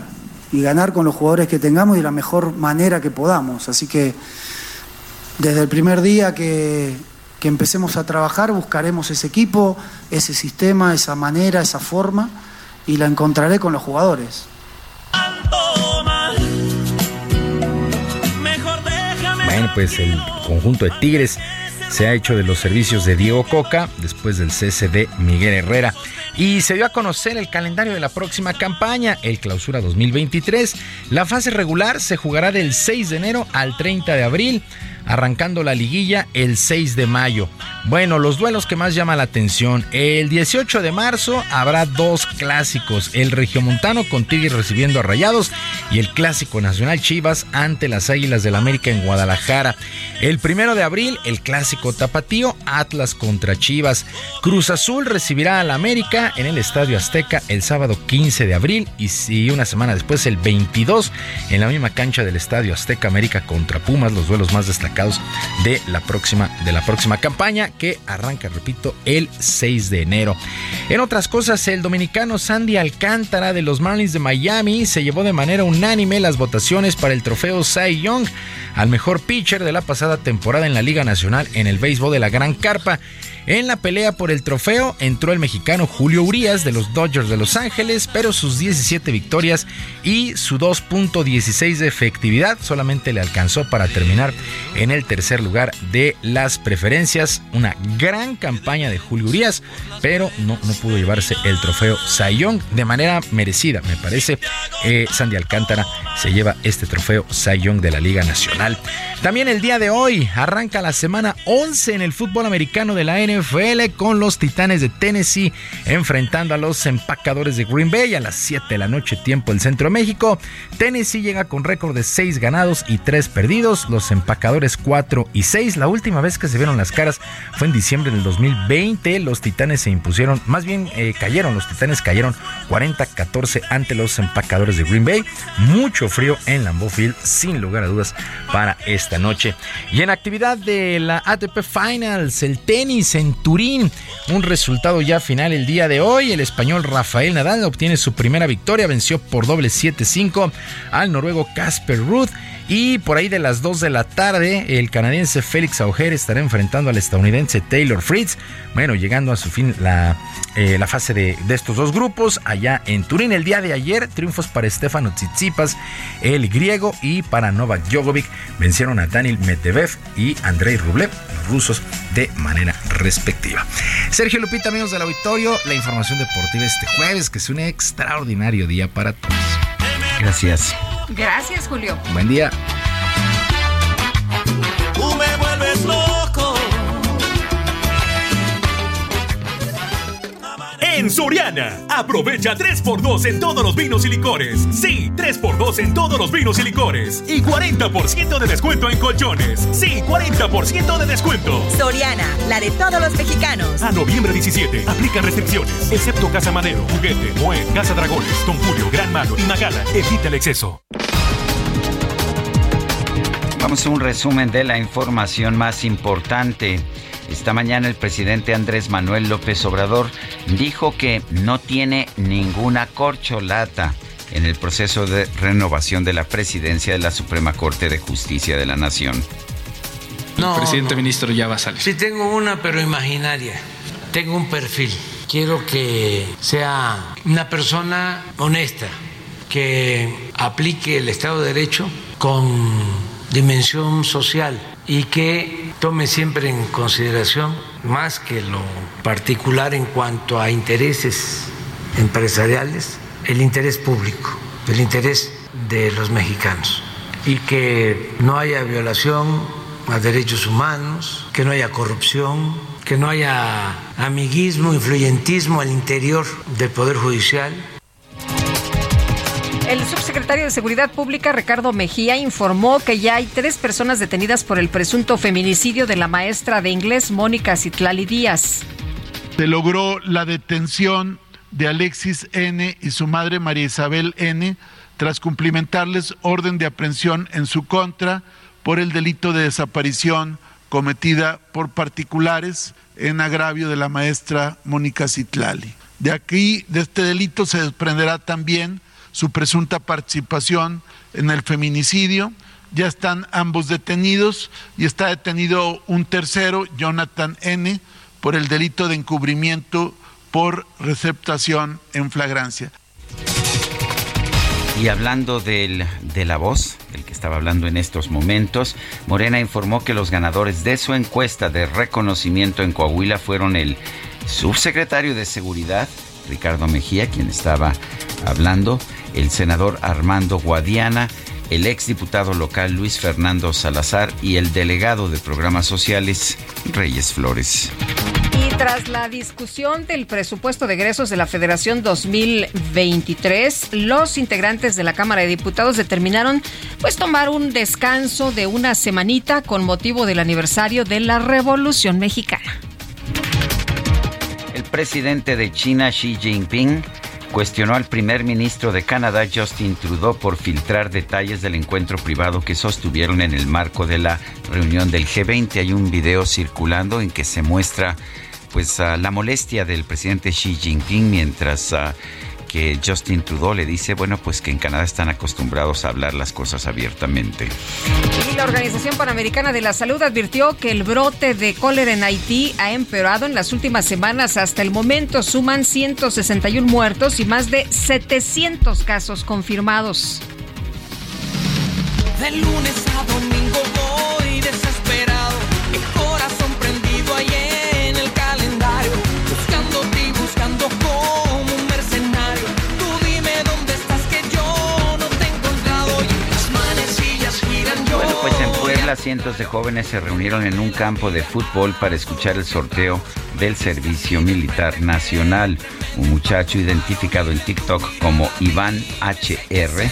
Y ganar con los jugadores que tengamos y de la mejor manera que podamos. Así que desde el primer día que, que empecemos a trabajar buscaremos ese equipo, ese sistema, esa manera, esa forma. Y la encontraré con los jugadores. Bueno, pues el conjunto de Tigres se ha hecho de los servicios de Diego Coca después del cese de Miguel Herrera. Y se dio a conocer el calendario de la próxima campaña, el Clausura 2023. La fase regular se jugará del 6 de enero al 30 de abril, arrancando la liguilla el 6 de mayo. Bueno, los duelos que más llama la atención. El 18 de marzo habrá dos clásicos, el Regiomontano con Tigres recibiendo a Rayados y el Clásico Nacional Chivas ante las Águilas del América en Guadalajara. El primero de abril, el Clásico Tapatío, Atlas contra Chivas. Cruz Azul recibirá al América en el Estadio Azteca el sábado 15 de abril y si una semana después, el 22, en la misma cancha del Estadio Azteca América contra Pumas, los duelos más destacados de la próxima, de la próxima campaña que arranca, repito, el 6 de enero. En otras cosas, el dominicano Sandy Alcántara de los Marlins de Miami se llevó de manera unánime las votaciones para el trofeo Cy Young al mejor pitcher de la pasada temporada en la Liga Nacional en el béisbol de la Gran Carpa. En la pelea por el trofeo entró el mexicano Julio Urias de los Dodgers de Los Ángeles, pero sus 17 victorias y su 2.16 de efectividad solamente le alcanzó para terminar en el tercer lugar de las preferencias. Una gran campaña de Julio Urias, pero no, no pudo llevarse el trofeo Sayón de manera merecida, me parece. Eh, Sandy Alcántara se lleva este trofeo Sayón de la Liga Nacional. También el día de hoy arranca la semana 11 en el fútbol americano de la NFL con los Titanes de Tennessee enfrentando a los empacadores de Green Bay a las 7 de la noche tiempo del centro de México. Tennessee llega con récord de 6 ganados y 3 perdidos, los empacadores 4 y 6. La última vez que se vieron las caras fue en diciembre del 2020. Los Titanes se impusieron, más bien eh, cayeron, los Titanes cayeron 40-14 ante los empacadores de Green Bay. Mucho frío en Lambeau Field, sin lugar a dudas, para esta noche. Y en actividad de la ATP Finals, el tenis en Turín, un resultado ya final el día de hoy. El español Rafael Nadal obtiene su primera victoria, venció por doble 7-5 al noruego Casper Ruth. Y por ahí de las 2 de la tarde, el canadiense Félix Auger estará enfrentando al estadounidense Taylor Fritz. Bueno, llegando a su fin la, eh, fase de, de, estos dos grupos allá en Turín. El día de ayer, triunfos para Stefano Tsitsipas, el griego, y para Novak Djokovic. Vencieron a Daniel Medvedev y Andrei Rublev, los rusos, de manera respectiva. Sergio Lupita, amigos del auditorio, la información deportiva este jueves, que es un extraordinario día para todos. Gracias. Gracias, Julio. Buen día. En Soriana, aprovecha 3x2 en todos los vinos y licores. Sí, 3x2 en todos los vinos y licores. Y 40% de descuento en colchones. Sí, 40% de descuento. Soriana, la de todos los mexicanos. A noviembre 17, aplican restricciones. Excepto Casa Madero, Juguete, Moe, Casa Dragones, Don Julio, Gran Malo y Magala. Evita el exceso. Vamos a un resumen de la información más importante. Esta mañana el presidente Andrés Manuel López Obrador dijo que no tiene ninguna corcholata en el proceso de renovación de la presidencia de la Suprema Corte de Justicia de la Nación. No, el presidente no. ministro ya va a salir. Sí, tengo una, pero imaginaria. Tengo un perfil. Quiero que sea una persona honesta, que aplique el Estado de Derecho con dimensión social y que tome siempre en consideración más que lo particular en cuanto a intereses empresariales, el interés público, el interés de los mexicanos y que no haya violación a derechos humanos, que no haya corrupción, que no haya amiguismo, influyentismo al interior del Poder Judicial. El subsecretario de Seguridad Pública, Ricardo Mejía, informó que ya hay tres personas detenidas por el presunto feminicidio de la maestra de inglés Mónica Citlali Díaz. Se logró la detención de Alexis N. y su madre María Isabel N. tras cumplimentarles orden de aprehensión en su contra por el delito de desaparición cometida por particulares en agravio de la maestra Mónica Citlali. De aquí, de este delito, se desprenderá también su presunta participación en el feminicidio. Ya están ambos detenidos y está detenido un tercero, Jonathan N., por el delito de encubrimiento por receptación en flagrancia. Y hablando del, de la voz, el que estaba hablando en estos momentos, Morena informó que los ganadores de su encuesta de reconocimiento en Coahuila fueron el subsecretario de Seguridad, Ricardo Mejía, quien estaba hablando, el senador Armando Guadiana, el exdiputado local Luis Fernando Salazar y el delegado de programas sociales Reyes Flores. Y tras la discusión del presupuesto de egresos de la Federación 2023, los integrantes de la Cámara de Diputados determinaron pues tomar un descanso de una semanita con motivo del aniversario de la Revolución Mexicana. El presidente de China, Xi Jinping, cuestionó al primer ministro de Canadá, Justin Trudeau, por filtrar detalles del encuentro privado que sostuvieron en el marco de la reunión del G20. Hay un video circulando en que se muestra pues la molestia del presidente Xi Jinping mientras ah, que Justin Trudeau le dice, bueno, pues que en Canadá están acostumbrados a hablar las cosas abiertamente. Y la Organización Panamericana de la Salud advirtió que el brote de cólera en Haití ha empeorado en las últimas semanas. Hasta el momento suman 161 muertos y más de 700 casos confirmados. De lunes a domingo cientos de jóvenes se reunieron en un campo de fútbol para escuchar el sorteo del Servicio Militar Nacional. Un muchacho identificado en TikTok como Iván HR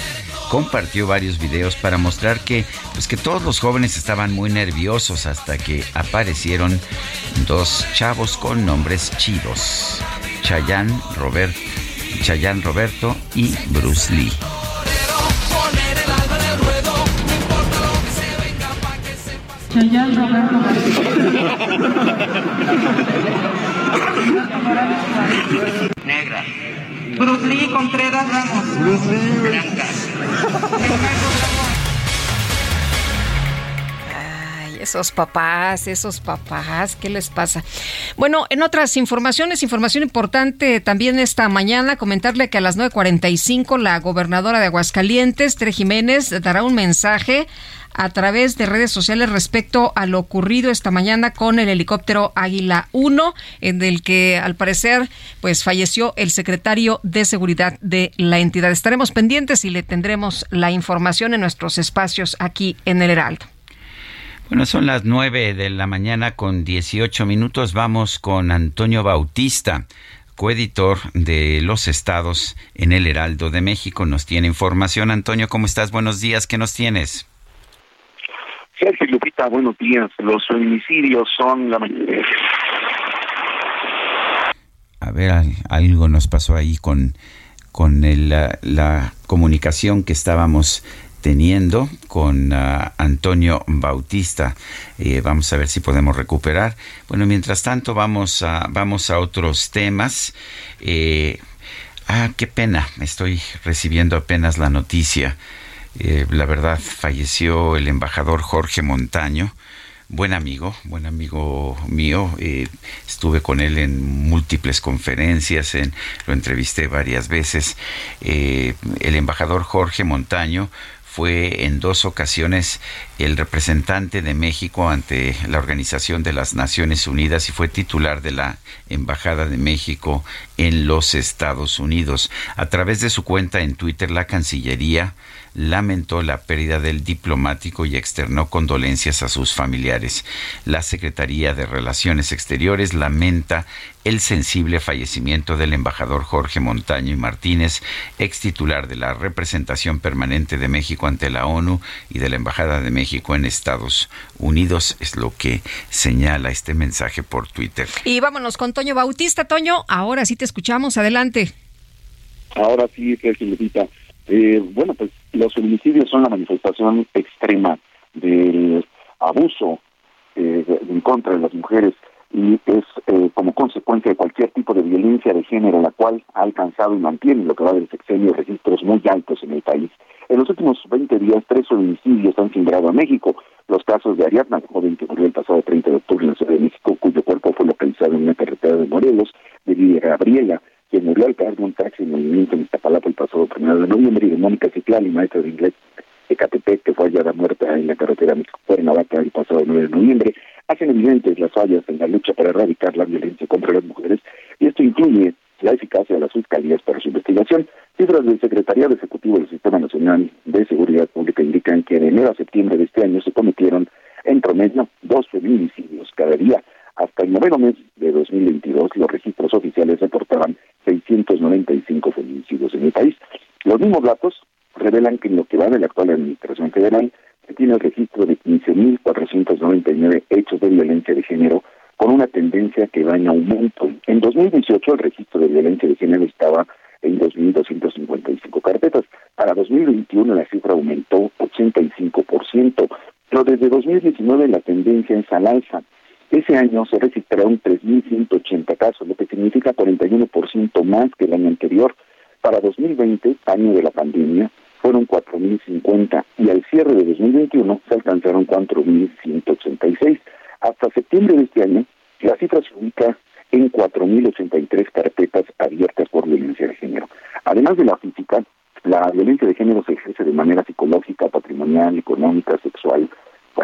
compartió varios videos para mostrar que, pues que todos los jóvenes estaban muy nerviosos hasta que aparecieron dos chavos con nombres chidos. Chayanne, Robert, Chayanne Roberto y Bruce Lee. Chayanne Roberto Negra. Bruce Lee Contreras Ramos. Bruce Lee. Blancas. Esos papás, esos papás, ¿qué les pasa? Bueno, en otras informaciones, información importante también esta mañana, comentarle que a las 9.45 la gobernadora de Aguascalientes, Tere Jiménez, dará un mensaje a través de redes sociales respecto a lo ocurrido esta mañana con el helicóptero Águila 1, en el que al parecer pues falleció el secretario de seguridad de la entidad. Estaremos pendientes y le tendremos la información en nuestros espacios aquí en el Heraldo. Bueno, son las 9 de la mañana con 18 minutos. Vamos con Antonio Bautista, coeditor de Los Estados en el Heraldo de México. Nos tiene información. Antonio, ¿cómo estás? Buenos días. ¿Qué nos tienes? Sergio Lupita, buenos días. Los feminicidios son la mayoría. A ver, algo nos pasó ahí con, con el, la, la, comunicación que estábamos teniendo con uh, Antonio Bautista. Eh, vamos a ver si podemos recuperar. Bueno, mientras tanto vamos a, vamos a otros temas. Eh, ah, qué pena, estoy recibiendo apenas la noticia. Eh, la verdad, falleció el embajador Jorge Montaño, buen amigo, buen amigo mío. Estuve con él en múltiples conferencias, en, lo entrevisté varias veces. El embajador Jorge Montaño fue en dos ocasiones el representante de México ante la Organización de las Naciones Unidas y fue titular de la Embajada de México en los Estados Unidos. A través de su cuenta en Twitter, la Cancillería lamentó la pérdida del diplomático y externó condolencias a sus familiares. La Secretaría de Relaciones Exteriores lamenta el sensible fallecimiento del embajador Jorge Montaño y Martínez, ex titular de la representación permanente de México ante la ONU y de la Embajada de México en Estados Unidos, es lo que señala este mensaje por Twitter. Y vámonos con Toño Bautista. Toño, ahora sí te escuchamos, adelante. Ahora sí, Sergio Lupita. Eh, bueno, pues los feminicidios son la manifestación extrema del abuso eh, en contra de las mujeres y es eh, como consecuencia de cualquier tipo de violencia de género, la cual ha alcanzado y mantiene lo que va del sexenio registros muy altos en el país. En los últimos 20 días, tres feminicidios han cimbrado a México. Los casos de Ariadna, joven que murió el pasado 30 de octubre en la Ciudad de México, cuyo cuerpo fue localizado en una carretera de Morelos, de Lidia Gabriela, que murió al caer de un taxi en movimiento en Iztapalapa el pasado 1 de noviembre, y de Mónica Ciclani, maestra de inglés de Catepec, que fue hallada muerta en la carretera México-Cuernavaca el pasado 9 de noviembre, hacen evidentes las fallas en la lucha para erradicar la violencia contra las mujeres, y esto incluye la eficacia de las fiscalías para su investigación. Cifras del Secretariado Ejecutivo del Sistema Nacional de Seguridad Pública indican que de enero a septiembre de este año se cometieron en promedio dos feminicidios cada día. Hasta el noveno mes de 2022, los registros oficiales reportaban 695 feminicidios en el país. Los mismos datos revelan que en lo que va de la actual Administración Federal, se tiene el registro de 15.499 hechos de violencia de género, con una tendencia que va en aumento. En 2018 el registro de violencia de género estaba en 2.255 carpetas. Para 2021 la cifra aumentó 85%, pero desde 2019 la tendencia es al alza. Ese año se registraron 3.180 casos, lo que significa 41% más que el año anterior. Para 2020, año de la pandemia, fueron 4.050 y al cierre de 2021 se alcanzaron 4.186. Hasta septiembre de este año, la cifra se ubica en 4.083 carpetas abiertas por violencia de género. Además de la física, la violencia de género se ejerce de manera psicológica, patrimonial, económica, sexual,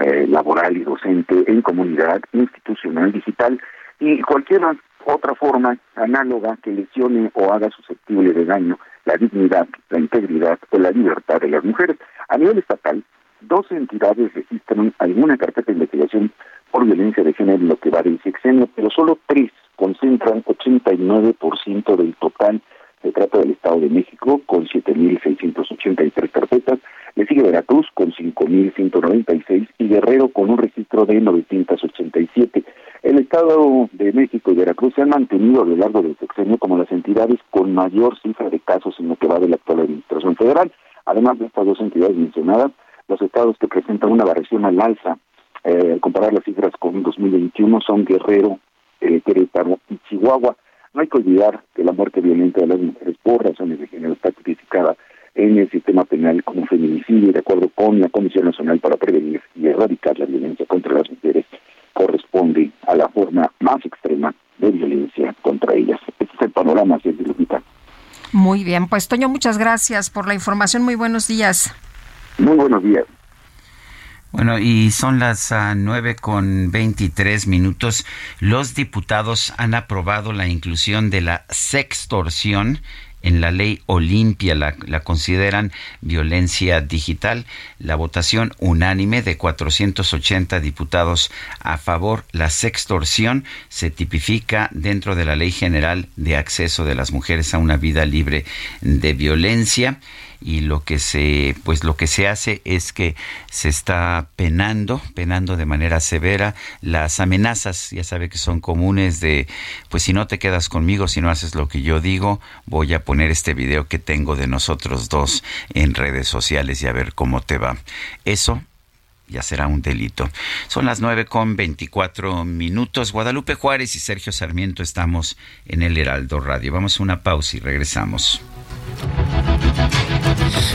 eh, laboral y docente, en comunidad, institucional, digital y cualquier otra forma análoga que lesione o haga susceptible de daño la dignidad, la integridad o la libertad de las mujeres. A nivel estatal, 12 entidades registran alguna carpeta de investigación por violencia de género en lo que va del sexenio, pero solo tres concentran 89% del total. Se trata del Estado de México con 7.683 carpetas, le sigue Veracruz con 5.196 y Guerrero con un registro de 987. El Estado de México y Veracruz se han mantenido a lo largo del sexenio como las entidades con mayor cifra de casos en lo que va de la actual administración federal. Además de estas dos entidades mencionadas, los estados que presentan una variación al alza, eh, al comparar las cifras con 2021, son Guerrero, eh, Querétaro y Chihuahua. No hay que olvidar que la muerte violenta de las mujeres por razones de género está tipificada en el sistema penal como feminicidio de acuerdo con la Comisión Nacional para Prevenir y Erradicar la Violencia contra las Mujeres corresponde a la forma más extrema de violencia contra ellas. Este es el panorama, señor Lupita. Muy bien, pues Toño, muchas gracias por la información. Muy buenos días. Muy buenos días. Bueno, y son las uh, nueve con veintitrés minutos. Los diputados han aprobado la inclusión de la sextorsión en la ley Olimpia, la, la, consideran violencia digital. La votación unánime de 480 diputados a favor, la sextorsión se tipifica dentro de la Ley General de Acceso de las Mujeres a una vida libre de violencia y lo que se pues lo que se hace es que se está penando penando de manera severa las amenazas ya sabe que son comunes de pues si no te quedas conmigo si no haces lo que yo digo voy a poner este video que tengo de nosotros dos en redes sociales y a ver cómo te va eso ya será un delito. Son las nueve con veinticuatro minutos. Guadalupe Juárez y Sergio Sarmiento estamos en el Heraldo Radio. Vamos a una pausa y regresamos.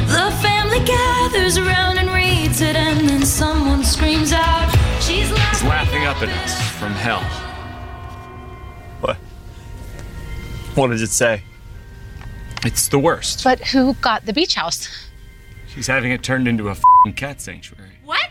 The family gathers around and reads it, and then someone screams out, She's laughing, laughing up at us from hell. What? What does it say? It's the worst. But who got the beach house? She's having it turned into a cat sanctuary. What?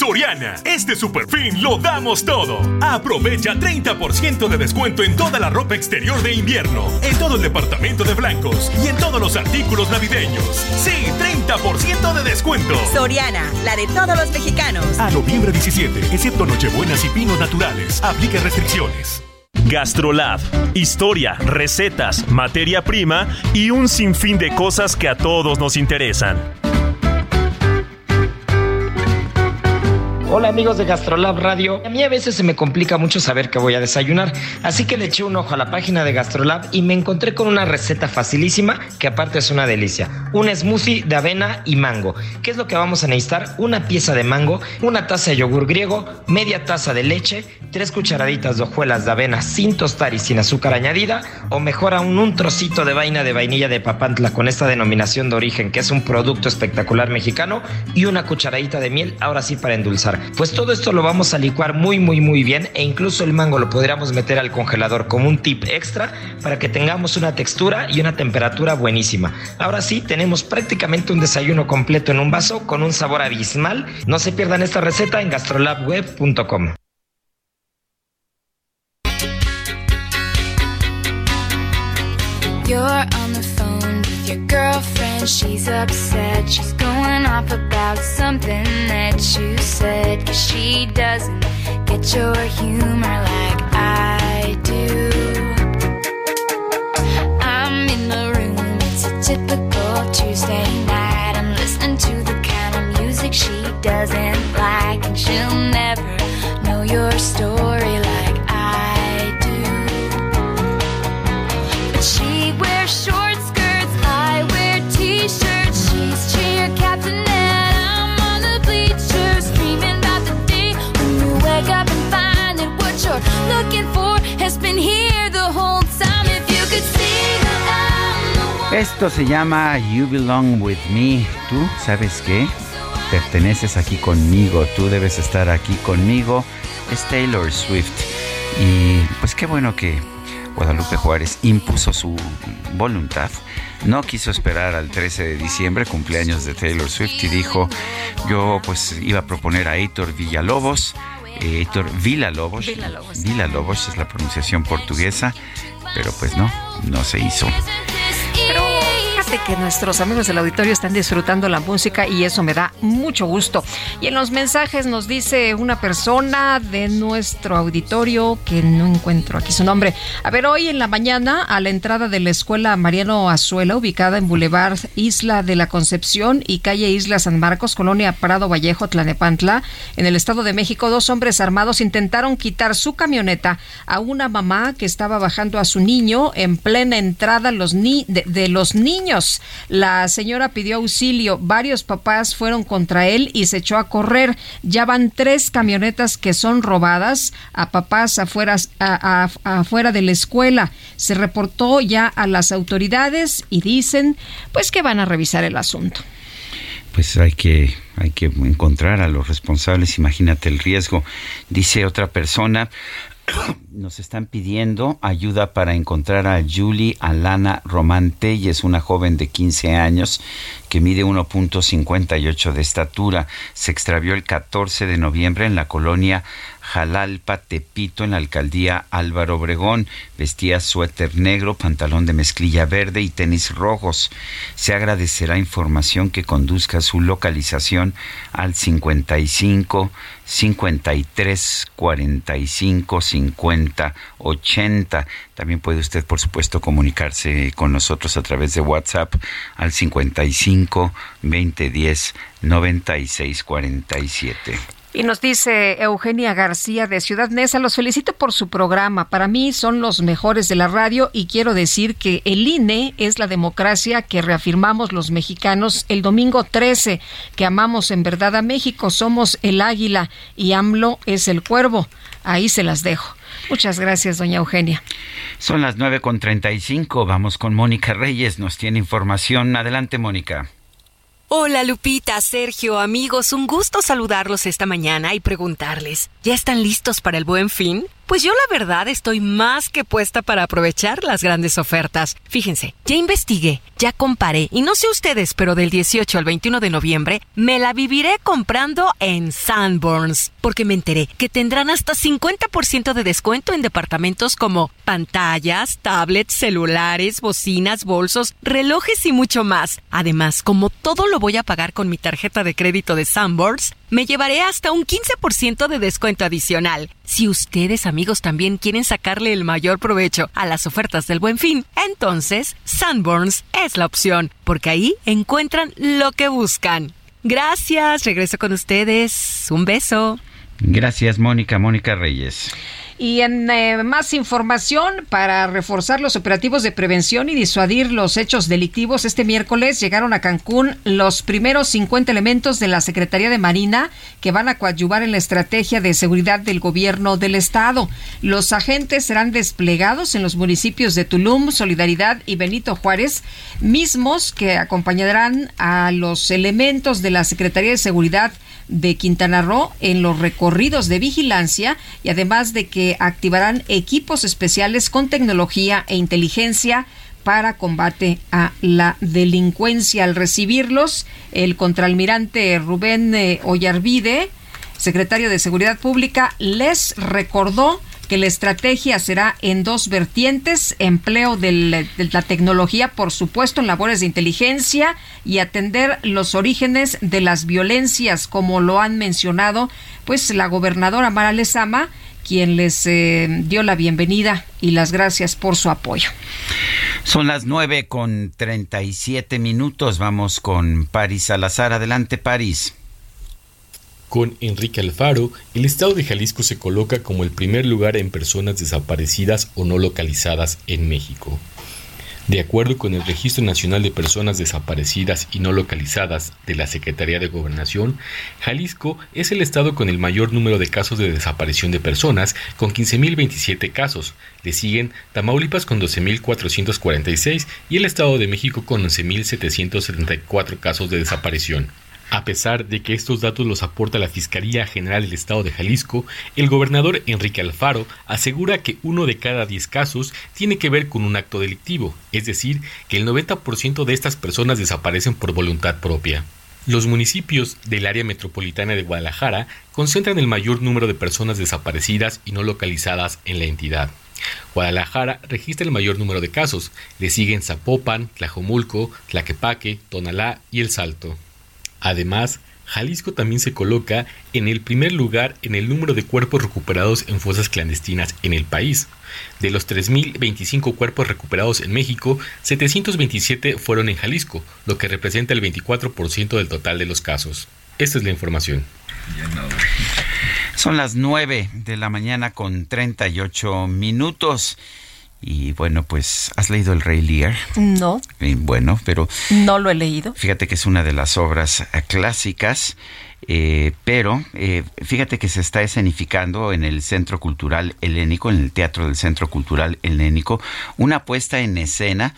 Soriana, este super fin lo damos todo. Aprovecha 30% de descuento en toda la ropa exterior de invierno, en todo el departamento de blancos y en todos los artículos navideños. Sí, 30% de descuento. Soriana, la de todos los mexicanos. A noviembre 17, excepto Nochebuenas y Pinos Naturales. Aplica restricciones. Gastrolab. Historia, recetas, materia prima y un sinfín de cosas que a todos nos interesan. Hola amigos de Gastrolab Radio. A mí a veces se me complica mucho saber qué voy a desayunar, así que le eché un ojo a la página de Gastrolab y me encontré con una receta facilísima que aparte es una delicia. Un smoothie de avena y mango. ¿Qué es lo que vamos a necesitar? Una pieza de mango, una taza de yogur griego, media taza de leche, tres cucharaditas de hojuelas de avena sin tostar y sin azúcar añadida, o mejor aún un trocito de vaina de vainilla de papantla con esta denominación de origen que es un producto espectacular mexicano y una cucharadita de miel, ahora sí para endulzar. Pues todo esto lo vamos a licuar muy muy muy bien e incluso el mango lo podríamos meter al congelador como un tip extra para que tengamos una textura y una temperatura buenísima. Ahora sí, tenemos prácticamente un desayuno completo en un vaso con un sabor abismal. No se pierdan esta receta en gastrolabweb.com. she's upset. She's going off about something that you said. Cause she doesn't get your humor like I do. I'm in the room, it's a typical Tuesday night. I'm listening to the kind of music she doesn't like, and she'll never know your story Esto se llama You Belong With Me. ¿Tú sabes qué? Perteneces aquí conmigo, tú debes estar aquí conmigo. Es Taylor Swift. Y pues qué bueno que Guadalupe Juárez impuso su voluntad. No quiso esperar al 13 de diciembre, cumpleaños de Taylor Swift, y dijo, yo pues iba a proponer a Héctor Villalobos, eh, Héctor Villalobos, Villalobos. Villalobos es la pronunciación portuguesa, pero pues no, no se hizo. Fíjate que nuestros amigos del auditorio están disfrutando la música y eso me da mucho gusto. Y en los mensajes nos dice una persona de nuestro auditorio que no encuentro aquí su nombre. A ver, hoy en la mañana a la entrada de la escuela Mariano Azuela, ubicada en Boulevard Isla de la Concepción y calle Isla San Marcos, colonia Prado Vallejo, Tlanepantla, en el Estado de México, dos hombres armados intentaron quitar su camioneta a una mamá que estaba bajando a su niño en plena entrada los ni- de los niños. La señora pidió auxilio, varios papás fueron contra él y se echó a correr. Ya van tres camionetas que son robadas a papás afuera, afuera de la escuela. Se reportó ya a las autoridades y dicen pues que van a revisar el asunto. Pues hay que, hay que encontrar a los responsables, imagínate el riesgo. Dice otra persona, nos están pidiendo ayuda para encontrar a Julie Alana Román Telles, una joven de 15 años que mide 1.58 de estatura. Se extravió el 14 de noviembre en la colonia Jalalpa, Tepito, en la alcaldía Álvaro Obregón. Vestía suéter negro, pantalón de mezclilla verde y tenis rojos. Se agradecerá información que conduzca a su localización al 55 53 45 50 80. También puede usted, por supuesto, comunicarse con nosotros a través de WhatsApp al 55 2010 96 47. Y nos dice Eugenia García de Ciudad Neza, los felicito por su programa. Para mí son los mejores de la radio y quiero decir que el INE es la democracia que reafirmamos los mexicanos el domingo 13, que amamos en verdad a México, somos el águila y AMLO es el cuervo. Ahí se las dejo. Muchas gracias, doña Eugenia. Son las 9.35. Vamos con Mónica Reyes. Nos tiene información. Adelante, Mónica. Hola Lupita, Sergio, amigos, un gusto saludarlos esta mañana y preguntarles, ¿ya están listos para el buen fin? Pues yo la verdad estoy más que puesta para aprovechar las grandes ofertas. Fíjense, ya investigué, ya comparé, y no sé ustedes, pero del 18 al 21 de noviembre me la viviré comprando en Sanborns, porque me enteré que tendrán hasta 50% de descuento en departamentos como pantallas, tablets, celulares, bocinas, bolsos, relojes y mucho más. Además, como todo lo voy a pagar con mi tarjeta de crédito de Sanborns, me llevaré hasta un 15% de descuento adicional. Si ustedes amigos también quieren sacarle el mayor provecho a las ofertas del buen fin, entonces Sanborns es la opción, porque ahí encuentran lo que buscan. Gracias, regreso con ustedes. Un beso. Gracias, Mónica. Mónica Reyes. Y en eh, más información, para reforzar los operativos de prevención y disuadir los hechos delictivos, este miércoles llegaron a Cancún los primeros 50 elementos de la Secretaría de Marina que van a coadyuvar en la estrategia de seguridad del gobierno del estado. Los agentes serán desplegados en los municipios de Tulum, Solidaridad y Benito Juárez, mismos que acompañarán a los elementos de la Secretaría de Seguridad de Quintana Roo en los recorridos de vigilancia y además de que activarán equipos especiales con tecnología e inteligencia para combate a la delincuencia. Al recibirlos, el contraalmirante Rubén eh, Ollarvide, secretario de Seguridad Pública, les recordó que la estrategia será en dos vertientes, empleo de la tecnología, por supuesto, en labores de inteligencia y atender los orígenes de las violencias, como lo han mencionado, pues la gobernadora Mara Lezama, quien les eh, dio la bienvenida y las gracias por su apoyo. Son las nueve con 37 minutos. Vamos con Paris Salazar. Adelante, Paris. Con Enrique Alfaro, el estado de Jalisco se coloca como el primer lugar en personas desaparecidas o no localizadas en México. De acuerdo con el Registro Nacional de Personas Desaparecidas y No Localizadas de la Secretaría de Gobernación, Jalisco es el estado con el mayor número de casos de desaparición de personas, con 15.027 casos. Le siguen Tamaulipas con 12.446 y el Estado de México con 11.774 casos de desaparición. A pesar de que estos datos los aporta la Fiscalía General del Estado de Jalisco, el gobernador Enrique Alfaro asegura que uno de cada 10 casos tiene que ver con un acto delictivo, es decir, que el 90% de estas personas desaparecen por voluntad propia. Los municipios del área metropolitana de Guadalajara concentran el mayor número de personas desaparecidas y no localizadas en la entidad. Guadalajara registra el mayor número de casos, le siguen Zapopan, Tlajomulco, Tlaquepaque, Tonalá y El Salto. Además, Jalisco también se coloca en el primer lugar en el número de cuerpos recuperados en fosas clandestinas en el país. De los 3.025 cuerpos recuperados en México, 727 fueron en Jalisco, lo que representa el 24% del total de los casos. Esta es la información. Son las 9 de la mañana con 38 minutos. Y bueno, pues, ¿has leído El Rey Lear? No, Y bueno, pero no lo he leído. fíjate que es una de las obras eh, clásicas, eh, pero eh, fíjate que se está escenificando en el Centro Cultural Helénico, en el Teatro del Centro Cultural Helénico, una puesta en escena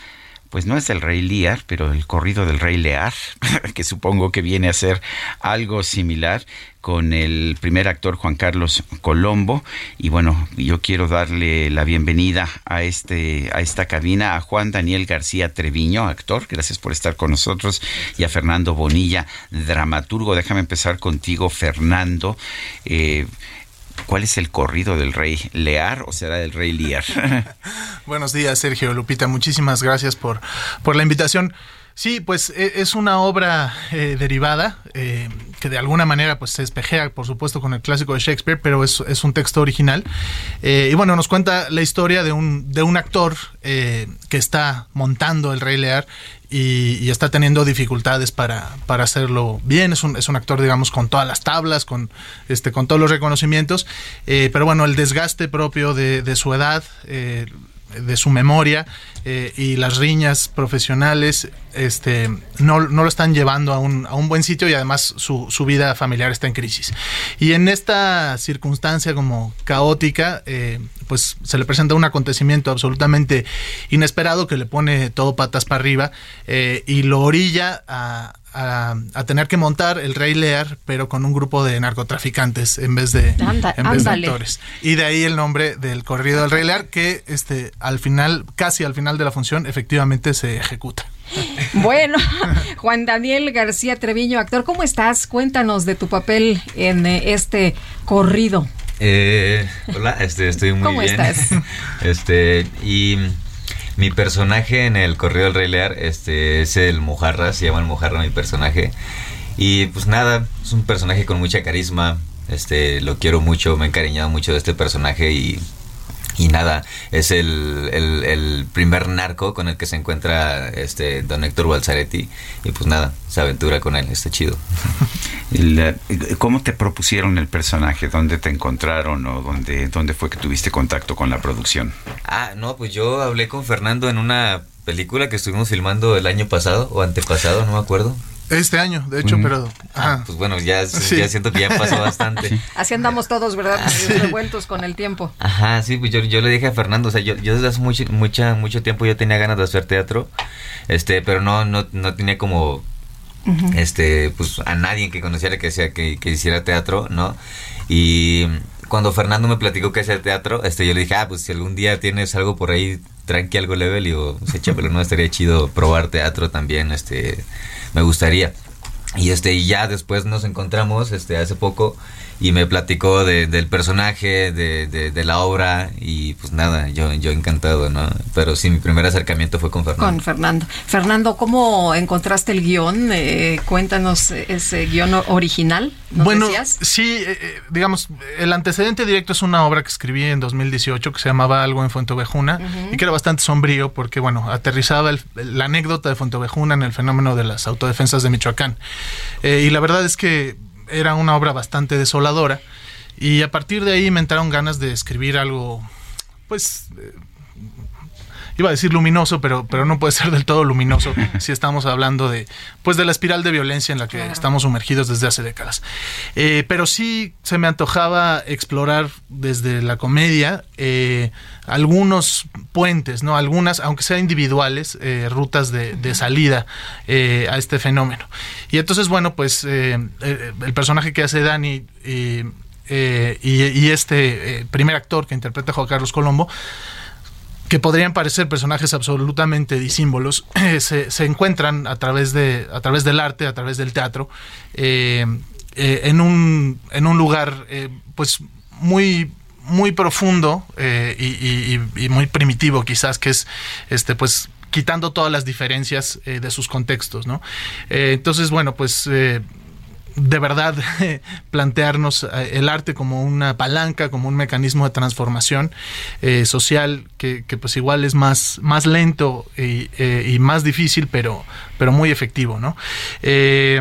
pues no es el rey Lear, pero el corrido del rey Lear, que supongo que viene a ser algo similar con el primer actor Juan Carlos Colombo y bueno, yo quiero darle la bienvenida a este a esta cabina a Juan Daniel García Treviño, actor, gracias por estar con nosotros y a Fernando Bonilla, dramaturgo. Déjame empezar contigo, Fernando. Eh, ¿Cuál es el corrido del rey Lear o será del rey Lear? Buenos días, Sergio Lupita. Muchísimas gracias por, por la invitación. Sí, pues e- es una obra eh, derivada eh, que de alguna manera pues se espejea, por supuesto, con el clásico de Shakespeare, pero es, es un texto original. Eh, y bueno, nos cuenta la historia de un, de un actor que está montando el Rey Lear y, está teniendo dificultades para, para hacerlo bien. Es un, es un actor, digamos, con todas las tablas, con, este, con todos los reconocimientos. Eh, pero bueno, el desgaste propio de, de su edad, eh, de su memoria eh, y las riñas profesionales este, no, no lo están llevando a un, a un buen sitio y además su, su vida familiar está en crisis. Y en esta circunstancia como caótica, eh, pues se le presenta un acontecimiento absolutamente inesperado que le pone todo patas para arriba eh, y lo orilla a, a, a tener que montar el Rey Lear, pero con un grupo de narcotraficantes en vez de, Anda- en vez de actores. Y de ahí el nombre del corrido del Rey Lear, que este, al final, casi al final de la función, efectivamente se ejecuta. Bueno, Juan Daniel García Treviño, actor, ¿cómo estás? Cuéntanos de tu papel en eh, este corrido. Eh, hola, este, estoy muy ¿Cómo bien. estás? Este, y mi personaje en el Correo del Rey Lear, este, es el Mojarra, se llama el Mojarra mi personaje. Y pues nada, es un personaje con mucha carisma, este, lo quiero mucho, me he encariñado mucho de este personaje y Y nada, es el, el, el primer narco con el que se encuentra este don Héctor Balzaretti. Y pues nada, se aventura con él, está chido. ¿Cómo te propusieron el personaje? ¿Dónde te encontraron o dónde, dónde fue que tuviste contacto con la producción? Ah, no, pues yo hablé con Fernando en una película que estuvimos filmando el año pasado o antepasado, no me acuerdo. Este año, de hecho, Ujú. pero... Ah, ajá. pues bueno, ya, Sí. ya siento que ya pasó bastante. Así andamos todos, ¿verdad? Ah, Revueltos con el tiempo. Ajá, sí, pues yo, yo le dije a Fernando, o sea, yo, yo desde hace mucho, mucha, mucho tiempo yo tenía ganas de hacer teatro, este, pero no, no, no tenía como, este, pues a nadie que conociera que, sea, que, que hiciera teatro, ¿no? Y cuando Fernando me platicó que hacía teatro, este, yo le dije, ah, pues si algún día tienes algo por ahí, tranqui, algo leve, le digo, pues échamelo, no, estaría chido probar teatro también, este, me gustaría. Y este, y ya después nos encontramos, este, hace poco, y me platicó de, del personaje, de, de, de la obra, y pues nada, yo, yo encantado, ¿no? Pero sí, mi primer acercamiento fue con Fernando. Con Fernando. Fernando, ¿cómo encontraste el guion? Eh, cuéntanos ese guion original. ¿nos Bueno, decías? sí, eh, eh, digamos, el antecedente directo es una obra que escribí en 2018 que se llamaba Algo en Fuenteovejuna Ujú. y que era bastante sombrío porque, bueno, aterrizaba el- la anécdota de Fuenteovejuna en el fenómeno de las autodefensas de Michoacán. Eh, y la verdad es que era una obra bastante desoladora. Y a partir de ahí me entraron ganas de escribir algo, pues... iba a decir luminoso, pero, pero no puede ser del todo luminoso si estamos hablando de, pues de la espiral de violencia en la que estamos sumergidos desde hace décadas. Eh, pero sí se me antojaba explorar desde la comedia eh, algunos puentes, ¿no? Algunas, aunque sean individuales, eh, rutas de, de salida eh, a este fenómeno. Y entonces, bueno, pues el personaje que hace Dani eh, eh, y, y este eh, primer actor que interpreta a Juan Carlos Colombo, que podrían parecer personajes absolutamente disímbolos, se, se encuentran a través, de, a través del arte, a través del teatro, eh, eh, en, un, en un lugar eh, pues muy muy profundo y, muy primitivo quizás que es este pues quitando todas las diferencias de sus contextos no entonces bueno pues de verdad plantearnos eh, el arte como una palanca, como un mecanismo de transformación eh, social que, que, pues igual es más, más lento y, eh, y más difícil, pero, pero muy efectivo, ¿no? Eh,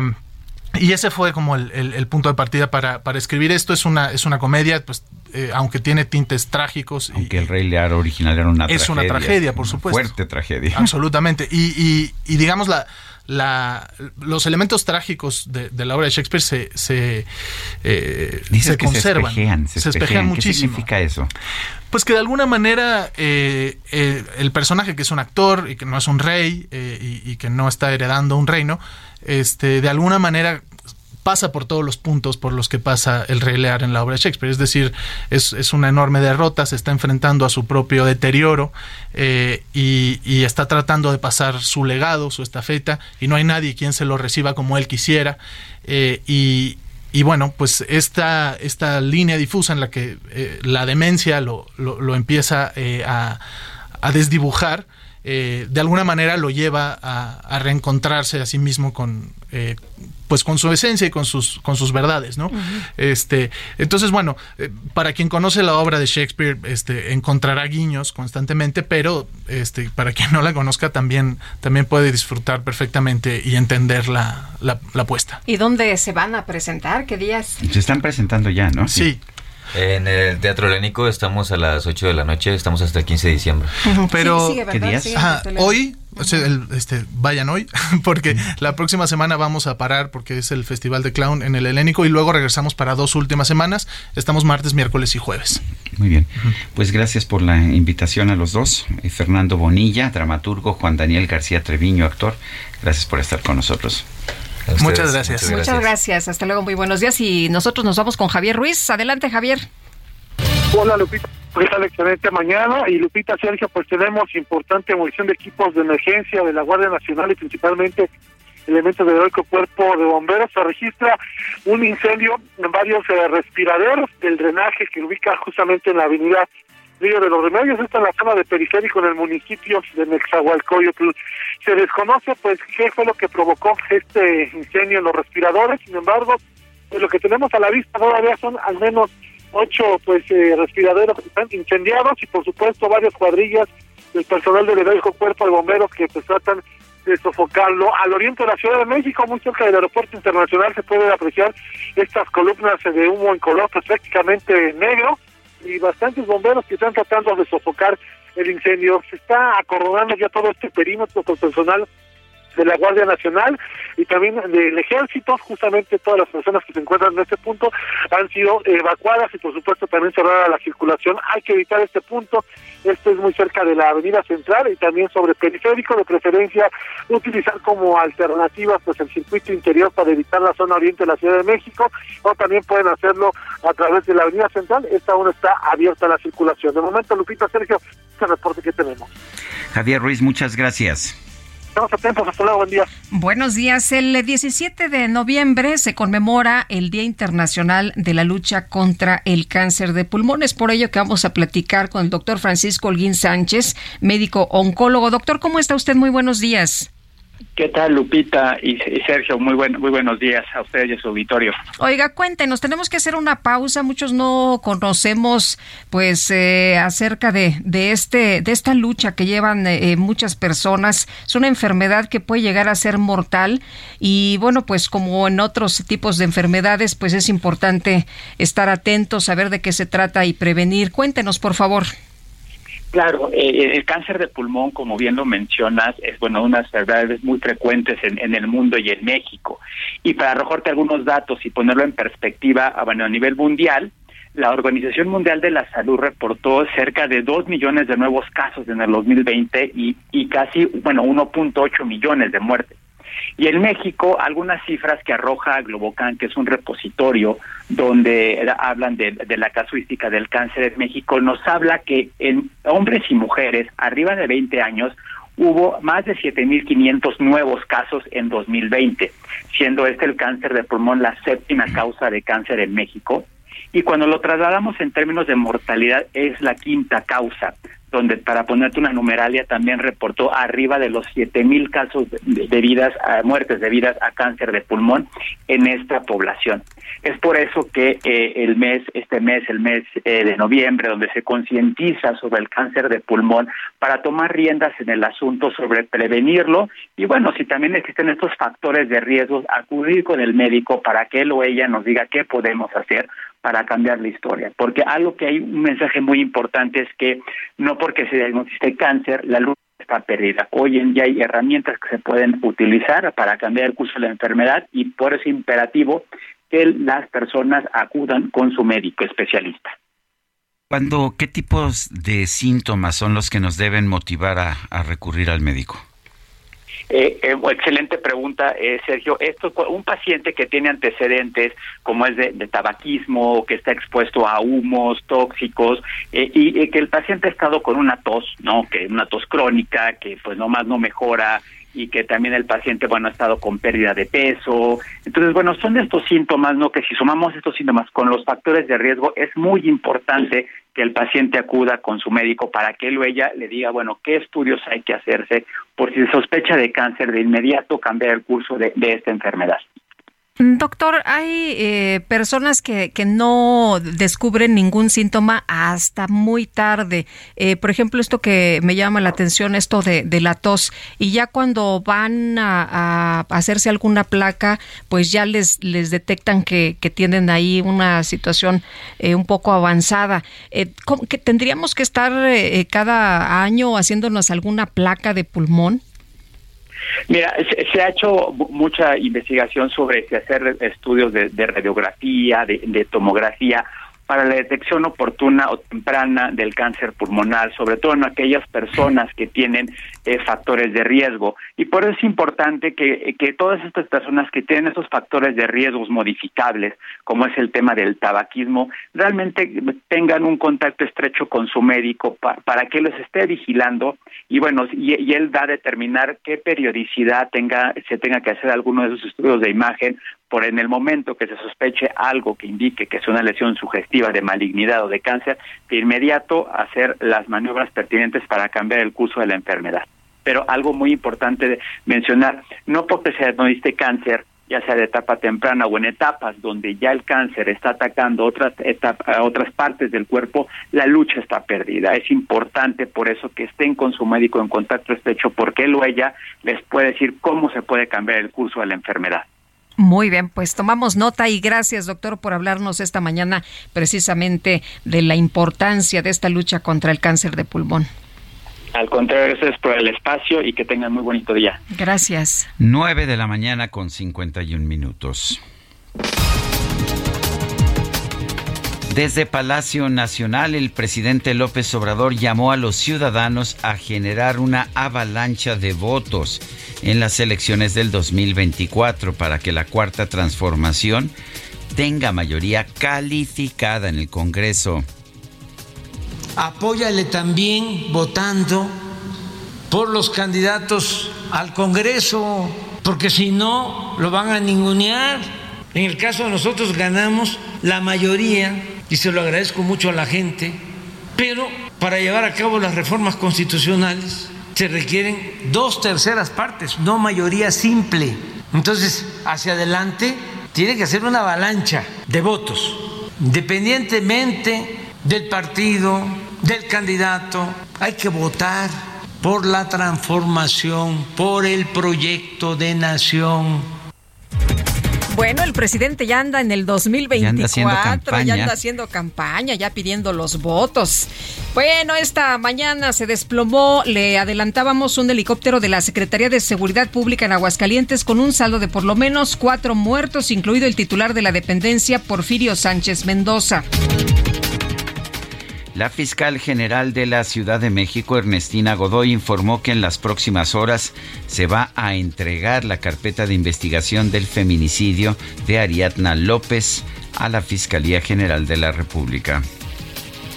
y ese fue como el, el- el punto de partida para, para escribir esto. Es una, es una comedia, pues, eh, aunque tiene tintes trágicos. y- Aunque el Rey Lear original era una es tragedia. una tragedia, por una supuesto. Fuerte tragedia. Absolutamente. Y, y- y digamos, la, la, los elementos trágicos de, de la obra de Shakespeare se, se, eh, se conservan. espejean, se espejean. ¿Qué muchísimo. significa eso? Pues que de alguna manera eh, eh, el personaje que es un actor y que no es un rey y, y que no está heredando un reino, este, de alguna manera pasa por todos los puntos por los que pasa el rey Lear en la obra de Shakespeare. Es decir, es, es una enorme derrota, se está enfrentando a su propio deterioro eh, y, está tratando de pasar su legado, su estafeta, y no hay nadie quien se lo reciba como él quisiera. eh, y, bueno, pues esta, esta línea difusa en la que eh, la demencia lo, lo- empieza a, a desdibujar, de alguna manera lo lleva a, a reencontrarse a sí mismo con, pues con su esencia y con sus, con sus verdades, ¿no? Este, entonces, bueno, eh, para quien conoce la obra de Shakespeare, este, encontrará guiños constantemente, pero este, para quien no la conozca también, también puede disfrutar perfectamente y entender la, la, la puesta. ¿Y dónde se van a presentar? ¿Qué días? Se están presentando ya, ¿no? Sí. En el Teatro Helénico estamos a las 8 de la noche, estamos hasta el 15 de diciembre. Pero Sí, sigue, ¿verdad? ¿Qué días? Ajá, hoy, o sea, el- este, vayan hoy, porque la próxima semana vamos a parar porque es el Festival de Clown en el Helénico y luego regresamos para dos últimas semanas. Estamos martes, miércoles y jueves. Muy bien. Pues gracias por la invitación a los dos. Eh, Fernando Bonilla, dramaturgo, Juan Daniel García Treviño, actor. Gracias por estar con nosotros. Muchas gracias. Muchas gracias. Hasta luego. Muy buenos días. Y nosotros nos vamos con Javier Ruiz. Adelante, Javier. Hola Lupita, ¿qué tal? Excelente mañana. Y Lupita, Sergio, pues tenemos importante munición de equipos de emergencia de la Guardia Nacional y principalmente elementos del heroico cuerpo de bomberos. Se registra un incendio en varios eh, respiraderos del drenaje que ubica justamente en la avenida Río de los Remedios, está en la zona de periférico en el municipio de Nexahualcoyotl. Se desconoce pues qué fue lo que provocó este incendio en los respiradores, sin embargo, pues lo que tenemos a la vista todavía son al menos ocho pues eh, respiraderos que están incendiados y por supuesto varias cuadrillas del personal del heroico cuerpo de bomberos que pues tratan de sofocarlo. Al oriente de la Ciudad de México, muy cerca del aeropuerto internacional, se pueden apreciar estas columnas de humo en color pues, prácticamente negro y bastantes bomberos que están tratando de sofocar el incendio. Se está acorralando ya todo este perímetro con personal de la Guardia Nacional y también del Ejército, justamente todas las personas que se encuentran en este punto han sido evacuadas y por supuesto también cerrada la circulación. Hay que evitar este punto, esto es muy cerca de la Avenida Central y también sobre periférico, de preferencia utilizar como alternativa pues el circuito interior para evitar la zona oriente de la Ciudad de México o también pueden hacerlo a través de la Avenida Central, esta aún está abierta la circulación. De momento, Lupita, Sergio, este reporte que tenemos. Javier Ruiz, muchas gracias. Estamos atentos. Buenos días. El 17 de noviembre se conmemora el Día Internacional de la Lucha contra el Cáncer de Pulmón. Es por ello que vamos a platicar con el doctor Francisco Holguín Sánchez, médico oncólogo. Doctor, ¿cómo está usted? Muy buenos días. ¿Qué tal, Lupita y, Sergio? Muy, buen, muy buenos días a ustedes y a su auditorio. Oiga, cuéntenos, tenemos que hacer una pausa. Muchos no conocemos, pues, eh, acerca de, de, este, de esta lucha que llevan eh, muchas personas. Es una enfermedad que puede llegar a ser mortal y, bueno, pues, como en otros tipos de enfermedades, pues es importante estar atentos, saber de qué se trata y prevenir. Cuéntenos, por favor. Claro, eh, el cáncer de pulmón, como bien lo mencionas, es bueno unas enfermedades muy frecuentes en, el mundo y en México. Y para arrojarte algunos datos y ponerlo en perspectiva, a, bueno, a nivel mundial, la Organización Mundial de la Salud reportó cerca de 2 millones de nuevos casos en el 2020 y, y casi, bueno, 1.8 millones de muertes. Y en México, algunas cifras que arroja Globocan, que es un repositorio donde hablan de, de, la casuística del cáncer en México, nos habla que en hombres y mujeres arriba de 20 años hubo más de 7.500 nuevos casos en 2020, siendo este el cáncer de pulmón la séptima causa de cáncer en México. Y cuando lo trasladamos en términos de mortalidad, es la quinta causa donde para ponerte una numeralia también reportó arriba de los siete mil casos de, vidas, a, muertes debidas a cáncer de pulmón en esta población. Es por eso que eh, el mes, este mes, el mes eh, de noviembre, donde se concientiza sobre el cáncer de pulmón para tomar riendas en el asunto sobre prevenirlo y bueno, si también existen estos factores de riesgo, acudir con el médico para que él o ella nos diga qué podemos hacer para cambiar la historia. Porque algo que hay un mensaje muy importante es que no porque se diagnostice cáncer, la luz está perdida. Hoy en día hay herramientas que se pueden utilizar para cambiar el curso de la enfermedad y por eso es imperativo que las personas acudan con su médico especialista. ¿Cuándo, ¿Qué tipos de síntomas son los que nos deben motivar a recurrir al médico? Eh, eh, excelente pregunta, eh, Sergio. Esto, un paciente que tiene antecedentes como es de, de tabaquismo, que está expuesto a humos tóxicos y, y, que el paciente ha estado con una tos, no, que una tos crónica, que pues nomás no mejora y que también el paciente, bueno, ha estado con pérdida de peso. Entonces, bueno, son estos síntomas, ¿no? Que si sumamos estos síntomas con los factores de riesgo, es muy importante que el paciente acuda con su médico para que él o ella le diga, bueno, qué estudios hay que hacerse por si se sospecha de cáncer, de inmediato cambiar el curso de, de esta enfermedad. Doctor, hay eh, personas que, que, no descubren ningún síntoma hasta muy tarde. Eh, por ejemplo, esto que me llama la atención, esto de, la tos, y ya cuando van a, hacerse alguna placa, pues ya les, les detectan que, que tienen ahí una situación eh, un poco avanzada. que ¿Tendríamos que estar cada año haciéndonos alguna placa de pulmón? Mira, se, se, ha hecho mucha investigación sobre hacer estudios de, de radiografía, de, tomografía, para la detección oportuna o temprana del cáncer pulmonar, sobre todo en aquellas personas que tienen eh, factores de riesgo. Y por eso es importante que, que todas estas personas que tienen esos factores de riesgos modificables, como es el tema del tabaquismo, realmente tengan un contacto estrecho con su médico pa, para que los esté vigilando y bueno, y, él da a determinar qué periodicidad tenga, se tenga que hacer alguno de esos estudios de imagen por en el momento que se sospeche algo que indique que es una lesión sugestiva de malignidad o de cáncer, de inmediato hacer las maniobras pertinentes para cambiar el curso de la enfermedad. Pero algo muy importante de mencionar, no porque se diagnostique cáncer, ya sea de etapa temprana o en etapas donde ya el cáncer está atacando otras etapa, otras partes del cuerpo, la lucha está perdida. Es importante por eso que estén con su médico en contacto estrecho porque él o ella les puede decir cómo se puede cambiar el curso de la enfermedad. Muy bien, pues tomamos nota y gracias, doctor, por hablarnos esta mañana precisamente de la importancia de esta lucha contra el cáncer de pulmón. Al contrario, gracias por el espacio y que tengan muy bonito día. Gracias. 9 de la mañana con 51 minutos. Desde Palacio Nacional, el presidente López Obrador llamó a los ciudadanos a generar una avalancha de votos en las elecciones del 2024 para que la cuarta transformación tenga mayoría calificada en el Congreso. Apóyale también votando por los candidatos al Congreso, porque si no, lo van a ningunear. En el caso de nosotros ganamos la mayoría y se lo agradezco mucho a la gente, pero para llevar a cabo las reformas constitucionales se requieren dos terceras partes, no mayoría simple. Entonces, hacia adelante tiene que ser una avalancha de votos, independientemente del partido, del candidato, hay que votar por la transformación, por el proyecto de nación. Bueno, el presidente ya anda en el 2024, Ya anda haciendo campaña. ya anda haciendo campaña, ya pidiendo los votos. Bueno, esta mañana se desplomó, le adelantábamos un helicóptero de la Secretaría de Seguridad Pública en Aguascalientes con un saldo de por lo menos cuatro muertos, incluido el titular de la dependencia, Porfirio Sánchez Mendoza. La fiscal general de la Ciudad de México, Ernestina Godoy, informó que en las próximas horas se va a entregar la carpeta de investigación del feminicidio de Ariadna López a la Fiscalía General de la República.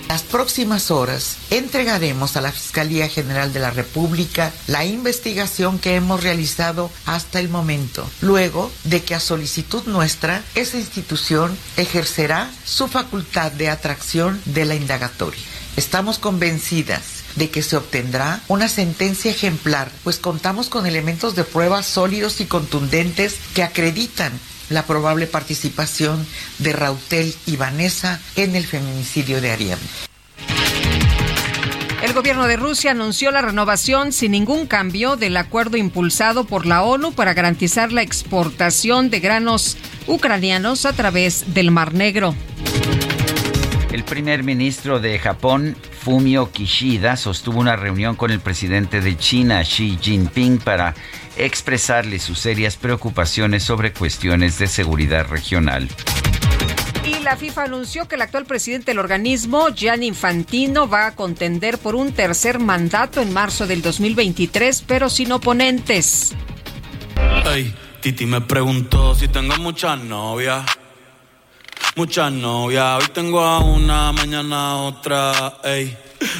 Las próximas horas entregaremos a la Fiscalía General de la República la investigación que hemos realizado hasta el momento, luego de que a solicitud nuestra esa institución ejercerá su facultad de atracción de la indagatoria. Estamos convencidas de que se obtendrá una sentencia ejemplar, pues contamos con elementos de prueba sólidos y contundentes que acreditan la probable participación de Rautel y Vanessa en el feminicidio de Ariadna. El gobierno de Rusia anunció la renovación sin ningún cambio del acuerdo impulsado por la ONU para garantizar la exportación de granos ucranianos a través del Mar Negro. El primer ministro de Japón, Fumio Kishida, sostuvo una reunión con el presidente de China, Xi Jinping, para expresarle sus serias preocupaciones sobre cuestiones de seguridad regional. Y la FIFA anunció que el actual presidente del organismo, Gianni Infantino, va a contender por un tercer mandato en marzo del 2023, pero sin oponentes. Ey, Titi me preguntó si tengo muchas novias. Muchas novias. Hoy tengo a una, mañana a otra. Ey,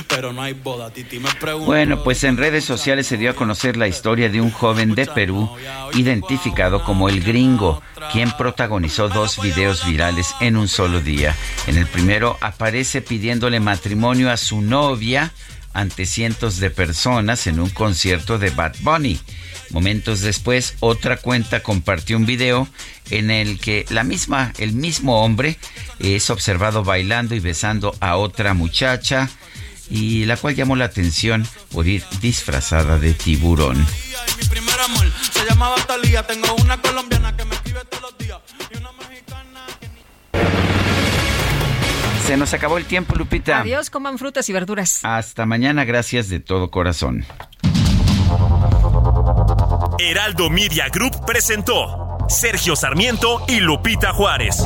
pero no hay boda. Titi me preguntó. Bueno, pues en redes sociales se dio a conocer la historia de un joven de Perú identificado como el gringo, quien protagonizó dos videos virales en un solo día. En el primero aparece pidiéndole matrimonio a su novia ante cientos de personas en un concierto de Bad Bunny. Momentos después, otra cuenta compartió un video en el que la misma, el mismo hombre es observado bailando y besando a otra muchacha y la cual llamó la atención por ir disfrazada de tiburón. Se nos acabó el tiempo, Lupita. Adiós, coman frutas y verduras. Hasta mañana, gracias de todo corazón. Heraldo Media Group presentó Sergio Sarmiento y Lupita Juárez.